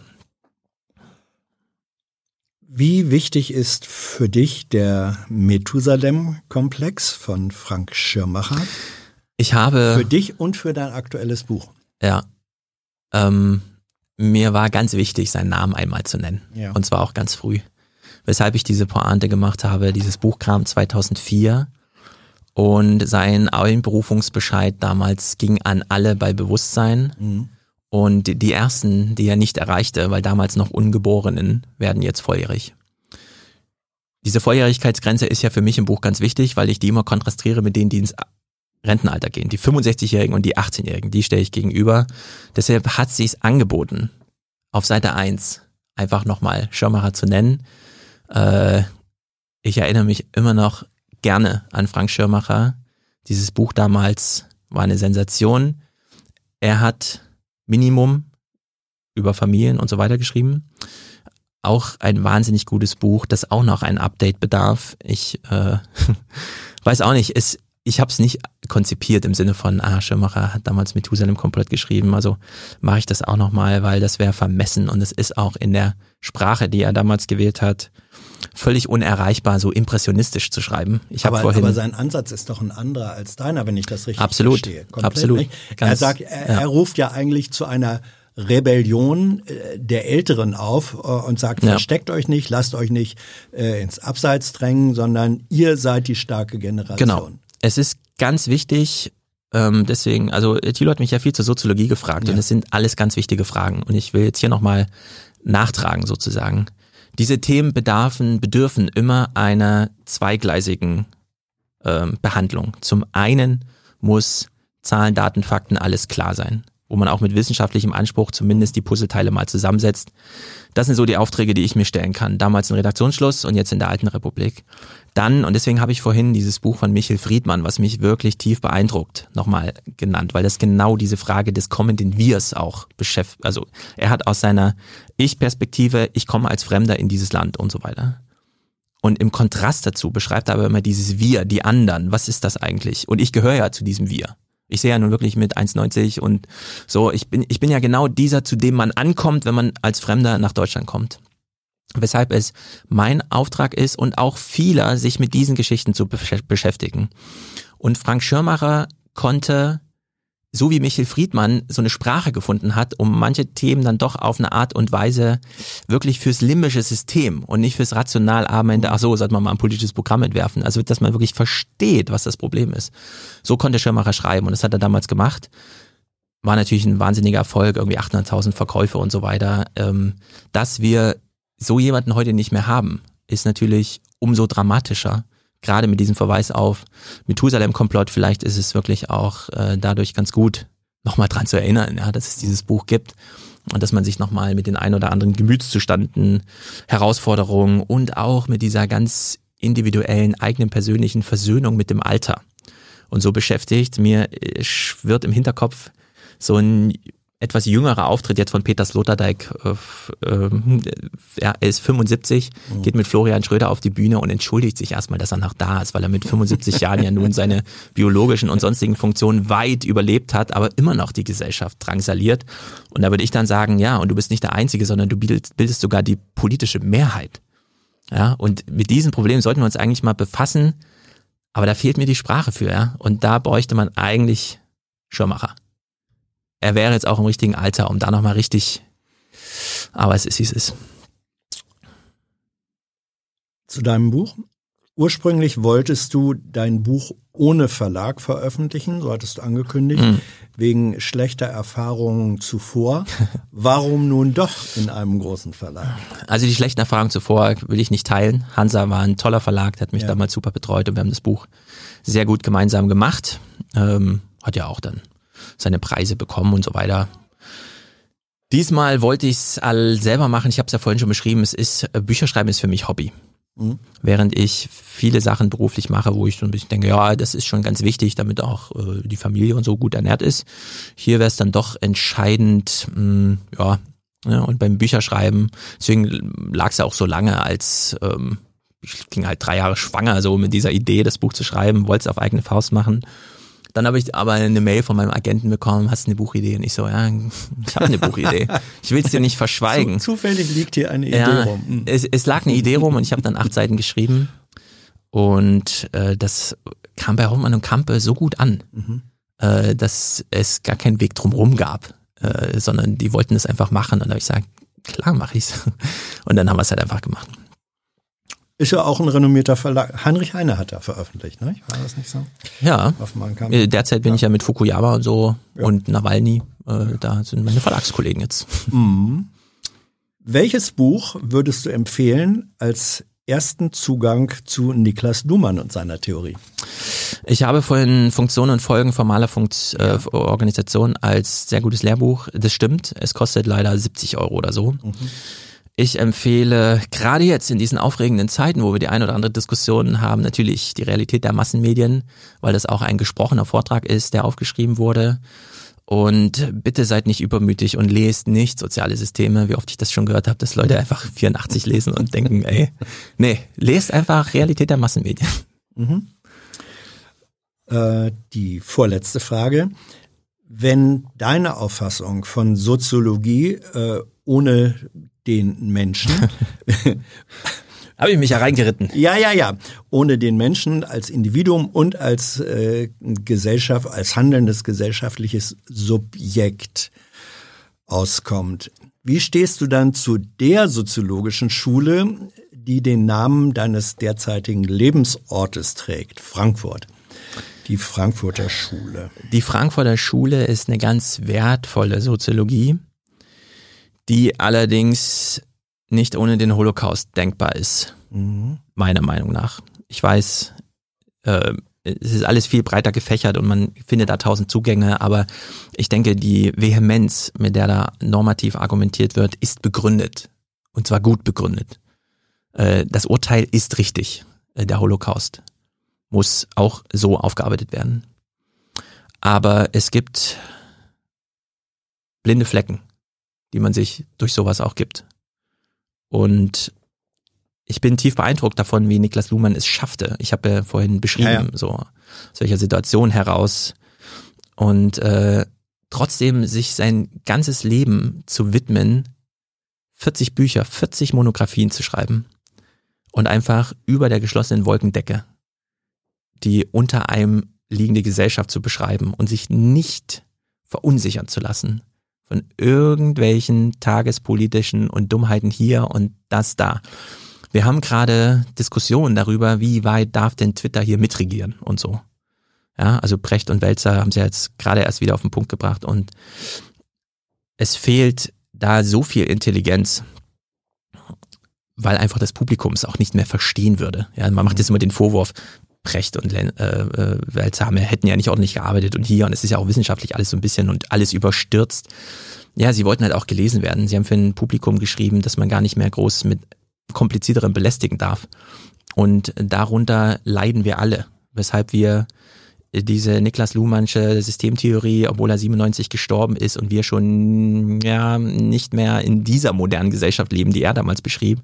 Wie wichtig ist für dich der Methusalem-Komplex von Frank Schirmacher? Ich habe. Für dich und für dein aktuelles Buch. Ja. Ähm, mir war ganz wichtig, seinen Namen einmal zu nennen. Ja. Und zwar auch ganz früh weshalb ich diese Pointe gemacht habe. Dieses Buch kam 2004 und sein Einberufungsbescheid damals ging an alle bei Bewusstsein. Mhm. Und die ersten, die er nicht erreichte, weil damals noch Ungeborenen, werden jetzt volljährig. Diese Volljährigkeitsgrenze ist ja für mich im Buch ganz wichtig, weil ich die immer kontrastiere mit denen, die ins Rentenalter gehen. Die 65-Jährigen und die 18-Jährigen, die stelle ich gegenüber. Deshalb hat sie es angeboten, auf Seite 1 einfach nochmal Schirmacher zu nennen. Äh, ich erinnere mich immer noch gerne an Frank Schirmacher. Dieses Buch damals war eine Sensation. Er hat Minimum über Familien und so weiter geschrieben. Auch ein wahnsinnig gutes Buch, das auch noch ein Update bedarf. Ich äh, weiß auch nicht, es, ich habe es nicht konzipiert im Sinne von, ah, Schirmacher hat damals Methusalem komplett geschrieben, also mache ich das auch nochmal, weil das wäre vermessen und es ist auch in der Sprache, die er damals gewählt hat, völlig unerreichbar, so impressionistisch zu schreiben. Ich aber, vorhin, aber sein Ansatz ist doch ein anderer als deiner, wenn ich das richtig absolut, verstehe. Komplett, absolut. Ganz, er sagt, er, ja. er ruft ja eigentlich zu einer Rebellion äh, der Älteren auf äh, und sagt, ja. versteckt euch nicht, lasst euch nicht äh, ins Abseits drängen, sondern ihr seid die starke Generation. Genau. Es ist ganz wichtig, ähm, deswegen, also Thilo hat mich ja viel zur Soziologie gefragt ja. und es sind alles ganz wichtige Fragen und ich will jetzt hier nochmal nachtragen sozusagen. Diese Themen bedarfen, bedürfen immer einer zweigleisigen ähm, Behandlung. Zum einen muss Zahlen, Daten, Fakten alles klar sein, wo man auch mit wissenschaftlichem Anspruch zumindest die Puzzleteile mal zusammensetzt. Das sind so die Aufträge, die ich mir stellen kann. Damals in Redaktionsschluss und jetzt in der Alten Republik. Dann, und deswegen habe ich vorhin dieses Buch von Michael Friedmann, was mich wirklich tief beeindruckt, nochmal genannt, weil das genau diese Frage des kommenden Wirs auch beschäftigt. Also er hat aus seiner Ich-Perspektive, ich komme als Fremder in dieses Land und so weiter. Und im Kontrast dazu beschreibt er aber immer dieses Wir, die anderen. Was ist das eigentlich? Und ich gehöre ja zu diesem Wir. Ich sehe ja nun wirklich mit 1,90 und so, ich bin, ich bin ja genau dieser, zu dem man ankommt, wenn man als Fremder nach Deutschland kommt. Weshalb es mein Auftrag ist und auch vieler, sich mit diesen Geschichten zu beschäftigen. Und Frank Schirmacher konnte, so wie Michael Friedmann, so eine Sprache gefunden hat, um manche Themen dann doch auf eine Art und Weise wirklich fürs limbische System und nicht fürs rational arbeitende, ach so, sollte man mal ein politisches Programm entwerfen. Also, dass man wirklich versteht, was das Problem ist. So konnte Schirmacher schreiben und das hat er damals gemacht war natürlich ein wahnsinniger Erfolg, irgendwie 800.000 Verkäufe und so weiter, ähm, dass wir so jemanden heute nicht mehr haben, ist natürlich umso dramatischer. Gerade mit diesem Verweis auf Methusalem-Komplott, vielleicht ist es wirklich auch äh, dadurch ganz gut, nochmal dran zu erinnern, ja, dass es dieses Buch gibt und dass man sich nochmal mit den ein oder anderen Gemütszustanden, Herausforderungen und auch mit dieser ganz individuellen, eigenen persönlichen Versöhnung mit dem Alter und so beschäftigt. Mir schwirrt im Hinterkopf so ein etwas jüngerer Auftritt jetzt von Peter Sloterdijk. Äh, äh, er ist 75, mhm. geht mit Florian Schröder auf die Bühne und entschuldigt sich erstmal, dass er noch da ist, weil er mit 75 Jahren ja nun seine biologischen und sonstigen Funktionen weit überlebt hat, aber immer noch die Gesellschaft drangsaliert. Und da würde ich dann sagen, ja, und du bist nicht der Einzige, sondern du bildest, bildest sogar die politische Mehrheit. Ja, und mit diesen Problemen sollten wir uns eigentlich mal befassen, aber da fehlt mir die Sprache für, ja. Und da bräuchte man eigentlich Schirmacher er wäre jetzt auch im richtigen Alter, um da nochmal richtig, aber es ist, wie es ist. Zu deinem Buch. Ursprünglich wolltest du dein Buch ohne Verlag veröffentlichen, so hattest du angekündigt, mhm. wegen schlechter Erfahrungen zuvor. Warum nun doch in einem großen Verlag? Also die schlechten Erfahrungen zuvor will ich nicht teilen. Hansa war ein toller Verlag, der hat mich ja. damals super betreut und wir haben das Buch sehr gut gemeinsam gemacht. Ähm, hat ja auch dann seine Preise bekommen und so weiter. Diesmal wollte ich es all selber machen. Ich habe es ja vorhin schon beschrieben. Es ist äh, Bücherschreiben ist für mich Hobby. Mhm. Während ich viele Sachen beruflich mache, wo ich so ein bisschen denke, ja, das ist schon ganz wichtig, damit auch äh, die Familie und so gut ernährt ist. Hier wäre es dann doch entscheidend, mh, hm, ja, ja, und beim Bücherschreiben, deswegen lag es ja auch so lange als ähm, ich ging halt drei Jahre schwanger, so mit dieser Idee, das Buch zu schreiben, wollte es auf eigene Faust machen. Dann habe ich aber eine Mail von meinem Agenten bekommen, hast du eine Buchidee? Und ich so, ja, ich habe eine Buchidee. Ich will es dir nicht verschweigen. Zufällig liegt hier eine Idee ja, rum. Mhm. Es, es lag eine Idee rum und ich habe dann acht Seiten geschrieben. Und äh, das kam bei Hoffmann und Kampe so gut an, mhm. äh, dass es gar keinen Weg drumherum gab, äh, sondern die wollten es einfach machen. Und da habe ich gesagt, klar mache ich's. Und dann haben wir es halt einfach gemacht. Ist ja auch ein renommierter Verlag. Heinrich Heine hat da veröffentlicht, ne? War das nicht so? Ja. Äh, derzeit bin ja. ich ja mit Fukuyama und so ja. und Nawalny. Äh, da sind meine Verlagskollegen jetzt. Mhm. Welches Buch würdest du empfehlen als ersten Zugang zu Niklas Luhmann und seiner Theorie? Ich habe vorhin Funktionen und Folgen formaler Funkt äh, Organisation als sehr gutes Lehrbuch. Das stimmt. Es kostet leider 70 Euro oder so. Mhm. Ich empfehle gerade jetzt in diesen aufregenden Zeiten, wo wir die ein oder andere Diskussion haben, natürlich die Realität der Massenmedien, weil das auch ein gesprochener Vortrag ist, der aufgeschrieben wurde. Und bitte seid nicht übermütig und lest nicht soziale Systeme, wie oft ich das schon gehört habe, dass Leute einfach 84 lesen und denken, ey, nee, lest einfach Realität der Massenmedien. Mhm. Äh, die vorletzte Frage. Wenn deine Auffassung von Soziologie äh, ohne den Menschen. Habe ich mich ja reingeritten. Ja, ja, ja. Ohne den Menschen als Individuum und als äh, Gesellschaft, als handelndes gesellschaftliches Subjekt auskommt. Wie stehst du dann zu der soziologischen Schule, die den Namen deines derzeitigen Lebensortes trägt, Frankfurt? Die Frankfurter Schule. Die Frankfurter Schule ist eine ganz wertvolle Soziologie die allerdings nicht ohne den Holocaust denkbar ist, mhm. meiner Meinung nach. Ich weiß, äh, es ist alles viel breiter gefächert und man findet da tausend Zugänge, aber ich denke, die Vehemenz, mit der da normativ argumentiert wird, ist begründet. Und zwar gut begründet. Äh, das Urteil ist richtig. Äh, der Holocaust muss auch so aufgearbeitet werden. Aber es gibt blinde Flecken die man sich durch sowas auch gibt. Und ich bin tief beeindruckt davon, wie Niklas Luhmann es schaffte. Ich habe ja vorhin beschrieben, ja, ja. so solcher Situation heraus. Und äh, trotzdem sich sein ganzes Leben zu widmen, 40 Bücher, 40 Monographien zu schreiben und einfach über der geschlossenen Wolkendecke die unter einem liegende Gesellschaft zu beschreiben und sich nicht verunsichern zu lassen von irgendwelchen tagespolitischen und Dummheiten hier und das da. Wir haben gerade Diskussionen darüber, wie weit darf denn Twitter hier mitregieren und so. Ja, also Brecht und Welzer haben sie jetzt gerade erst wieder auf den Punkt gebracht und es fehlt da so viel Intelligenz. weil einfach das Publikum es auch nicht mehr verstehen würde. Ja, man macht jetzt immer den Vorwurf, Brecht und äh, äh, Welzhame hätten ja nicht ordentlich gearbeitet und hier und es ist ja auch wissenschaftlich alles so ein bisschen und alles überstürzt. Ja, sie wollten halt auch gelesen werden. Sie haben für ein Publikum geschrieben, dass man gar nicht mehr groß mit komplizierterem belästigen darf. Und darunter leiden wir alle, weshalb wir diese Niklas Luhmannsche Systemtheorie, obwohl er 97 gestorben ist und wir schon ja nicht mehr in dieser modernen Gesellschaft leben, die er damals beschrieb.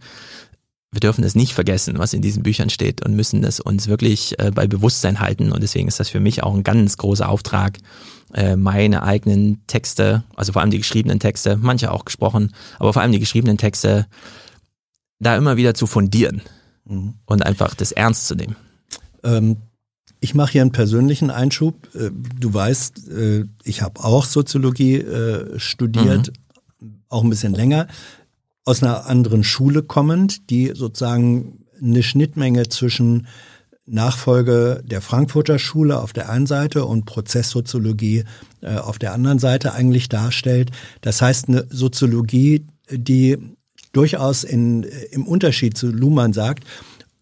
Wir dürfen es nicht vergessen, was in diesen Büchern steht und müssen es uns wirklich äh, bei Bewusstsein halten. Und deswegen ist das für mich auch ein ganz großer Auftrag, äh, meine eigenen Texte, also vor allem die geschriebenen Texte, manche auch gesprochen, aber vor allem die geschriebenen Texte, da immer wieder zu fundieren mhm. und einfach das ernst zu nehmen. Ähm, ich mache hier einen persönlichen Einschub. Äh, du weißt, äh, ich habe auch Soziologie äh, studiert, mhm. auch ein bisschen länger, aus einer anderen Schule kommend, die sozusagen eine Schnittmenge zwischen Nachfolge der Frankfurter Schule auf der einen Seite und Prozesssoziologie auf der anderen Seite eigentlich darstellt. Das heißt, eine Soziologie, die durchaus in, im Unterschied zu Luhmann sagt,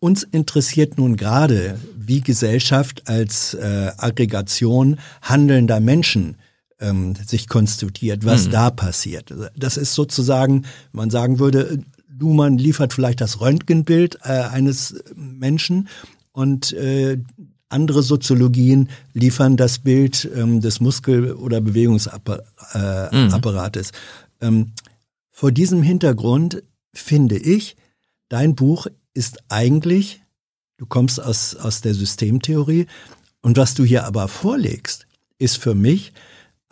uns interessiert nun gerade, wie Gesellschaft als äh, Aggregation handelnder Menschen ähm, sich konstituiert, was mhm. da passiert. Das ist sozusagen, man sagen würde, Luhmann liefert vielleicht das Röntgenbild äh, eines Menschen und äh, andere Soziologien liefern das Bild ähm, des Muskel- oder Bewegungsapparates. Äh, mhm. ähm, vor diesem Hintergrund finde ich, dein Buch ist eigentlich, du kommst aus, aus der Systemtheorie und was du hier aber vorlegst, ist für mich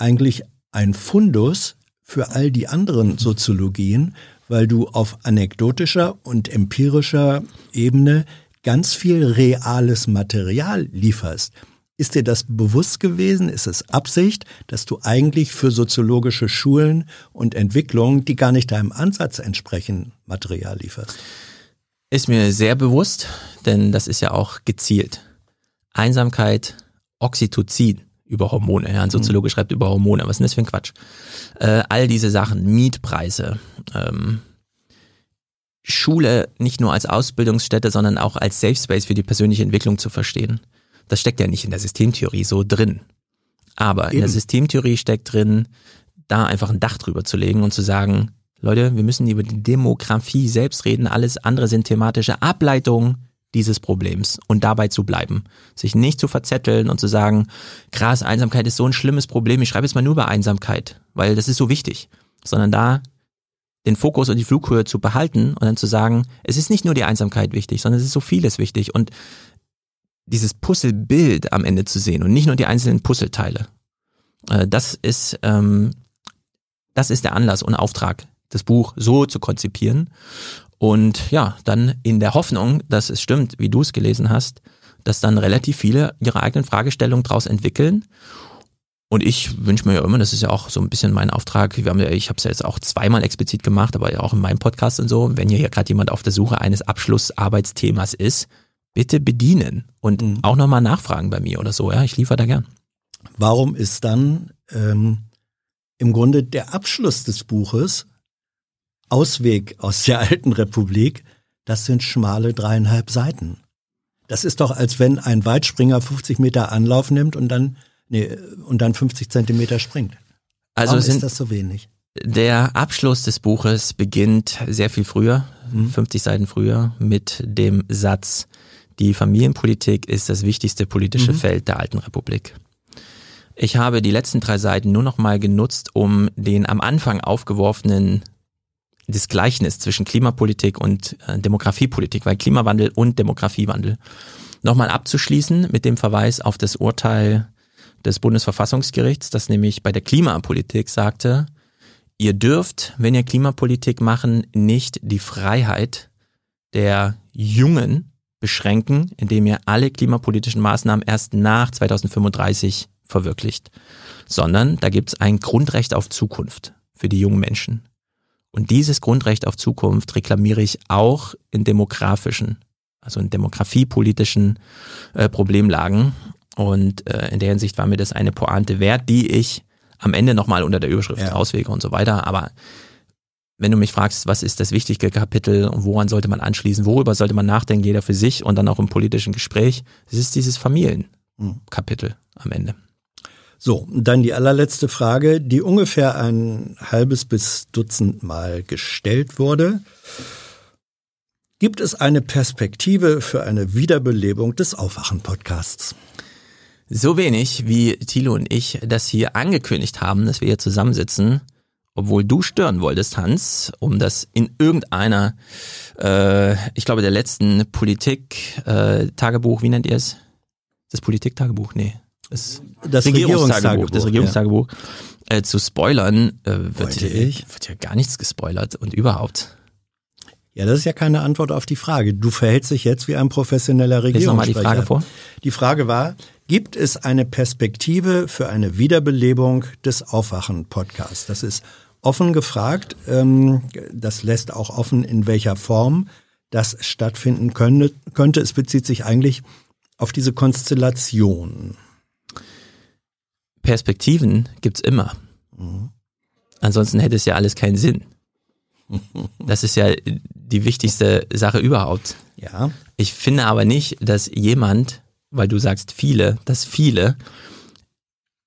eigentlich ein Fundus für all die anderen Soziologien, weil du auf anekdotischer und empirischer Ebene ganz viel reales Material lieferst. Ist dir das bewusst gewesen? Ist es Absicht, dass du eigentlich für soziologische Schulen und Entwicklungen, die gar nicht deinem Ansatz entsprechen, Material lieferst? Ist mir sehr bewusst, denn das ist ja auch gezielt. Einsamkeit, Oxytocin über Hormone. Ja, ein Soziologe mhm. schreibt über Hormone. Was ist denn das für ein Quatsch? Äh, all diese Sachen, Mietpreise, ähm, Schule nicht nur als Ausbildungsstätte, sondern auch als Safe Space für die persönliche Entwicklung zu verstehen. Das steckt ja nicht in der Systemtheorie so drin. Aber Eben. in der Systemtheorie steckt drin, da einfach ein Dach drüber zu legen und zu sagen, Leute, wir müssen über die Demografie selbst reden. Alles andere sind thematische Ableitungen dieses Problems und dabei zu bleiben. Sich nicht zu verzetteln und zu sagen, krass, Einsamkeit ist so ein schlimmes Problem. Ich schreibe jetzt mal nur über Einsamkeit, weil das ist so wichtig. Sondern da den Fokus und die Flughöhe zu behalten und dann zu sagen, es ist nicht nur die Einsamkeit wichtig, sondern es ist so vieles wichtig und dieses Puzzlebild am Ende zu sehen und nicht nur die einzelnen Puzzleteile. Äh, das ist, ähm, das ist der Anlass und Auftrag das Buch so zu konzipieren. Und ja, dann in der Hoffnung, dass es stimmt, wie du es gelesen hast, dass dann relativ viele ihre eigenen Fragestellungen daraus entwickeln. Und ich wünsche mir ja immer, das ist ja auch so ein bisschen mein Auftrag, wir haben ja, ich habe es ja jetzt auch zweimal explizit gemacht, aber ja auch in meinem Podcast und so, wenn hier gerade jemand auf der Suche eines Abschlussarbeitsthemas ist, bitte bedienen und mhm. auch nochmal nachfragen bei mir oder so, ja, ich liefere da gern. Warum ist dann ähm, im Grunde der Abschluss des Buches Ausweg aus der alten Republik, das sind schmale dreieinhalb Seiten. Das ist doch, als wenn ein Weitspringer 50 Meter Anlauf nimmt und dann, nee, und dann 50 Zentimeter springt. Also Warum sind, ist das so wenig? Der Abschluss des Buches beginnt sehr viel früher, hm. 50 Seiten früher, mit dem Satz, die Familienpolitik ist das wichtigste politische mhm. Feld der alten Republik. Ich habe die letzten drei Seiten nur noch mal genutzt, um den am Anfang aufgeworfenen das Gleichnis zwischen Klimapolitik und äh, Demografiepolitik, weil Klimawandel und Demografiewandel nochmal abzuschließen mit dem Verweis auf das Urteil des Bundesverfassungsgerichts, das nämlich bei der Klimapolitik sagte, ihr dürft, wenn ihr Klimapolitik machen, nicht die Freiheit der Jungen beschränken, indem ihr alle klimapolitischen Maßnahmen erst nach 2035 verwirklicht, sondern da gibt es ein Grundrecht auf Zukunft für die jungen Menschen. Und dieses Grundrecht auf Zukunft reklamiere ich auch in demografischen, also in demografiepolitischen äh, Problemlagen. Und äh, in der Hinsicht war mir das eine Pointe wert, die ich am Ende nochmal unter der Überschrift ja. auswege und so weiter. Aber wenn du mich fragst, was ist das wichtige Kapitel und woran sollte man anschließen, worüber sollte man nachdenken, jeder für sich und dann auch im politischen Gespräch, es ist dieses Familienkapitel am Ende. So, dann die allerletzte Frage, die ungefähr ein halbes bis Dutzend Mal gestellt wurde. Gibt es eine Perspektive für eine Wiederbelebung des Aufwachen-Podcasts? So wenig, wie Thilo und ich das hier angekündigt haben, dass wir hier zusammensitzen, obwohl du stören wolltest, Hans, um das in irgendeiner, äh, ich glaube, der letzten Politik-Tagebuch, äh, wie nennt ihr es? Das Politik-Tagebuch? Nee. Das, das Regierungstagebuch. Das Regierungstagebuch. Ja. Äh, zu spoilern, äh, wird, hier, wird ja gar nichts gespoilert und überhaupt. Ja, das ist ja keine Antwort auf die Frage. Du verhältst dich jetzt wie ein professioneller Regierungssprecher. Lies mal die Frage vor. Die Frage war, gibt es eine Perspektive für eine Wiederbelebung des Aufwachen-Podcasts? Das ist offen gefragt. Ähm, das lässt auch offen, in welcher Form das stattfinden könnte. Es bezieht sich eigentlich auf diese Konstellation. Perspektiven gibt's immer. Mhm. Ansonsten hätte es ja alles keinen Sinn. Das ist ja die wichtigste Sache überhaupt. Ja. Ich finde aber nicht, dass jemand, weil du sagst viele, dass viele,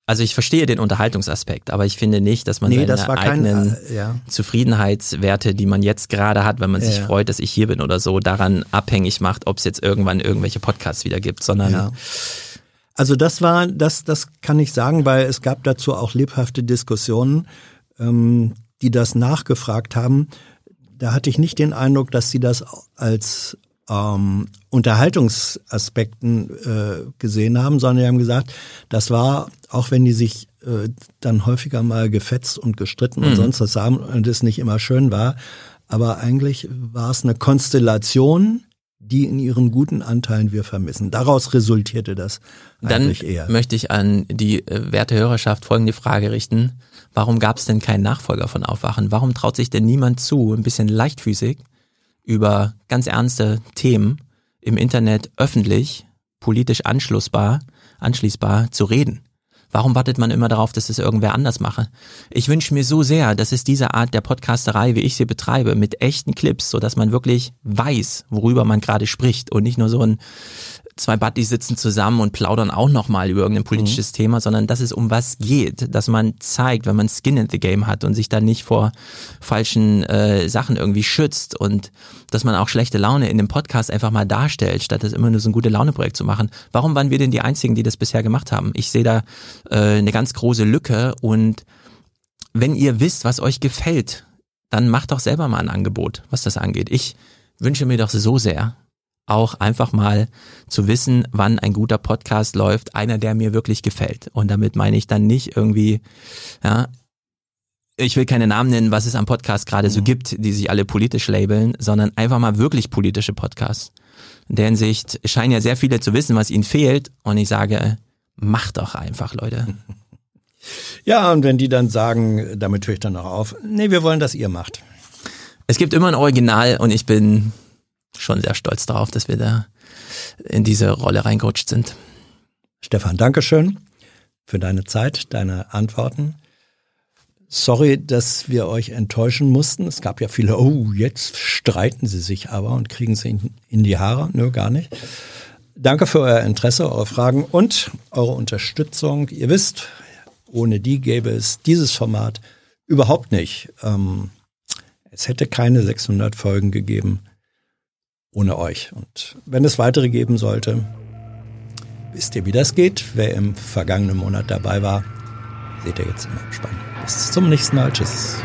also ich verstehe den Unterhaltungsaspekt, aber ich finde nicht, dass man nee, seine eigenen kein, äh, ja. Zufriedenheitswerte, die man jetzt gerade hat, wenn man sich ja. freut, dass ich hier bin oder so, daran abhängig macht, ob es jetzt irgendwann irgendwelche Podcasts wieder gibt, sondern. Also das war, das, das kann ich sagen, weil es gab dazu auch lebhafte Diskussionen. Ähm, die das nachgefragt haben, da hatte ich nicht den Eindruck, dass sie das als ähm, Unterhaltungsaspekten äh, gesehen haben, sondern die haben gesagt, das war, auch wenn die sich äh, dann häufiger mal gefetzt und gestritten mhm. und sonst was haben und es nicht immer schön war, aber eigentlich war es eine Konstellation, die in ihren guten Anteilen wir vermissen. Daraus resultierte das eigentlich Dann eher. möchte ich an die äh, werte Hörerschaft folgende Frage richten. Warum gab es denn keinen Nachfolger von Aufwachen? Warum traut sich denn niemand zu, ein bisschen leichtfüßig über ganz ernste Themen im Internet öffentlich, politisch anschlussbar, anschließbar zu reden? Warum wartet man immer darauf, dass es irgendwer anders mache? Ich wünsche mir so sehr, dass es diese Art der Podcasterei, wie ich sie betreibe, mit echten Clips, so dass man wirklich weiß, worüber man gerade spricht und nicht nur so ein zwei Buddies sitzen zusammen und plaudern auch nochmal über irgendein politisches mhm. Thema, sondern dass es um was geht, dass man zeigt, wenn man Skin in the Game hat und sich dann nicht vor falschen äh, Sachen irgendwie schützt und dass man auch schlechte Laune in dem Podcast einfach mal darstellt, statt das immer nur so ein gute Laune-Projekt zu machen. Warum waren wir denn die Einzigen, die das bisher gemacht haben? Ich sehe da äh, eine ganz große Lücke und wenn ihr wisst, was euch gefällt, dann macht doch selber mal ein Angebot, was das angeht. Ich wünsche mir doch so sehr, auch einfach mal zu wissen, wann ein guter Podcast läuft, einer, der mir wirklich gefällt. Und damit meine ich dann nicht irgendwie, ja, ich will keine Namen nennen, was es am Podcast gerade so mhm. gibt, die sich alle politisch labeln, sondern einfach mal wirklich politische Podcasts. In der Hinsicht scheinen ja sehr viele zu wissen, was ihnen fehlt. Und ich sage, macht doch einfach, Leute. Ja, und wenn die dann sagen, damit höre ich dann auch auf, nee, wir wollen, dass ihr macht. Es gibt immer ein Original und ich bin schon sehr stolz darauf, dass wir da in diese Rolle reingerutscht sind. Stefan, Dankeschön für deine Zeit, deine Antworten. Sorry, dass wir euch enttäuschen mussten. Es gab ja viele, oh, jetzt streiten sie sich aber und kriegen sie in die Haare. Nö, gar nicht. Danke für euer Interesse, eure Fragen und eure Unterstützung. Ihr wisst, ohne die gäbe es dieses Format überhaupt nicht. Ähm, es hätte keine 600 Folgen gegeben ohne euch. Und wenn es weitere geben sollte, wisst ihr, wie das geht. Wer im vergangenen Monat dabei war, seht ihr jetzt im Abspann. Bis zum nächsten Mal. Tschüss.